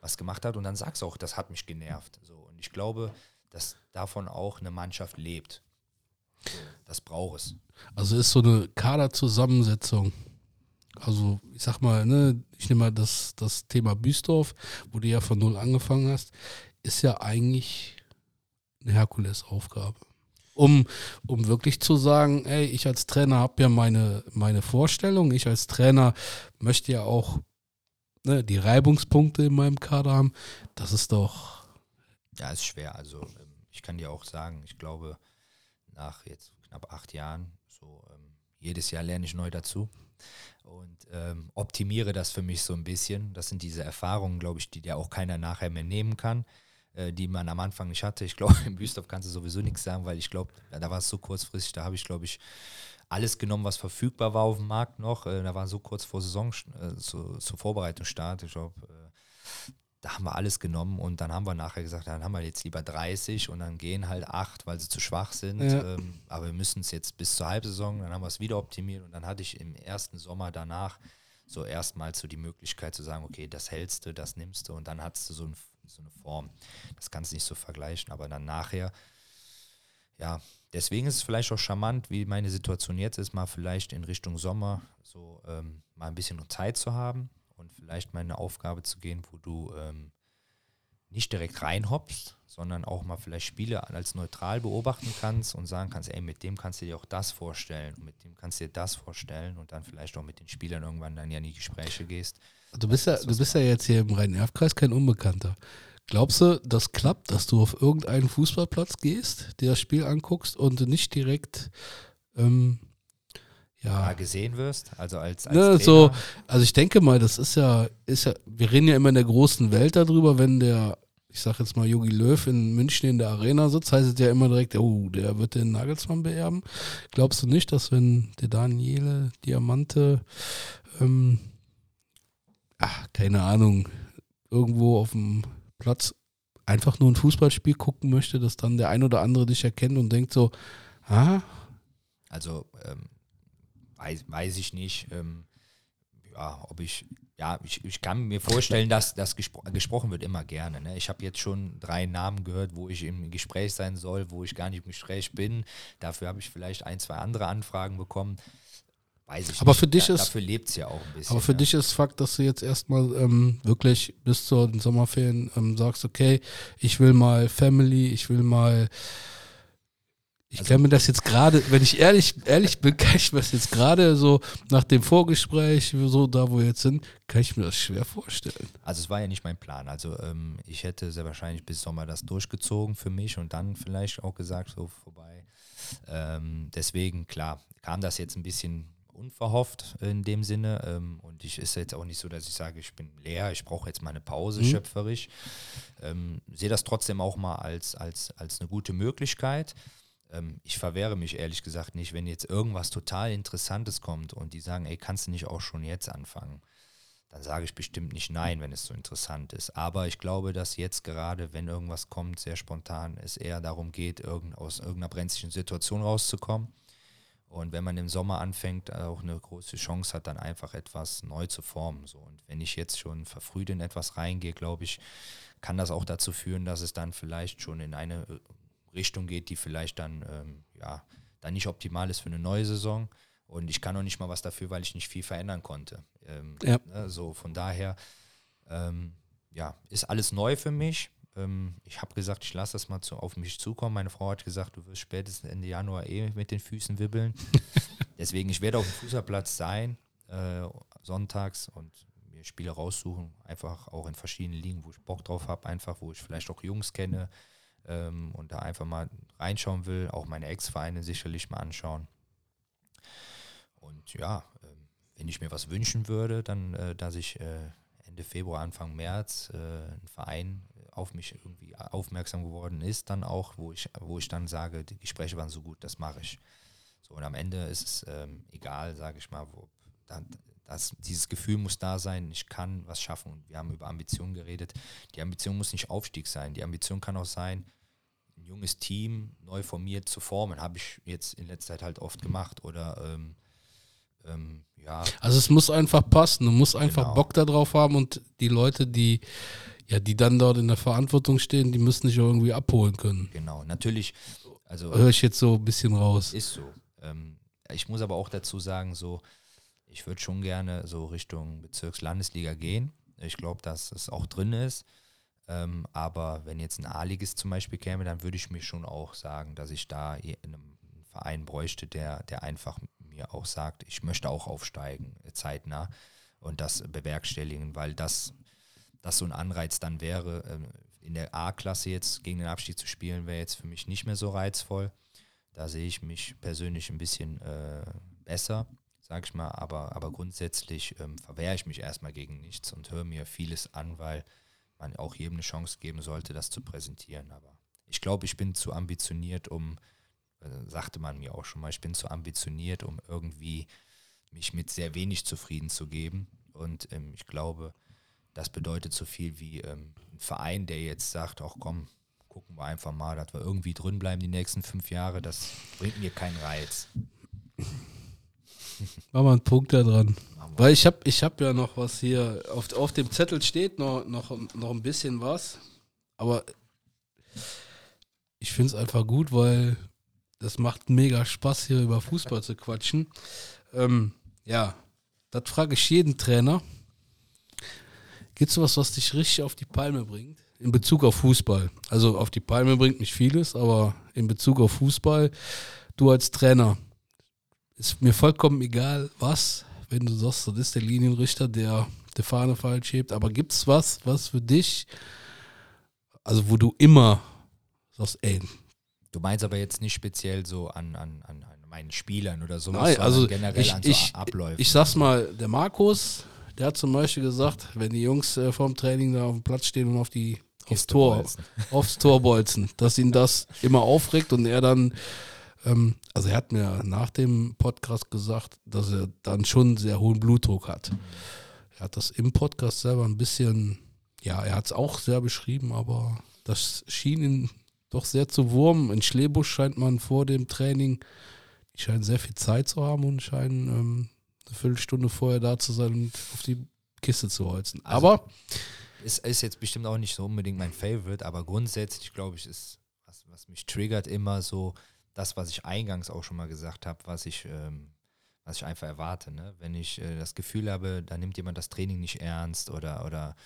was gemacht hat und dann sagst du auch, das hat mich genervt. So. Und ich glaube, dass davon auch eine Mannschaft lebt. Das braucht es. Also ist so eine Kaderzusammensetzung. Also ich sag mal, ne, ich nehme mal das, das Thema Büstorf, wo du ja von null angefangen hast, ist ja eigentlich eine Herkulesaufgabe. Um, um wirklich zu sagen, ey, ich als Trainer habe ja meine, meine Vorstellung, ich als Trainer möchte ja auch ne, die Reibungspunkte in meinem Kader haben. Das ist doch. Ja, ist schwer. Also ähm, ich kann dir auch sagen, ich glaube, nach jetzt knapp acht Jahren, so ähm, jedes Jahr lerne ich neu dazu und ähm, optimiere das für mich so ein bisschen. Das sind diese Erfahrungen, glaube ich, die dir auch keiner nachher mehr nehmen kann, äh, die man am Anfang nicht hatte. Ich glaube, im Büstorf kannst du sowieso nichts sagen, weil ich glaube, da war es so kurzfristig, da habe ich, glaube ich, alles genommen, was verfügbar war auf dem Markt noch. Äh, da war so kurz vor Saison, äh, zu, zur Vorbereitungsstart. Ich glaube, äh, da haben wir alles genommen und dann haben wir nachher gesagt, dann haben wir jetzt lieber 30 und dann gehen halt acht, weil sie zu schwach sind. Ja. Ähm, aber wir müssen es jetzt bis zur Halbsaison, dann haben wir es wieder optimiert und dann hatte ich im ersten Sommer danach so erstmal so die Möglichkeit zu sagen, okay, das hältst du, das nimmst du und dann hast du so, ein, so eine Form. Das kannst du nicht so vergleichen, aber dann nachher, ja, deswegen ist es vielleicht auch charmant, wie meine Situation jetzt ist, mal vielleicht in Richtung Sommer so ähm, mal ein bisschen Zeit zu haben und vielleicht mal eine Aufgabe zu gehen, wo du ähm, nicht direkt reinhoppst, sondern auch mal vielleicht Spiele als neutral beobachten kannst und sagen kannst, ey, mit dem kannst du dir auch das vorstellen und mit dem kannst du dir das vorstellen und dann vielleicht auch mit den Spielern irgendwann dann ja in die Gespräche gehst. Du bist ja, du bist ja jetzt hier im Rhein-Erf-Kreis kein Unbekannter. Glaubst du, das klappt, dass du auf irgendeinen Fußballplatz gehst, dir das Spiel anguckst und nicht direkt ähm, ja. gesehen wirst, also als, als ne, so, also ich denke mal, das ist ja, ist ja, wir reden ja immer in der großen Welt darüber, wenn der, ich sag jetzt mal, Yogi Löw in München in der Arena sitzt, heißt es ja immer direkt, oh, der wird den Nagelsmann beerben. Glaubst du nicht, dass wenn der Daniele Diamante, ähm, ach, keine Ahnung, irgendwo auf dem Platz einfach nur ein Fußballspiel gucken möchte, dass dann der ein oder andere dich erkennt und denkt so, ah? Also, ähm, weiß, weiß ich nicht, ähm, ja, ob ich, ja, ich, ich kann mir vorstellen, dass das gespro gesprochen wird immer gerne. Ne? Ich habe jetzt schon drei Namen gehört, wo ich im Gespräch sein soll, wo ich gar nicht im Gespräch bin. Dafür habe ich vielleicht ein, zwei andere Anfragen bekommen. Weiß ich aber nicht. für dich da, ist, dafür lebt es ja auch ein bisschen. Aber für ja. dich ist Fakt, dass du jetzt erstmal ähm, wirklich bis zu den Sommerferien ähm, sagst, okay, ich will mal Family, ich will mal ich also, kann mir das jetzt gerade, wenn ich ehrlich, ehrlich bin, kann ich mir das jetzt gerade so nach dem Vorgespräch, so da wo wir jetzt sind, kann ich mir das schwer vorstellen. Also es war ja nicht mein Plan. Also ähm, ich hätte sehr wahrscheinlich bis Sommer das durchgezogen für mich und dann vielleicht auch gesagt, so vorbei. Ähm, deswegen, klar, kam das jetzt ein bisschen unverhofft in dem Sinne. Ähm, und ich ist jetzt auch nicht so, dass ich sage, ich bin leer, ich brauche jetzt mal eine Pause, mhm. schöpferisch. Ähm, sehe das trotzdem auch mal als, als, als eine gute Möglichkeit ähm, ich verwehre mich ehrlich gesagt nicht, wenn jetzt irgendwas total Interessantes kommt und die sagen, ey, kannst du nicht auch schon jetzt anfangen? Dann sage ich bestimmt nicht nein, wenn es so interessant ist. Aber ich glaube, dass jetzt gerade, wenn irgendwas kommt, sehr spontan, es eher darum geht, irgend, aus irgendeiner brenzlichen Situation rauszukommen. Und wenn man im Sommer anfängt, auch eine große Chance hat, dann einfach etwas neu zu formen. So. Und wenn ich jetzt schon verfrüht in etwas reingehe, glaube ich, kann das auch dazu führen, dass es dann vielleicht schon in eine Richtung geht, die vielleicht dann, ähm, ja, dann nicht optimal ist für eine neue Saison. Und ich kann auch nicht mal was dafür, weil ich nicht viel verändern konnte. Ähm, Ja. ne, so von daher, ähm, ja, ist alles neu für mich. Ähm, ich habe gesagt, ich lasse das mal zu, auf mich zukommen. Meine Frau hat gesagt, du wirst spätestens Ende Januar eh mit den Füßen wibbeln. Deswegen, ich werde auf dem Fußballplatz sein, äh, sonntags und mir Spiele raussuchen. Einfach auch in verschiedenen Ligen, wo ich Bock drauf habe, einfach, wo ich vielleicht auch Jungs kenne ähm, und da einfach mal reinschauen will. Auch meine Ex-Vereine sicherlich mal anschauen. Und ja, ähm, wenn ich mir was wünschen würde, dann, äh, dass ich äh, Ende Februar, Anfang März äh, ein Verein auf mich irgendwie aufmerksam geworden ist, dann auch, wo ich, wo ich dann sage, die Gespräche waren so gut, das mache ich. So, und am Ende ist es ähm, egal, sage ich mal, wo, dann, das, dieses Gefühl muss da sein, ich kann was schaffen. Und wir haben über Ambitionen geredet. Die Ambition muss nicht Aufstieg sein. Die Ambition kann auch sein, ein junges Team neu formiert zu formen. Habe ich jetzt in letzter Zeit halt oft gemacht. Oder ähm, ähm, ja, Also es muss einfach passen. Du musst einfach Genau. Bock darauf haben und die Leute, die ja, die dann dort in der Verantwortung stehen, die müssen dich auch irgendwie abholen können. genau. Natürlich, also Höre ich jetzt so ein bisschen raus. Ist so. Ähm, ich muss aber auch dazu sagen, so, ich würde schon gerne so Richtung Bezirkslandesliga gehen. Ich glaube, dass es auch drin ist. Ähm, aber wenn jetzt ein A-Ligist zum Beispiel käme, dann würde ich mir schon auch sagen, dass ich da in einem Verein bräuchte, der, der einfach mir auch sagt, ich möchte auch aufsteigen, äh, zeitnah und das bewerkstelligen, weil das, das so ein Anreiz dann wäre. Ähm, in der A-Klasse jetzt gegen den Abstieg zu spielen, wäre jetzt für mich nicht mehr so reizvoll. Da sehe ich mich persönlich ein bisschen äh, besser, sage ich mal, aber, aber grundsätzlich ähm, verwehre ich mich erstmal gegen nichts und höre mir vieles an, weil man auch jedem eine Chance geben sollte, das zu präsentieren. Aber ich glaube, ich bin zu ambitioniert, um, äh, sagte man mir auch schon mal, ich bin zu ambitioniert, um irgendwie mich mit sehr wenig zufrieden zu geben. Und ähm, ich glaube, das bedeutet so viel wie ähm, ein Verein, der jetzt sagt, ach komm, gucken wir einfach mal, dass wir irgendwie drin bleiben die nächsten fünf Jahre, das bringt mir keinen Reiz. Mach mal einen Punkt da dran. Weil ich habe ich hab ja noch was hier, auf, auf dem Zettel steht noch, noch, noch ein bisschen was, aber ich finde es einfach gut, weil das macht mega Spaß, hier über Fußball zu quatschen. Ähm, ja, das frage ich jeden Trainer. Gibt es was, was dich richtig auf die Palme bringt? In Bezug auf Fußball. Also auf die Palme bringt nicht vieles, aber in Bezug auf Fußball, du als Trainer, ist mir vollkommen egal, was, wenn du sagst, das ist der Linienrichter, der die Fahne falsch hebt. Aber gibt es was, was für dich, also wo du immer sagst, ey, Du meinst aber jetzt nicht speziell so an, an, an, an meinen Spielern oder so, Nein, also generell ich, an so ich, Abläufen. ich sag's mal, der Markus, der hat zum Beispiel gesagt, wenn die Jungs äh, vorm Training da auf dem Platz stehen und auf die aufs Tor, bolzen. aufs Tor bolzen, dass ihn das immer aufregt und er dann, ähm, also er hat mir nach dem Podcast gesagt, dass er dann schon sehr hohen Blutdruck hat. Er hat das im Podcast selber ein bisschen, ja, er hat es auch sehr beschrieben, aber das schien ihn doch sehr zu wurmen. In Schlebusch scheint man vor dem Training, die scheinen sehr viel Zeit zu haben und scheinen ähm, eine Viertelstunde vorher da zu sein und auf die Kiste zu holzen. Also, aber Ist, ist jetzt bestimmt auch nicht so unbedingt mein Favorite, aber grundsätzlich glaube ich, ist, was, was mich triggert, immer so das, was ich eingangs auch schon mal gesagt habe, was ich, ähm, was ich einfach erwarte. Ne? Wenn ich äh, das Gefühl habe, da nimmt jemand das Training nicht ernst oder, oder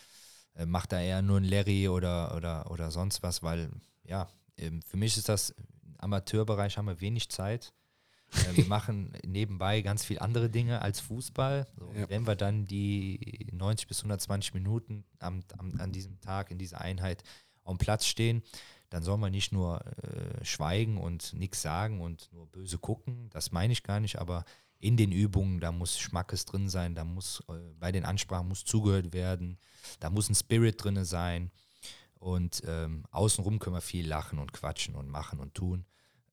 äh, macht da eher nur ein Larry oder, oder, oder sonst was, weil ja, ähm, für mich ist das, im Amateurbereich haben wir wenig Zeit. Äh, wir machen nebenbei ganz viel andere Dinge als Fußball. So, Ja. Wenn wir dann die 90 bis 120 Minuten am, am, an diesem Tag in dieser Einheit am Platz stehen, dann soll man nicht nur äh, schweigen und nichts sagen und nur böse gucken. Das meine ich gar nicht, aber in den Übungen, da muss Schmackes drin sein, da muss äh, bei den Ansprachen muss zugehört werden, da muss ein Spirit drin sein. Und ähm, außenrum können wir viel lachen und quatschen und machen und tun.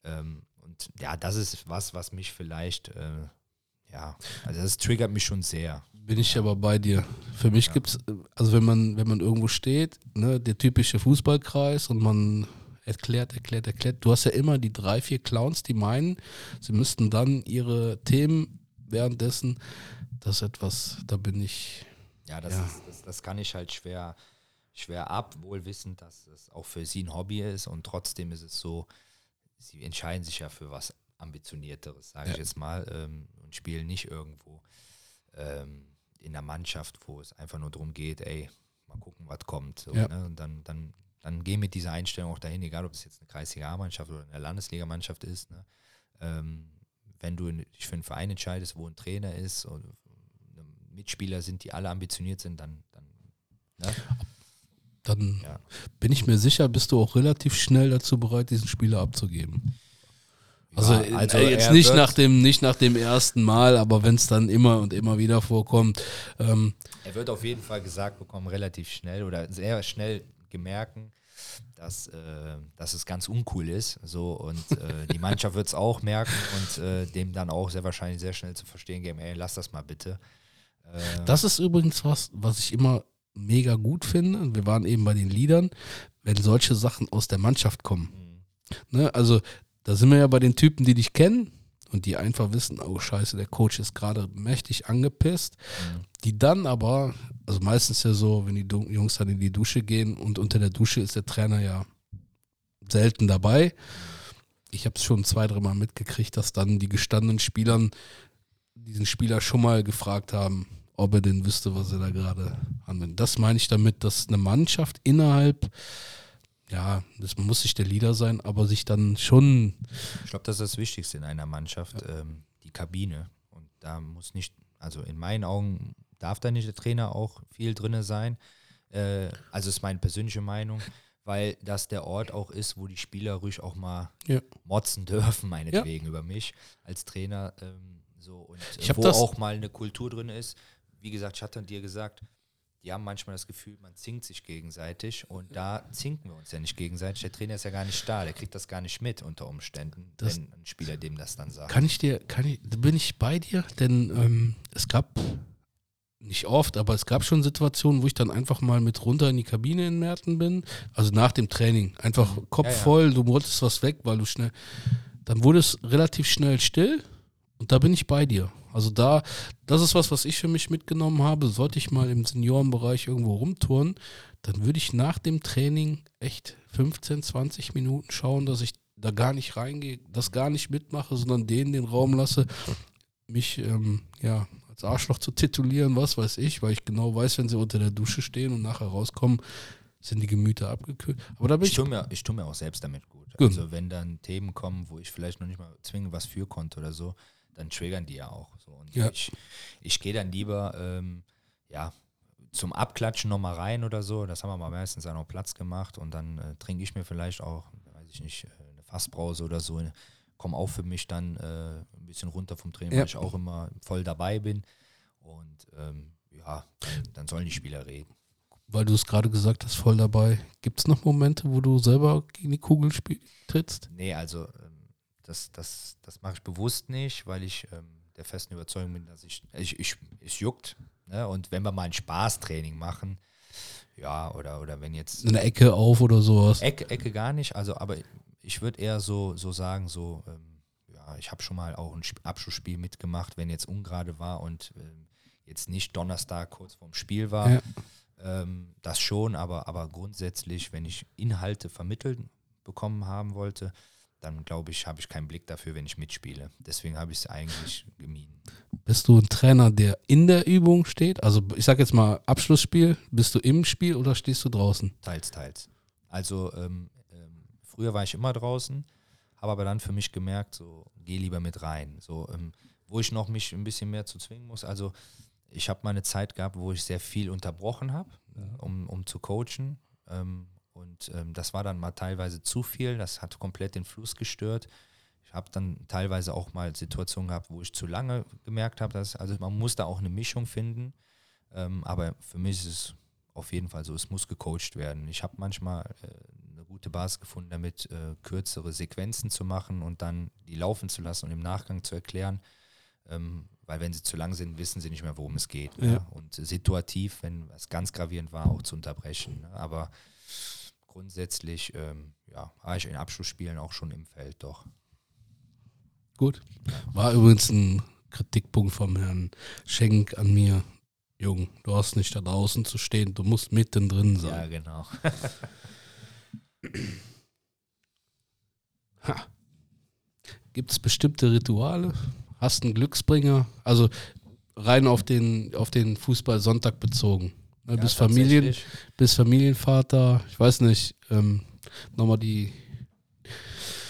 Ähm, und ja, das ist was, was mich vielleicht, äh, ja, also das triggert mich schon sehr. Bin ich aber bei dir. Für mich gibt's, äh, also wenn man, wenn man irgendwo steht, ne, der typische Fußballkreis und man erklärt, erklärt, erklärt, du hast ja immer die drei, vier Clowns, die meinen, sie müssten dann ihre Themen währenddessen, das ist etwas, da bin ich, Ja, das, Ja. Ist, das, das kann ich halt schwer, schwer ab, wohl wissend, dass es auch für sie ein Hobby ist und trotzdem ist es so, sie entscheiden sich ja für was ambitionierteres, sage Ja. ich jetzt mal, ähm, und spielen nicht irgendwo ähm, in der Mannschaft, wo es einfach nur darum geht, ey, mal gucken, was kommt. So, Ja. ne? Und dann, dann, dann geh mit dieser Einstellung auch dahin, egal ob es jetzt eine Kreisliga-Mannschaft oder eine Landesligamannschaft ist. Ne? Ähm, wenn du dich für einen Verein entscheidest, wo ein Trainer ist und Mitspieler sind, die alle ambitioniert sind, dann, dann ne? Dann Ja. bin ich mir sicher, bist du auch relativ schnell dazu bereit, diesen Spieler abzugeben. Also, Ja, also äh, jetzt nicht nach, dem, nicht nach dem ersten Mal, aber wenn es dann immer und immer wieder vorkommt. Ähm, Er wird auf jeden Fall gesagt bekommen, relativ schnell oder sehr schnell gemerken, dass, äh, dass es ganz uncool ist. So, und äh, die Mannschaft wird es auch merken und äh, dem dann auch sehr wahrscheinlich sehr schnell zu verstehen geben, ey, lass das mal bitte. Äh, Das ist übrigens was, was ich immer mega gut finde. Wir waren eben bei den Liedern, wenn solche Sachen aus der Mannschaft kommen. mh, Ne? Also, da sind wir ja bei den Typen, die dich kennen und die einfach wissen, oh scheiße, der Coach ist gerade mächtig angepisst. mh. Die dann aber, also meistens ja so, wenn die Jungs dann in die Dusche gehen und unter der Dusche ist der Trainer ja selten dabei. Ich habe es schon zwei, dreimal mitgekriegt, dass dann die gestandenen Spielern diesen Spieler schon mal gefragt haben, ob er denn wüsste, was er da gerade anwendet. Das meine ich damit, dass eine Mannschaft innerhalb, ja, das muss nicht der Leader sein, aber sich dann schon, Ich glaube, das ist das Wichtigste in einer Mannschaft, ähm, die Kabine. Und da muss nicht, also in meinen Augen darf da nicht der Trainer auch viel drin sein. Äh, also ist meine persönliche Meinung, weil das der Ort auch ist, wo die Spieler ruhig auch mal Ja. motzen dürfen, meinetwegen, über mich als Trainer. Ähm, so, und äh, wo auch mal eine Kultur drin ist. Wie gesagt, ich hatte dir gesagt, die haben manchmal das Gefühl, man zinkt sich gegenseitig und da zinken wir uns ja nicht gegenseitig. Der Trainer ist ja gar nicht da, der kriegt das gar nicht mit unter Umständen, Das- wenn ein Spieler dem das dann sagt. Kann ich dir, kann ich, bin ich bei dir, denn ähm, es gab nicht oft, aber es gab schon Situationen, wo ich dann einfach mal mit runter in die Kabine in Merten bin, also nach dem Training, einfach Kopf Ja, ja. voll, du wolltest was weg, weil du schnell, dann wurde es relativ schnell still und da bin ich bei dir. Also da, das ist was, was ich für mich mitgenommen habe. Sollte ich mal im Seniorenbereich irgendwo rumtouren, dann würde ich nach dem Training echt 15, 20 Minuten schauen, dass ich da gar nicht reingehe, das gar nicht mitmache, sondern denen den Raum lasse, mich ähm, ja als Arschloch zu titulieren, was weiß ich, weil ich genau weiß, wenn sie unter der Dusche stehen und nachher rauskommen, sind die Gemüter abgekühlt. Aber da bin Ich ich, tue, mir, ich tue mir auch selbst damit gut. Gut. Also wenn dann Themen kommen, wo ich vielleicht noch nicht mal zwingend was für konnte oder so, dann triggern die ja auch. So. Und Ja. ich, ich gehe dann lieber ähm, ja, zum Abklatschen nochmal rein oder so. Das haben wir mal meistens auch noch Platz gemacht und dann äh, trinke ich mir vielleicht auch, weiß ich nicht, äh, eine Fassbrause oder so. Komme auch für mich dann äh, ein bisschen runter vom Training, Ja. weil ich auch immer voll dabei bin. Und ähm, ja, dann, dann sollen die Spieler reden. weil du es gerade gesagt hast, voll dabei. Gibt es noch Momente, wo du selber gegen die Kugel trittst? Nee, also ähm, das, das, das mache ich bewusst nicht, weil ich ähm, der festen Überzeugung bin, dass ich, ich, ich es juckt. Ne? Und wenn wir mal ein Spaßtraining machen, ja, oder, oder wenn jetzt Eine Ecke auf oder sowas? Ecke, Ecke gar nicht, also aber ich würde eher so, so sagen, so, ähm, ja, ich habe schon mal auch ein Sp- Abschlussspiel mitgemacht, wenn jetzt ungerade war und ähm, jetzt nicht Donnerstag kurz vorm Spiel war. Ja. Ähm, das schon, aber, aber grundsätzlich, wenn ich Inhalte vermittelt bekommen haben wollte, dann glaube ich, habe ich keinen Blick dafür, wenn ich mitspiele. Deswegen habe ich es eigentlich gemieden. Bist du ein Trainer, der in der Übung steht? Also ich sag jetzt mal Abschlussspiel. Bist du im Spiel oder stehst du draußen? Teils, teils. Also ähm, ähm, früher war ich immer draußen, habe aber dann für mich gemerkt, so geh lieber mit rein. So, ähm, wo ich noch mich ein bisschen mehr zu zwingen muss. Also ich habe mal eine Zeit gehabt, wo ich sehr viel unterbrochen habe, um, um zu coachen. Und ähm, das war dann mal teilweise zu viel, das hat komplett den Fluss gestört. Ich habe dann teilweise auch mal Situationen gehabt, wo ich zu lange gemerkt habe, dass, also man muss da auch eine Mischung finden. Ähm, aber für mich ist es auf jeden Fall so, es muss gecoacht werden. Ich habe manchmal äh, eine gute Basis gefunden, damit äh, kürzere Sequenzen zu machen und dann die laufen zu lassen und im Nachgang zu erklären. Ähm, weil wenn sie zu lang sind, wissen sie nicht mehr, worum es geht. Ja. Ne? Und situativ, wenn was ganz gravierend war, auch zu unterbrechen. Ne? Aber grundsätzlich, ähm, ja, war ich in Abschlussspielen auch schon im Feld, doch. Gut. War übrigens ein Kritikpunkt vom Herrn Schenk an mir. Jung, du hast nicht da draußen zu stehen, du musst mittendrin Ja, sein. genau. Gibt es bestimmte Rituale? Hast du einen Glücksbringer? Also rein auf den, auf den Fußball Sonntag bezogen. Ne, Ja, bist, Familien, bist Familienvater, ich weiß nicht, ähm, nochmal die,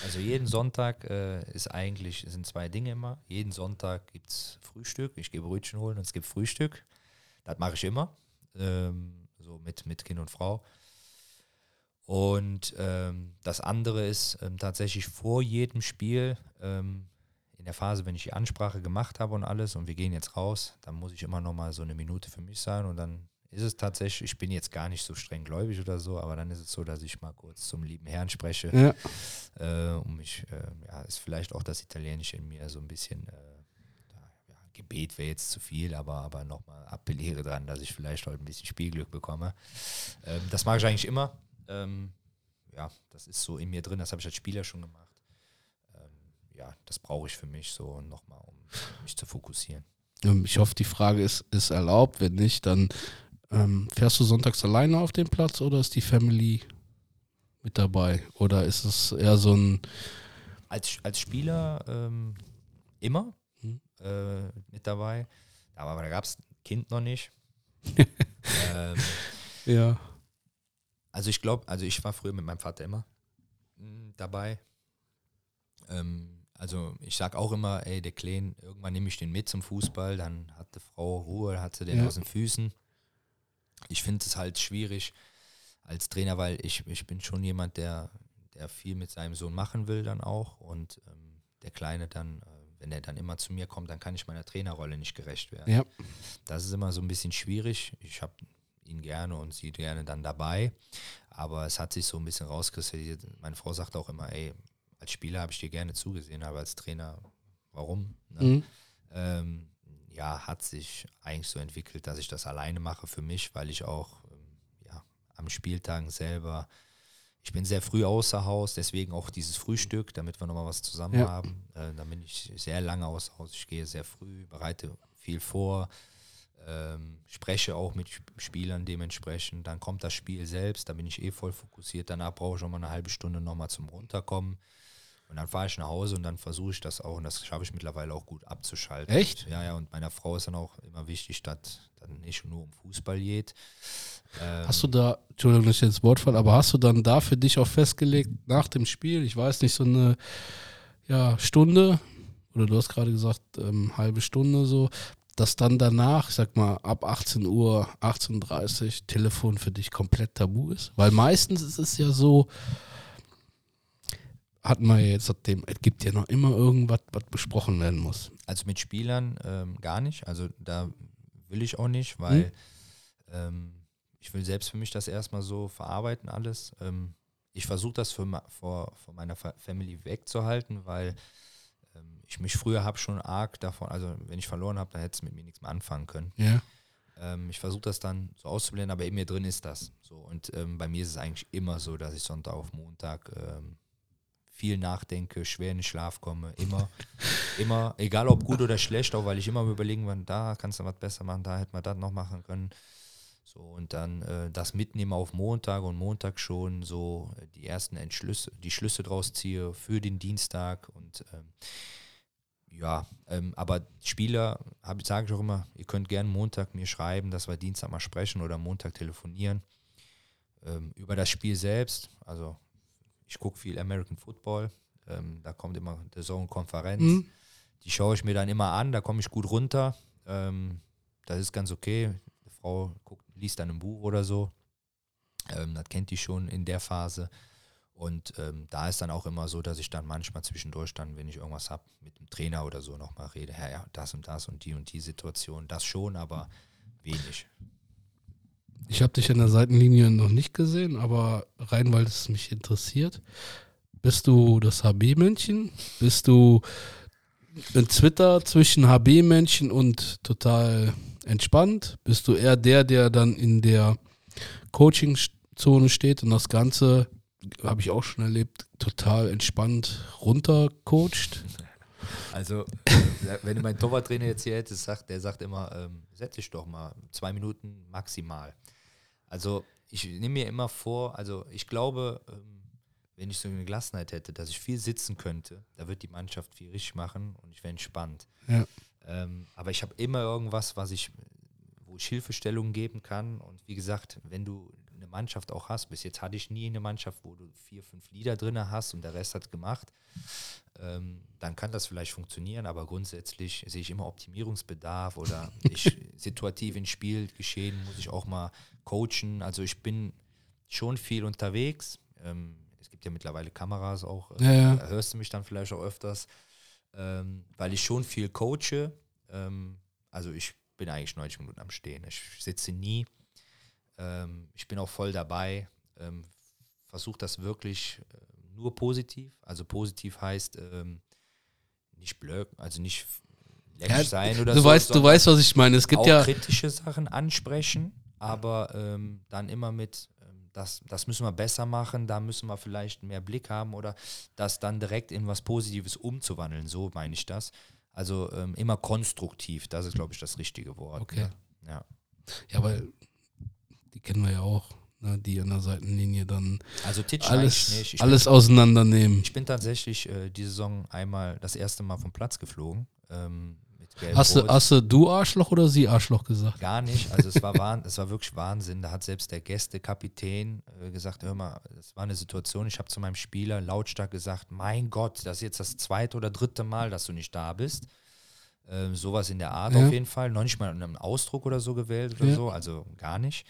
Also jeden Sonntag äh, ist eigentlich, sind zwei Dinge immer. Jeden Sonntag gibt es Frühstück. Ich gehe Brötchen holen und es gibt Frühstück. Das mache ich immer. Ähm, so mit, mit Kind und Frau. Und ähm, das andere ist ähm, tatsächlich vor jedem Spiel, ähm, in der Phase, wenn ich die Ansprache gemacht habe und alles und wir gehen jetzt raus, dann muss ich immer noch mal so eine Minute für mich sein und dann ist es tatsächlich, ich bin jetzt gar nicht so streng gläubig oder so, aber dann ist es so, dass ich mal kurz zum lieben Herrn spreche ja, äh, um mich, äh, ja, ist vielleicht auch das Italienische in mir so ein bisschen, äh, ja, Gebet wäre jetzt zu viel, aber, aber nochmal appelliere dran, dass ich vielleicht heute ein bisschen Spielglück bekomme. Ähm, das mache ich eigentlich immer. Ähm, ja, das ist so in mir drin, das habe ich als Spieler schon gemacht. Ähm, ja, das brauche ich für mich so nochmal, um mich zu fokussieren. ähm, ich hoffe, die Frage ist, ist erlaubt. Wenn nicht, dann ähm, fährst du sonntags alleine auf den Platz oder ist die Family mit dabei? Oder ist es eher so ein, Als, als Spieler ähm, immer Mhm. äh, mit dabei, aber, da gab es Kind noch nicht. ähm, ja, Also ich glaube, also ich war früher mit meinem Vater immer mm, dabei. Ähm, also ich sag auch immer, ey, der Klein, irgendwann nehme ich den mit zum Fußball, dann hat die Frau Ruhe, hat sie den Ja. aus den Füßen. Ich finde es halt schwierig als Trainer, weil ich, ich bin schon jemand, der, der viel mit seinem Sohn machen will dann auch und ähm, der Kleine dann, äh, wenn er dann immer zu mir kommt, dann kann ich meiner Trainerrolle nicht gerecht werden. ja, Das ist immer so ein bisschen schwierig. Ich habe ihn gerne und sie gerne dann dabei. Aber es hat sich so ein bisschen rauskristallisiert. Meine Frau sagt auch immer, ey, als Spieler habe ich dir gerne zugesehen, aber als Trainer, warum? Ne? mhm. Ähm, ja, hat sich eigentlich so entwickelt, dass ich das alleine mache für mich, weil ich auch ähm, ja, am Spieltagen selber, ich bin sehr früh außer Haus, deswegen auch dieses Frühstück, damit wir nochmal was zusammen Ja. haben. Äh, dann bin ich sehr lange außer Haus. Ich gehe sehr früh, bereite viel vor, ähm, spreche auch mit Sp- Spielern dementsprechend. Dann kommt das Spiel selbst, da bin ich eh voll fokussiert. Danach brauche ich auch mal eine halbe Stunde nochmal zum Runterkommen. Und dann fahre ich nach Hause und dann versuche ich das auch, und das schaffe ich mittlerweile auch gut abzuschalten. Echt? Ja, ja, und meiner Frau ist dann auch immer wichtig, dass dann nicht nur um Fußball geht. Ähm, Hast du da, Entschuldigung, dass ich jetzt Wort falle, aber hast du dann da für dich auch festgelegt, nach dem Spiel, ich weiß nicht, so eine ja, Stunde, oder du hast gerade gesagt, ähm, halbe Stunde so, dass dann danach, ich sag mal, ab 18 Uhr, 18.30 Uhr, Telefon für dich komplett tabu ist? Weil meistens ist es ja so, hatten wir jetzt seitdem, es gibt ja noch immer irgendwas, was besprochen werden muss. Also mit Spielern ähm, gar nicht. Also da will ich auch nicht, weil ähm, ich will selbst für mich das erstmal so verarbeiten alles. Ähm, ich versuche das für, vor, vor meiner Fa Family wegzuhalten, weil ähm, ich mich früher habe schon arg davon, also wenn ich verloren habe, dann hätte es mit mir nichts mehr anfangen können. Ja. Ähm, ich versuche das dann so auszublenden, aber in mir drin ist das. So. Und ähm, bei mir ist es eigentlich immer so, dass ich Sonntag auf Montag viel nachdenke, schwer in den Schlaf komme. Immer, immer, egal ob gut oder schlecht, auch weil ich immer überlegen bin, da kannst du was besser machen, da hätte man das noch machen können. So, und dann äh, das mitnehme auf Montag und Montag schon so äh, die ersten Entschlüsse, die Schlüsse draus ziehe für den Dienstag und ähm, ja, ähm, aber Spieler, sage ich auch immer, ihr könnt gerne Montag mir schreiben, dass wir Dienstag mal sprechen oder Montag telefonieren. Ähm, über das Spiel selbst, also ich gucke viel American Football, ähm, da kommt immer der Zone-Konferenz. Mhm. Die schaue ich mir dann immer an, da komme ich gut runter. Ähm, das ist ganz okay. Die Frau guckt, liest dann ein Buch oder so. Ähm, das kennt die schon in der Phase. Und ähm, da ist dann auch immer so, dass ich dann manchmal zwischendurch dann, wenn ich irgendwas habe, mit dem Trainer oder so nochmal rede, ja, ja, das und das und die und die Situation, das schon, aber wenig. Ich habe dich an der Seitenlinie noch nicht gesehen, aber rein, weil es mich interessiert. Bist du das HB-Männchen? Bist du ein Twitter zwischen HB-Männchen und total entspannt? Bist du eher der, der dann in der Coaching-Zone steht und das Ganze, habe ich auch schon erlebt, total entspannt runtercoacht? Also, wenn du meinen Torwarttrainer jetzt hier hättest, sagt, der sagt immer, ähm, setz dich doch mal, zwei Minuten maximal. Also, ich nehme mir immer vor, also ich glaube, ähm, wenn ich so eine Gelassenheit hätte, dass ich viel sitzen könnte, da wird die Mannschaft viel richtig machen und ich wäre entspannt. Ja. Ähm, aber ich habe immer irgendwas, was ich, wo ich Hilfestellungen geben kann. Und wie gesagt, wenn du eine Mannschaft auch hast, bis jetzt hatte ich nie eine Mannschaft, wo du vier, fünf Lieder drin hast und der Rest hat gemacht, ähm, dann kann das vielleicht funktionieren, aber grundsätzlich sehe ich immer Optimierungsbedarf oder ich situativ ins Spiel geschehen, muss ich auch mal coachen. Also ich bin schon viel unterwegs. Ähm, es gibt ja mittlerweile Kameras auch, äh, Ja, ja. da hörst du mich dann vielleicht auch öfters, ähm, weil ich schon viel coache. Ähm, also ich bin eigentlich 90 Minuten am Stehen. Ich sitze nie. Ähm, ich bin auch voll dabei. Ähm, Versuche das wirklich äh, nur positiv. Also positiv heißt ähm, nicht blöd, also nicht läppisch Ja, sein oder du, so. weißt, du weißt, was ich meine. Es gibt auch ja. kritische Sachen ansprechen, aber ähm, dann immer mit, ähm, das, das müssen wir besser machen, da müssen wir vielleicht mehr Blick haben oder das dann direkt in was Positives umzuwandeln, so meine ich das. Also ähm, immer konstruktiv, das ist, glaube ich, das richtige Wort. Okay. Ne? Ja. Ja, aber die kennen wir ja auch, ne, die an der Seitenlinie dann Also Titsch alles, nicht. Ich alles bin, auseinandernehmen. ich bin tatsächlich äh, die Saison einmal das erste Mal vom Platz geflogen. Ähm, Hast du, hast du du Arschloch oder sie Arschloch gesagt? Gar nicht. Also es war, wahn, es war wirklich Wahnsinn. Da hat selbst der Gästekapitän äh, gesagt, hör mal, das war eine Situation, ich habe zu meinem Spieler lautstark gesagt, mein Gott, das ist jetzt das zweite oder dritte Mal, dass du nicht da bist. Ähm, sowas in der Art Ja. auf jeden Fall. Noch nicht mal einen Ausdruck oder so gewählt oder Ja. so, also gar nicht.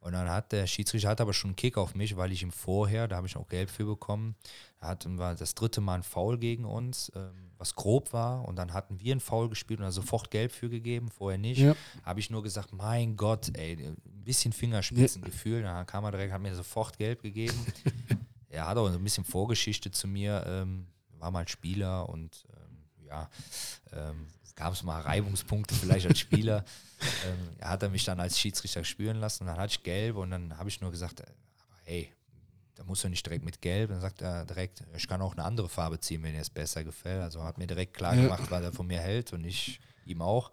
Und dann hat der Schiedsrichter hat aber schon einen Kick auf mich, weil ich ihm vorher, da habe ich auch Gelb für bekommen, hatten wir das dritte Mal ein Foul gegen uns, ähm, was grob war. Und dann hatten wir ein Foul gespielt und da sofort Gelb für gegeben, vorher nicht Ja. habe ich nur gesagt, mein Gott, ey, ein bisschen Fingerspitzengefühl. Dann kam er direkt, hat mir sofort gelb gegeben. er hat auch so ein bisschen Vorgeschichte zu mir, ähm, war mal Spieler und ähm, ja, ähm, gab es mal Reibungspunkte vielleicht als Spieler. ähm, hat er mich dann als Schiedsrichter spüren lassen. Dann hatte ich gelb und dann habe ich nur gesagt, äh, hey, da muss er nicht direkt mit gelb. Dann sagt er direkt, ich kann auch eine andere Farbe ziehen, wenn dir es besser gefällt. Also hat mir direkt klar Ja. gemacht, was er von mir hält und ich ihm auch.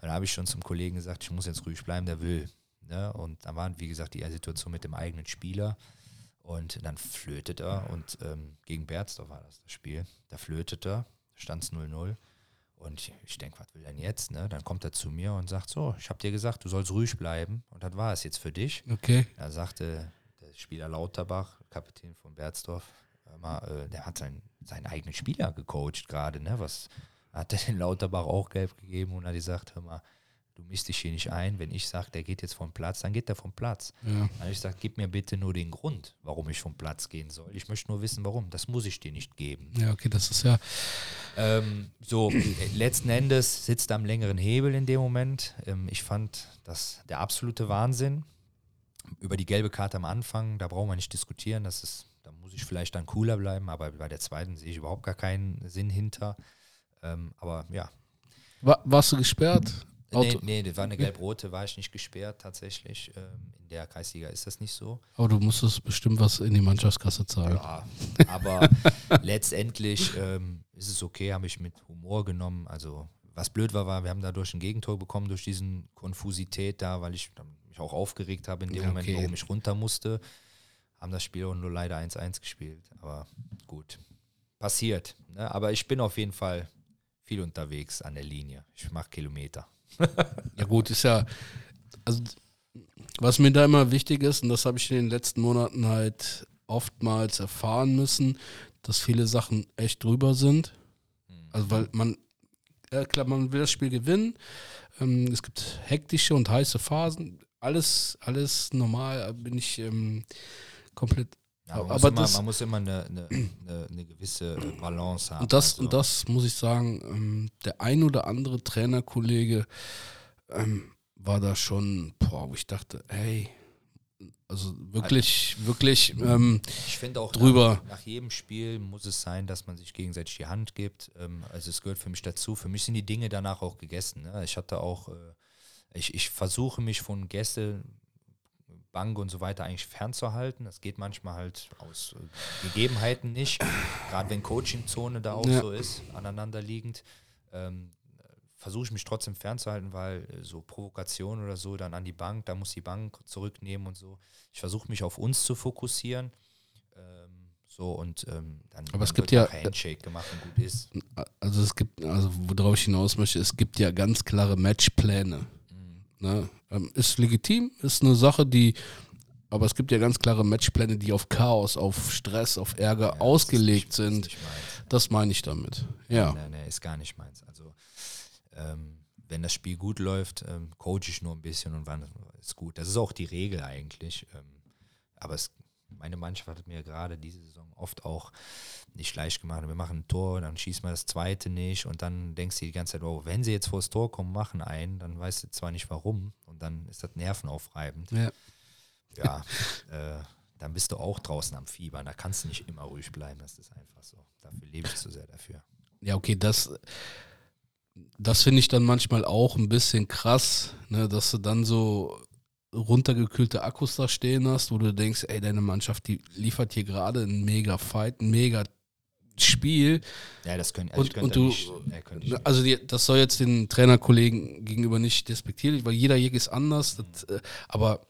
Dann habe ich schon zum Kollegen gesagt, ich muss jetzt ruhig bleiben, der will. Ne? Und dann war, wie gesagt, die Situation mit dem eigenen Spieler. Und dann flötet er und ähm, gegen Berzdorf war das das Spiel. Da flötet er, stand es 0-0. Und ich, ich denke, was will er denn jetzt? Ne? Dann kommt er zu mir und sagt so, ich habe dir gesagt, du sollst ruhig bleiben. Und das war es jetzt für dich. Okay. Da sagte der Spieler Lauterbach, Kapitän von Berzdorf, mal, äh, der hat seinen, seinen eigenen Spieler gecoacht gerade, ne? Was hat der den Lauterbach auch gelb gegeben und hat gesagt, hör mal, du mischst dich hier nicht ein. Wenn ich sage, der geht jetzt vom Platz, dann geht der vom Platz. Ja. Habe ich gesagt, gib mir bitte nur den Grund, warum ich vom Platz gehen soll. Ich möchte nur wissen, warum. Das muss ich dir nicht geben. ja, okay, das ist ja. Ähm, so, äh, letzten Endes sitzt er am längeren Hebel in dem Moment. Ähm, ich fand das der absolute Wahnsinn. Über die gelbe Karte am Anfang, da brauchen wir nicht diskutieren. Das ist, da muss ich vielleicht dann cooler bleiben, aber bei der zweiten sehe ich überhaupt gar keinen Sinn hinter. Ähm, aber ja. War, warst du gesperrt? Nee, Auto- nee, das war eine gelb-rote, war ich nicht gesperrt tatsächlich. Ähm, in der Kreisliga ist das nicht so. Aber du musstest bestimmt was in die Mannschaftskasse zahlen. Ja, aber letztendlich ähm, ist es okay, habe ich mit Humor genommen. Also was blöd war, war, wir haben dadurch ein Gegentor bekommen durch diesen Konfusität da, weil ich mich auch aufgeregt habe in dem Ja, Moment, okay. warum ich runter musste. Haben das Spiel auch nur leider 1-1 gespielt. Aber gut, passiert. Ne? Aber ich bin auf jeden Fall viel unterwegs an der Linie. Ich mache Kilometer. Ja gut, ist ja, also was mir da immer wichtig ist, und das habe ich in den letzten Monaten halt oftmals erfahren müssen, dass viele Sachen echt drüber sind. Also weil man, ja klar, man will das Spiel gewinnen. Ähm, es gibt hektische und heiße Phasen. Alles, alles normal, bin ich ähm, komplett. Ja, man, Aber muss immer, das- man muss immer eine, eine, eine, eine gewisse Balance haben. Und das, Also- und das muss ich sagen, ähm, der ein oder andere Trainerkollege ähm, war da schon, boah, wo ich dachte, hey, also wirklich, wirklich ähm, Ich finde auch drüber. Nach, nach jedem Spiel muss es sein, dass man sich gegenseitig die Hand gibt. Ähm, also es gehört für mich dazu. Für mich sind die Dinge danach auch gegessen. Ne? Ich hatte auch, äh, ich, ich versuche mich von Gäste, Bank und so weiter eigentlich fernzuhalten. Das geht manchmal halt aus äh, Gegebenheiten nicht. Gerade wenn Coaching-Zone da auch Ja. so ist, aneinanderliegend. Ähm, versuche ich mich trotzdem fernzuhalten, weil äh, so Provokation oder so dann an die Bank, da muss die Bank zurücknehmen und so. Ich versuche mich auf uns zu fokussieren. Ähm, So und ähm, dann Aber es gibt ja- nachher Handshake gemacht und gut ist. Also es gibt, also worauf ich hinaus möchte, es gibt ja ganz klare Matchpläne. Ne? Ähm, ist legitim, ist eine Sache, die, aber es gibt ja ganz klare Matchpläne, die auf Chaos, auf Stress, auf Ärger Ja, ausgelegt das sind. Das meine ich damit. Ja. Nein, nein, ist gar nicht meins. Also ähm, wenn das Spiel gut läuft, ähm, coache ich nur ein bisschen und wann ist gut. Das ist auch die Regel eigentlich. Ähm, aber es, meine Mannschaft hat mir gerade diese Saison oft auch nicht leicht gemacht. Wir machen ein Tor, dann schießt man das zweite nicht und dann denkst du die ganze Zeit, oh, wenn sie jetzt vor das Tor kommen, machen einen, dann weißt du zwar nicht warum und dann ist das nervenaufreibend. ja. Ja, äh, dann bist du auch draußen am Fieber. Da kannst du nicht immer ruhig bleiben. Das ist einfach so. Dafür lebe ich zu sehr dafür. Ja, okay, das, das finde ich dann manchmal auch ein bisschen krass, ne, dass du dann so runtergekühlte Akkus da stehen hast, wo du denkst, ey, deine Mannschaft, die liefert hier gerade einen mega Fight, ein mega Spiel. Ja, das können also Und- und du- nicht, äh, ich Also die, das soll jetzt den Trainerkollegen gegenüber nicht despektierlich, weil jeder Jäger ist anders. Das, äh, aber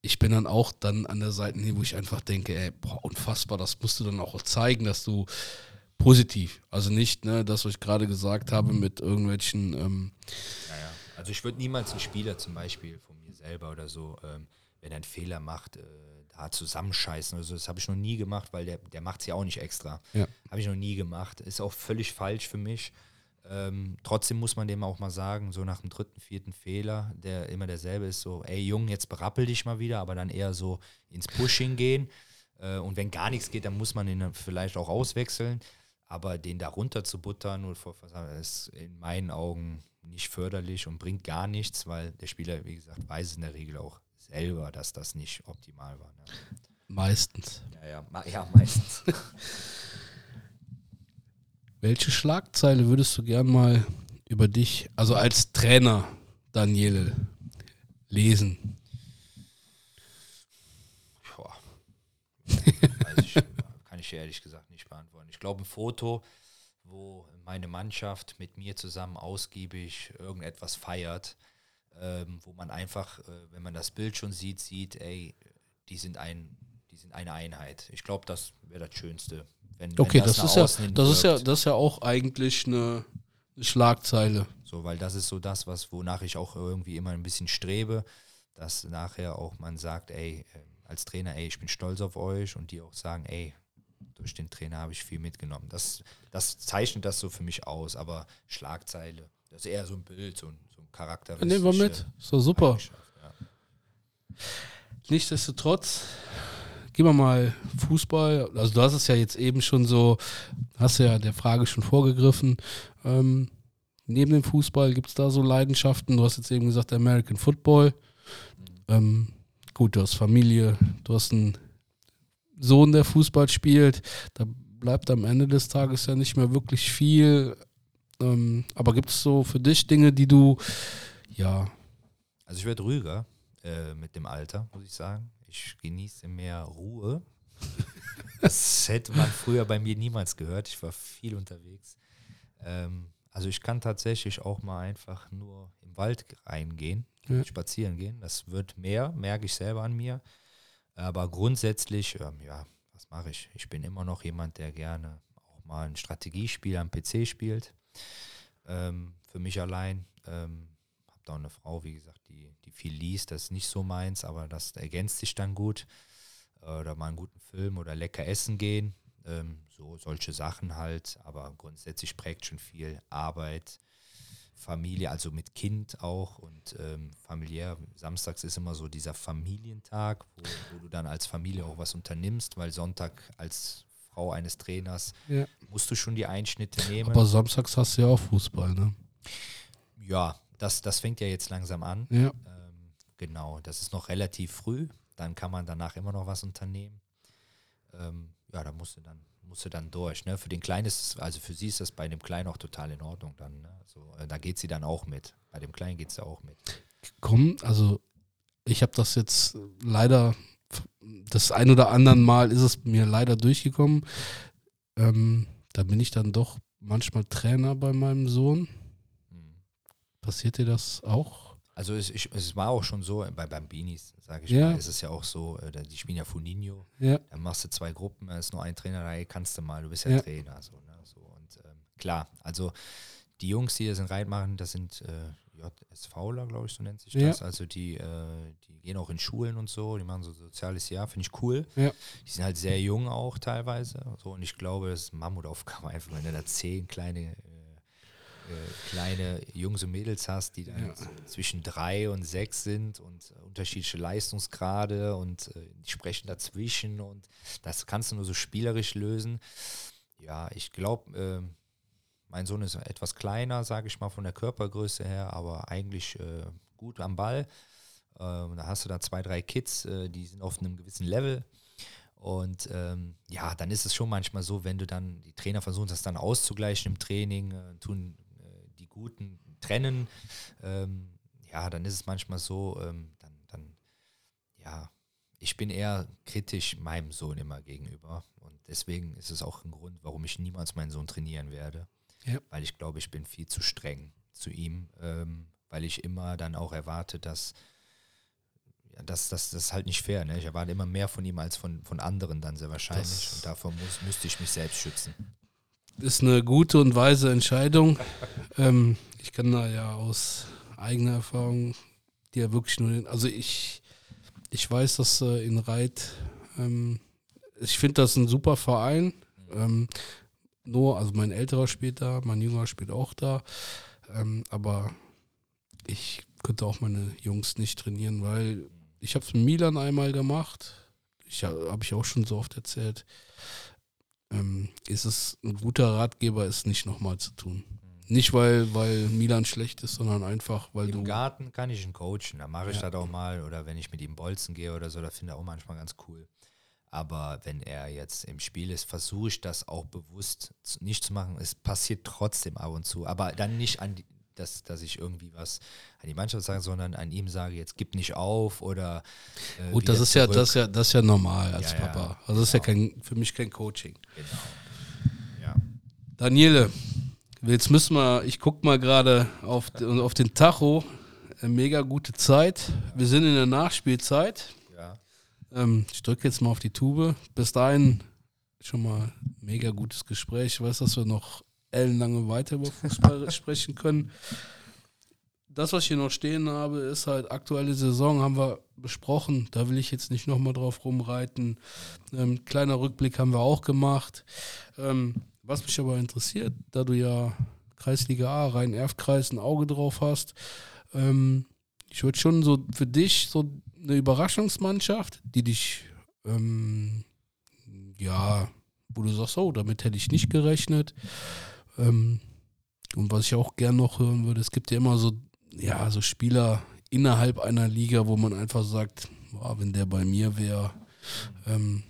ich bin dann auch dann an der Seite, wo ich einfach denke, ey, boah, unfassbar, das musst du dann auch zeigen, dass du positiv, also nicht, ne, das, was ich gerade gesagt habe, mit irgendwelchen, ähm, Ja, ja. Also ich würde niemals einen Spieler zum Beispiel von mir selber oder so, ähm, wenn er einen Fehler macht, äh, da zusammenscheißen oder so. Das habe ich noch nie gemacht, weil der, der macht es ja auch nicht extra. Ja. Habe ich noch nie gemacht. Ist auch völlig falsch für mich. Ähm, trotzdem muss man dem auch mal sagen, so nach dem dritten, vierten Fehler, der immer derselbe ist, so, ey Jung, jetzt berappel dich mal wieder, aber dann eher so ins Pushing gehen. Äh, und wenn gar nichts geht, dann muss man ihn dann vielleicht auch auswechseln. Aber den da runter zu buttern ist in meinen Augen nicht förderlich und bringt gar nichts, weil der Spieler, wie gesagt, weiß in der Regel auch selber, dass das nicht optimal war. Ne? meistens. Ja, ja, ma- ja, meistens. Welche Schlagzeile würdest du gern mal über dich, also als Trainer, Daniele, lesen? Boah. Weiß ich, kann ich ehrlich gesagt nicht beantworten. Ich glaube, ein Foto, wo meine Mannschaft mit mir zusammen ausgiebig irgendetwas feiert, ähm, wo man einfach, äh, wenn man das Bild schon sieht, sieht, ey, die sind ein, die sind eine Einheit. Ich glaube, das wäre das Schönste. Wenn, Okay, wenn das, nach ist ja, das ist ja, das ist ja auch eigentlich eine Schlagzeile. So, weil das ist so das, was, wonach ich auch irgendwie immer ein bisschen strebe, dass nachher auch man sagt, ey, äh, als Trainer, ey, ich bin stolz auf euch und die auch sagen, ey, durch den Trainer habe ich viel mitgenommen. Das, das zeichnet das so für mich aus, aber Schlagzeile, das ist eher so ein Bild, so ein, so ein Charakter. Nehmen wir mit. Ist doch super. Ja. Nichtsdestotrotz, gehen wir mal Fußball. Also du hast es ja jetzt eben schon so, hast ja der Frage schon vorgegriffen. Ähm, neben dem Fußball gibt es da so Leidenschaften. Du hast jetzt eben gesagt, American Football. Ähm, gut, du hast Familie, du hast einen Sohn, der Fußball spielt. Da bleibt am Ende des Tages ja nicht mehr wirklich viel. Ähm, aber gibt es so für dich Dinge, die du, ja, Also ich werde ruhiger äh, mit dem Alter, muss ich sagen. Ich genieße mehr Ruhe. Das hätte man früher bei mir niemals gehört. Ich war viel unterwegs. Ähm, also ich kann tatsächlich auch mal einfach nur im Wald reingehen, Ja. spazieren gehen. Das wird mehr, merke ich selber an mir. Aber grundsätzlich, ähm, ja, was mache ich? Ich bin immer noch jemand, der gerne auch mal ein Strategiespiel am PC spielt. Ähm, für mich allein. Ähm, habe da auch eine Frau, wie gesagt, die, die viel liest. Das ist nicht so meins, aber das ergänzt sich dann gut. Äh, Oder mal einen guten Film oder lecker essen gehen. Ähm, so solche Sachen halt. Aber grundsätzlich prägt schon viel Arbeit, Familie, also mit Kind auch und ähm, familiär. Samstags ist immer so dieser Familientag, wo, wo du dann als Familie auch was unternimmst, weil Sonntag als Frau eines Trainers Ja. musst du schon die Einschnitte nehmen. aber samstags hast du ja auch Fußball, ne? ja, das, das fängt ja jetzt langsam an. Ja. Ähm, genau, das ist noch relativ früh. Dann kann man danach immer noch was unternehmen. Ähm, ja, da musst du dann, musst du dann durch. Ne? Für den Kleinen ist es, also für sie ist das bei dem Kleinen auch total in Ordnung dann. Ne? Also, äh, da geht sie dann auch mit. Bei dem Kleinen geht sie auch mit. kommen. Also ich habe das jetzt leider, das ein oder anderen Mal ist es mir leider durchgekommen. Ähm, da bin ich dann doch manchmal Trainer bei meinem Sohn. Hm. Passiert dir das auch? Also es, ich, es war auch schon so, bei Bambinis, sage ich Ja. mal, ist es ja auch so, äh, die spielen ja Funinho, Ja, dann machst du zwei Gruppen, da ist nur ein Trainer, da kannst du mal, du bist ja, Ja. Trainer. So, ne? so, und ähm, klar, also die Jungs, die das in Reit machen, das sind äh, JSVler, glaube ich, so nennt sich Ja. das. Also die, äh, die gehen auch in Schulen und so, die machen so soziales Jahr, finde ich cool. Ja. Die sind halt sehr jung auch teilweise. So, und ich glaube, das ist eine Mammutaufgabe einfach, wenn du da zehn kleine äh, äh, kleine Jungs und Mädels hast, die dann Ja. so zwischen drei und sechs sind und äh, unterschiedliche Leistungsgrade und äh, die sprechen dazwischen und das kannst du nur so spielerisch lösen. Ja, ich glaube, äh, mein Sohn ist etwas kleiner, sage ich mal, von der Körpergröße her, aber eigentlich äh, gut am Ball. Ähm, da hast du da zwei, drei Kids, äh, die sind auf einem gewissen Level. Und ähm, ja, dann ist es schon manchmal so, wenn du dann, die Trainer versuchen das dann auszugleichen im Training, äh, tun äh, Guten trennen. Ähm, ja, dann ist es manchmal so, ähm, dann, dann, ja, ich bin eher kritisch meinem Sohn immer gegenüber. Und deswegen ist es auch ein Grund, warum ich niemals meinen Sohn trainieren werde. Ja. Weil ich glaube, ich bin viel zu streng zu ihm, ähm, weil ich immer dann auch erwarte, dass ja, das, das, das ist halt nicht fair. Ne? Ich erwarte immer mehr von ihm als von, von anderen dann sehr wahrscheinlich. Das- und davor muss, müsste ich mich selbst schützen. Ist eine gute und weise Entscheidung. ähm, ich kann da ja aus eigener Erfahrung dir wirklich nur, den, also ich, ich weiß, dass äh, in Reit, ähm, ich finde das ein super Verein. Ähm, nur, also mein älterer spielt da, mein jüngerer spielt auch da. Ähm, aber ich könnte auch meine Jungs nicht trainieren, weil ich habe es mit Milan einmal gemacht. Ich habe ich auch schon so oft erzählt. Ähm, ist es ein guter Ratgeber, es nicht nochmal zu tun. Nicht weil, weil Milan schlecht ist, sondern einfach, weil Im du. Garten kann ich ihn coachen, da mache ich Ja. das auch mal. Oder wenn ich mit ihm bolzen gehe oder so, da finde ich auch manchmal ganz cool. Aber wenn er jetzt im Spiel ist, versuche ich das auch bewusst nicht zu machen. Es passiert trotzdem ab und zu. Aber dann nicht an die, dass, dass ich irgendwie was an die Mannschaft sage, sondern an ihm sage, jetzt gib nicht auf oder äh, Gut, das ist ja, das ist ja, das ist ja normal als Ja, ja, Papa. Also das ist ja genau. kein, für mich kein Coaching. Genau. Ja. Daniele, jetzt müssen wir, ich gucke mal gerade auf, auf den Tacho. Mega gute Zeit. Wir sind in der Nachspielzeit. ja. Ähm, ich drücke jetzt mal auf die Tube. Bis dahin schon mal mega gutes Gespräch. Ich weiß, dass wir noch ellenlange weiter über Fußball sprechen können. Das, was ich hier noch stehen habe, ist halt aktuelle Saison, haben wir besprochen. Da will ich jetzt nicht nochmal drauf rumreiten. Ähm, kleiner Rückblick haben wir auch gemacht. Ähm, was mich aber interessiert, da du ja Kreisliga A, Rhein-Erft-Kreis ein Auge drauf hast, ähm, ich würde schon so für dich so eine Überraschungsmannschaft, die dich, ähm, ja, wo du sagst, oh, damit hätte ich nicht gerechnet. Ähm, und was ich auch gern noch hören würde, es gibt ja immer so, ja, so Spieler innerhalb einer Liga, wo man einfach sagt, boah, wenn der bei mir wäre, ähm,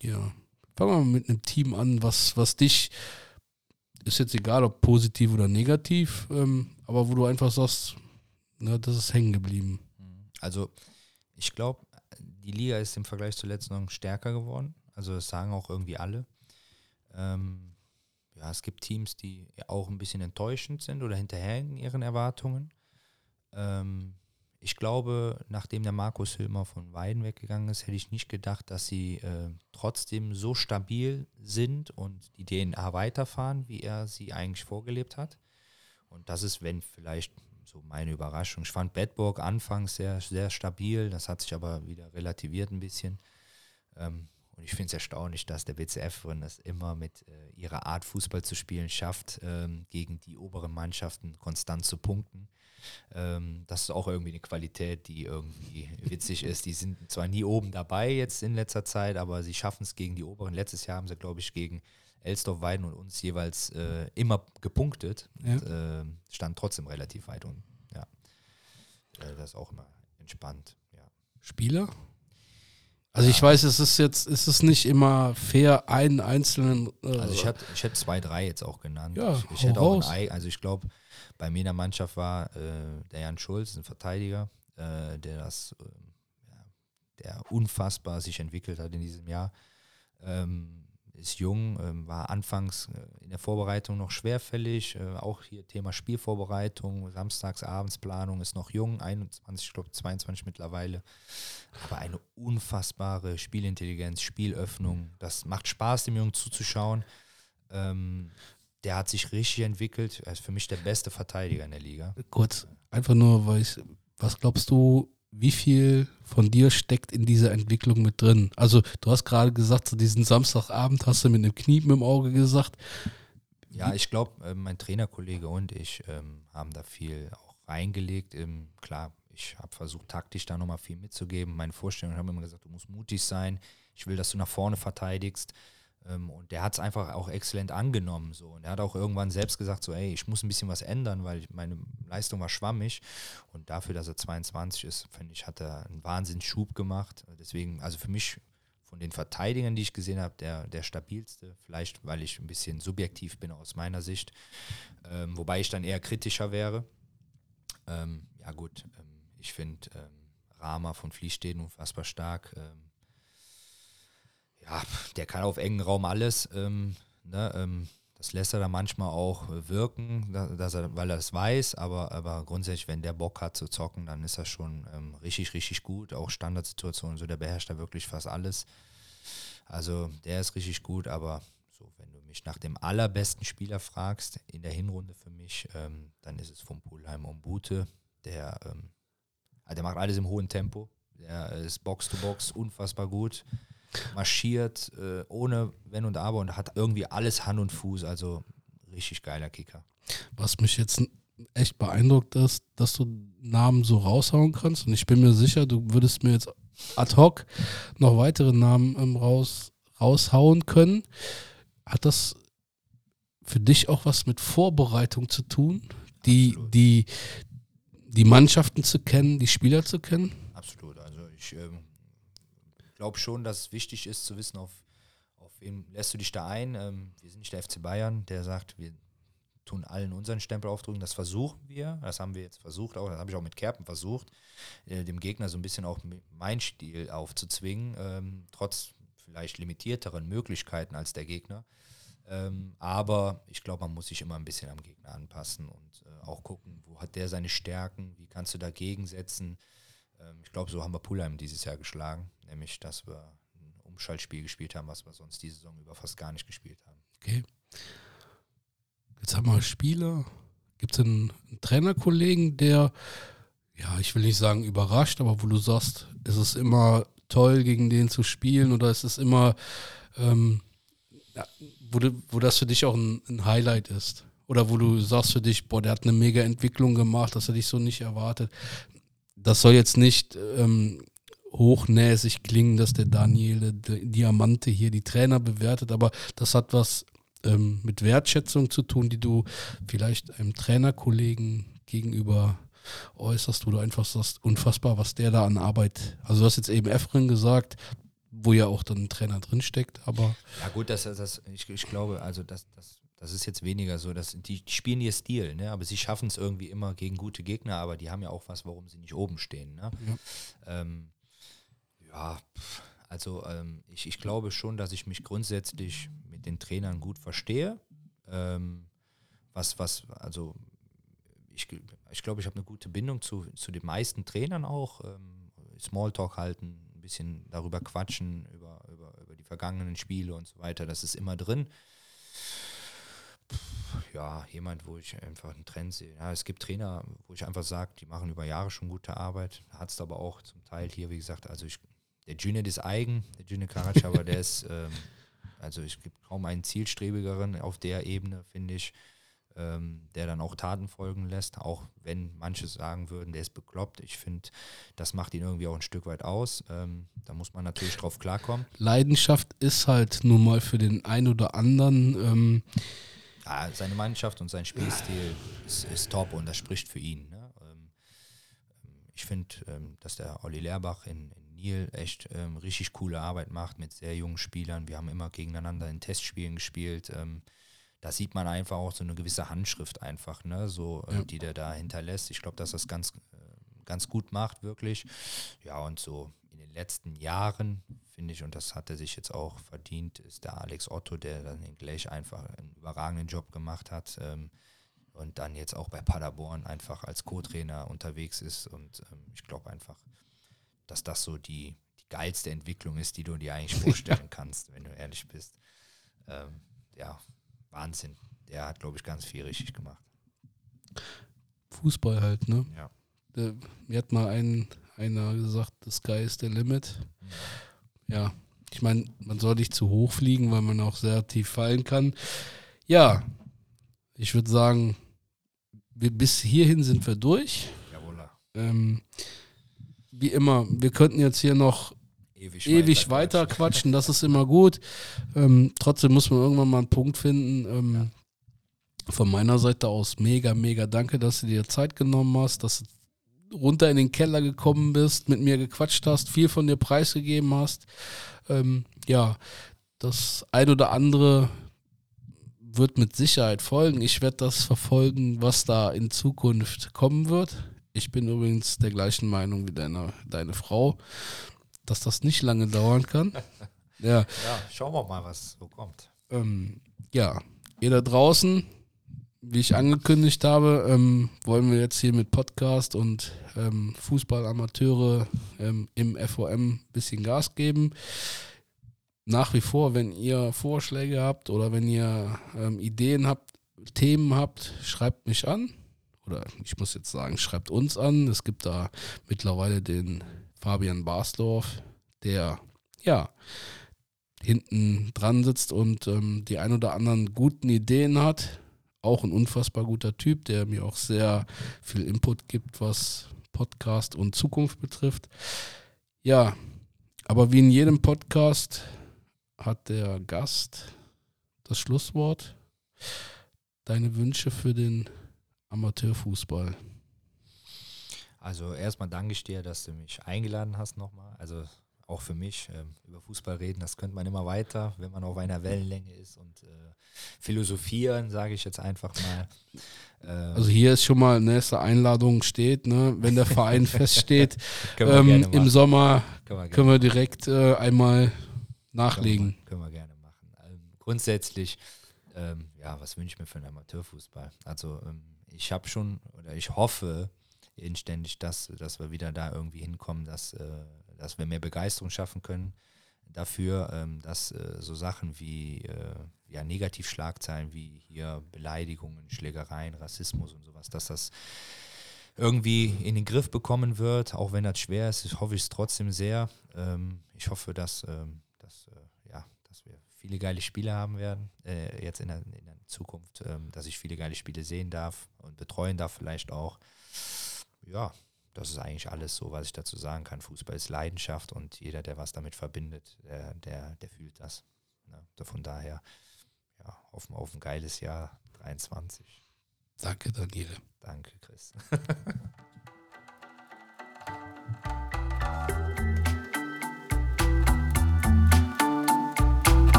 ja. Fangen wir mal mit einem Team an, was, was dich, ist jetzt egal, ob positiv oder negativ, ähm, aber wo du einfach sagst, na, das ist hängen geblieben. Also ich glaube, die Liga ist im Vergleich zur letzten Saison stärker geworden. Also das sagen auch irgendwie alle. Ähm, ja, es gibt Teams, die auch ein bisschen enttäuschend sind oder hinterherhängen ihren Erwartungen. Ähm, ich glaube, nachdem der Markus Hilmer von Weiden weggegangen ist, hätte ich nicht gedacht, dass sie äh, trotzdem so stabil sind und die DNA weiterfahren, wie er sie eigentlich vorgelebt hat. Und das ist, wenn vielleicht so meine Überraschung. Ich fand Bedburg anfangs sehr, sehr stabil, das hat sich aber wieder relativiert ein bisschen. Ähm, und ich finde es erstaunlich, dass der BCF es immer mit äh, ihrer Art Fußball zu spielen schafft, ähm, gegen die oberen Mannschaften konstant zu punkten. Ähm, das ist auch irgendwie eine Qualität, die irgendwie witzig ist. Die sind zwar nie oben dabei jetzt in letzter Zeit, aber sie schaffen es gegen die oberen. Letztes Jahr haben sie, glaube ich, gegen Elsdorf, Weiden und uns jeweils äh, immer gepunktet Ja. und äh, stand trotzdem relativ weit unten. Ja. Äh, das ist auch immer entspannt. Ja. Spieler? Also ich weiß, es ist jetzt, es ist nicht immer fair, einen einzelnen. Äh, Also ich hätte ich hätt zwei, drei jetzt auch genannt. Ja, ich, ich hätte auch raus. ein Ei, also ich glaube, bei mir in der Mannschaft war äh, der Jan Schulz, ein Verteidiger, äh, der das, ähm, der unfassbar sich entwickelt hat in diesem Jahr. Ähm, ist jung, ähm, war anfangs äh, in der Vorbereitung noch schwerfällig. Äh, auch hier Thema Spielvorbereitung, samstags Abendsplanung ist noch jung, 21, ich glaube 22 mittlerweile. Aber eine unfassbare Spielintelligenz, Spielöffnung. Das macht Spaß, dem Jungen zuzuschauen. Ähm, der hat sich richtig entwickelt. Er ist für mich der beste Verteidiger in der Liga. Kurz, einfach nur, weil ich, was glaubst du, wie viel von dir steckt in dieser Entwicklung mit drin? Also, du hast gerade gesagt, so diesen Samstagabend hast du mit einem Knie im Auge gesagt. Ja, ich glaube, äh, mein Trainerkollege und ich ähm, haben da viel auch reingelegt. Ähm, klar, ich habe versucht, taktisch da nochmal viel mitzugeben. Meine Vorstellungen haben immer gesagt, du musst mutig sein. Ich will, dass du nach vorne verteidigst. Ähm, und der hat es einfach auch exzellent angenommen. So. Und er hat auch irgendwann selbst gesagt, so, ey, ich muss ein bisschen was ändern, weil meine Leistung war schwammig. Und dafür, dass er 22 ist, finde ich, hat er einen Wahnsinnsschub gemacht. Deswegen, also für mich von den Verteidigern, die ich gesehen habe, der, der stabilste. Vielleicht, weil ich ein bisschen subjektiv bin aus meiner Sicht. Ähm, wobei ich dann eher kritischer wäre. Ähm, ja gut, ähm, ich finde ähm, Rama von Fließstehen unfassbar stark. Ähm, ja, der kann auf engen Raum alles. Ähm, ne, ähm, das lässt er dann manchmal auch wirken, dass er, weil er es weiß, aber, aber grundsätzlich, wenn der Bock hat zu zocken, dann ist er schon ähm, richtig, richtig gut. Auch Standardsituationen, so der beherrscht da wirklich fast alles. Also der ist richtig gut, aber so, wenn du mich nach dem allerbesten Spieler fragst in der Hinrunde für mich, ähm, dann ist es vom Pulheim Bute. Der, ähm, der macht alles im hohen Tempo. Der ist Box to Box unfassbar gut marschiert, äh, ohne Wenn und Aber und hat irgendwie alles Hand und Fuß. Also richtig geiler Kicker. Was mich jetzt echt beeindruckt ist, dass du Namen so raushauen kannst. Und ich bin mir sicher, du würdest mir jetzt ad hoc noch weitere Namen ähm, raus, raushauen können. Hat das für dich auch was mit Vorbereitung zu tun? Die, die, die Mannschaften zu kennen, die Spieler zu kennen? Absolut. Also ich ähm, glaube schon, dass es wichtig ist zu wissen, auf, auf wen lässt du dich da ein. Ähm, wir sind nicht der FC Bayern, der sagt, wir tun allen unseren Stempel aufdrücken. Das versuchen wir. Das haben wir jetzt versucht, auch, das habe ich auch mit Kerpen versucht, äh, dem Gegner so ein bisschen auch mein Stil aufzuzwingen, ähm, trotz vielleicht limitierteren Möglichkeiten als der Gegner. Ähm, aber ich glaube, man muss sich immer ein bisschen am Gegner anpassen und äh, auch gucken, wo hat der seine Stärken, wie kannst du dagegen setzen. Ähm, ich glaube, so haben wir Pulheim dieses Jahr geschlagen, nämlich dass wir ein Umschaltspiel gespielt haben, was wir sonst die Saison über fast gar nicht gespielt haben. Okay. Jetzt haben wir Spieler. Gibt es einen, einen Trainerkollegen, der, ja, ich will nicht sagen überrascht, aber wo du sagst, ist es immer toll, gegen den zu spielen oder ist es immer, ähm, ja, wo, du, wo das für dich auch ein, ein Highlight ist? Oder wo du sagst für dich, boah, der hat eine mega Entwicklung gemacht, dass er dich so nicht erwartet das soll jetzt nicht ähm, hochnäsig klingen, dass der Daniel der Diamante hier die Trainer bewertet, aber das hat was ähm, mit Wertschätzung zu tun, die du vielleicht einem Trainerkollegen gegenüber äußerst, wo du einfach sagst, unfassbar, was der da an Arbeit, also du hast jetzt eben Efren gesagt, wo ja auch dann ein Trainer drinsteckt, aber. Ja gut, das, das, ich, ich glaube, also das, das das ist jetzt weniger so, dass die, spielen ihr Stil, ne? aber sie schaffen es irgendwie immer gegen gute Gegner, aber die haben ja auch was, warum sie nicht oben stehen. Ne? Ja, ähm, ja also ähm, ich, ich glaube schon, dass ich mich grundsätzlich mit den Trainern gut verstehe. Ähm, was, was, also ich, ich glaube, ich habe eine gute Bindung zu, zu den meisten Trainern auch. Ähm, Smalltalk halten, ein bisschen darüber quatschen, über, über, über die vergangenen Spiele und so weiter. Das ist immer drin ja, jemand, wo ich einfach einen Trend sehe. Ja, es gibt Trainer, wo ich einfach sage, die machen über Jahre schon gute Arbeit. Hat es aber auch zum Teil hier, wie gesagt, also ich, der Junet ist eigen, der Junet Karac, aber der ist, ähm, also es gibt kaum einen zielstrebigeren auf der Ebene, finde ich, ähm, der dann auch Taten folgen lässt, auch wenn manche sagen würden, der ist bekloppt. Ich finde, das macht ihn irgendwie auch ein Stück weit aus. Ähm, da muss man natürlich drauf klarkommen. Leidenschaft ist halt nun mal für den einen oder anderen ähm, ja, seine Mannschaft und sein Spielstil ist, ist top und das spricht für ihn. Ne? Ähm, ich finde, ähm, dass der Olli Lehrbach in, in Niel echt ähm, richtig coole Arbeit macht mit sehr jungen Spielern. Wir haben immer gegeneinander in Testspielen gespielt. Ähm, da sieht man einfach auch so eine gewisse Handschrift einfach, ne? so, äh, ja. die der da hinterlässt. Ich glaube, dass das ganz, äh, ganz gut macht, wirklich. Ja, und so den letzten Jahren, finde ich, und das hat er sich jetzt auch verdient, ist der Alex Otto, der dann in Gleich einfach einen überragenden Job gemacht hat ähm, und dann jetzt auch bei Paderborn einfach als Co-Trainer unterwegs ist. Und ähm, ich glaube einfach, dass das so die, die geilste Entwicklung ist, die du dir eigentlich vorstellen kannst, wenn du ehrlich bist. Ähm, ja, Wahnsinn. Der hat, glaube ich, ganz viel richtig gemacht. Fußball halt, ne? Ja. Der, mir hat mal ein, einer gesagt, the sky is the limit. Ja, ich meine, man soll nicht zu hoch fliegen, weil man auch sehr tief fallen kann. Ja, ich würde sagen, bis hierhin sind wir durch. Jawohl. Ähm, wie immer, wir könnten jetzt hier noch Ewig, ewig weiter quatschen, das ist immer gut. Ähm, trotzdem muss man irgendwann mal einen Punkt finden. Ähm, Von meiner Seite aus mega, mega danke, dass du dir Zeit genommen hast, dass du runter in den Keller gekommen bist, mit mir gequatscht hast, viel von dir preisgegeben hast. Ähm, ja, das ein oder andere wird mit Sicherheit folgen. Ich werde das verfolgen, was da in Zukunft kommen wird. Ich bin übrigens der gleichen Meinung wie deine, deine Frau, dass das nicht lange dauern kann. Ja, Ja, schauen wir mal, was so kommt. ähm, ja, ihr da draußen, wie ich angekündigt habe, ähm, wollen wir jetzt hier mit Podcast und ähm, Fußballamateure ähm, im FOM ein bisschen Gas geben. Nach wie vor, wenn ihr Vorschläge habt oder wenn ihr ähm, Ideen habt, Themen habt, schreibt mich an. Oder ich muss jetzt sagen, schreibt uns an. Es gibt da mittlerweile den Fabian Barsdorf, der ja hinten dran sitzt und ähm, die ein oder anderen guten Ideen hat. Auch ein unfassbar guter Typ, der mir auch sehr viel Input gibt, was Podcast und Zukunft betrifft. Ja, aber wie in jedem Podcast hat der Gast das Schlusswort. Deine Wünsche für den Amateurfußball. Also erstmal danke ich dir, dass du mich eingeladen hast nochmal. Also auch für mich, ähm, über Fußball reden, das könnte man immer weiter, wenn man auf einer Wellenlänge ist und äh, philosophieren, sage ich jetzt einfach mal. Ähm, Also hier ist schon mal nächste Einladung steht, ne? wenn der Verein feststeht. ähm, Im. Sommer können wir können wir direkt äh, einmal nachlegen. Können wir, können wir gerne machen. Ähm, grundsätzlich, ähm, ja, was wünsche ich mir für den Amateurfußball? Also ähm, ich habe schon, oder ich hoffe inständig, dass, dass wir wieder da irgendwie hinkommen, dass, äh, dass wir mehr Begeisterung schaffen können dafür, ähm, dass äh, so Sachen wie äh, ja, Negativschlagzeilen wie hier Beleidigungen, Schlägereien, Rassismus und sowas, dass das irgendwie in den Griff bekommen wird, auch wenn das schwer ist, ich hoffe ich es trotzdem sehr. Ähm, ich hoffe, dass, ähm, dass, äh, ja, dass wir viele geile Spiele haben werden, äh, jetzt in der, in der Zukunft, ähm, dass ich viele geile Spiele sehen darf und betreuen darf vielleicht auch. Ja, das ist eigentlich alles so, was ich dazu sagen kann. Fußball ist Leidenschaft und jeder, der was damit verbindet, der, der, der fühlt das. Ne? Von daher ja, hoffen auf ein geiles Jahr 23. Danke, Daniele. Danke, Chris.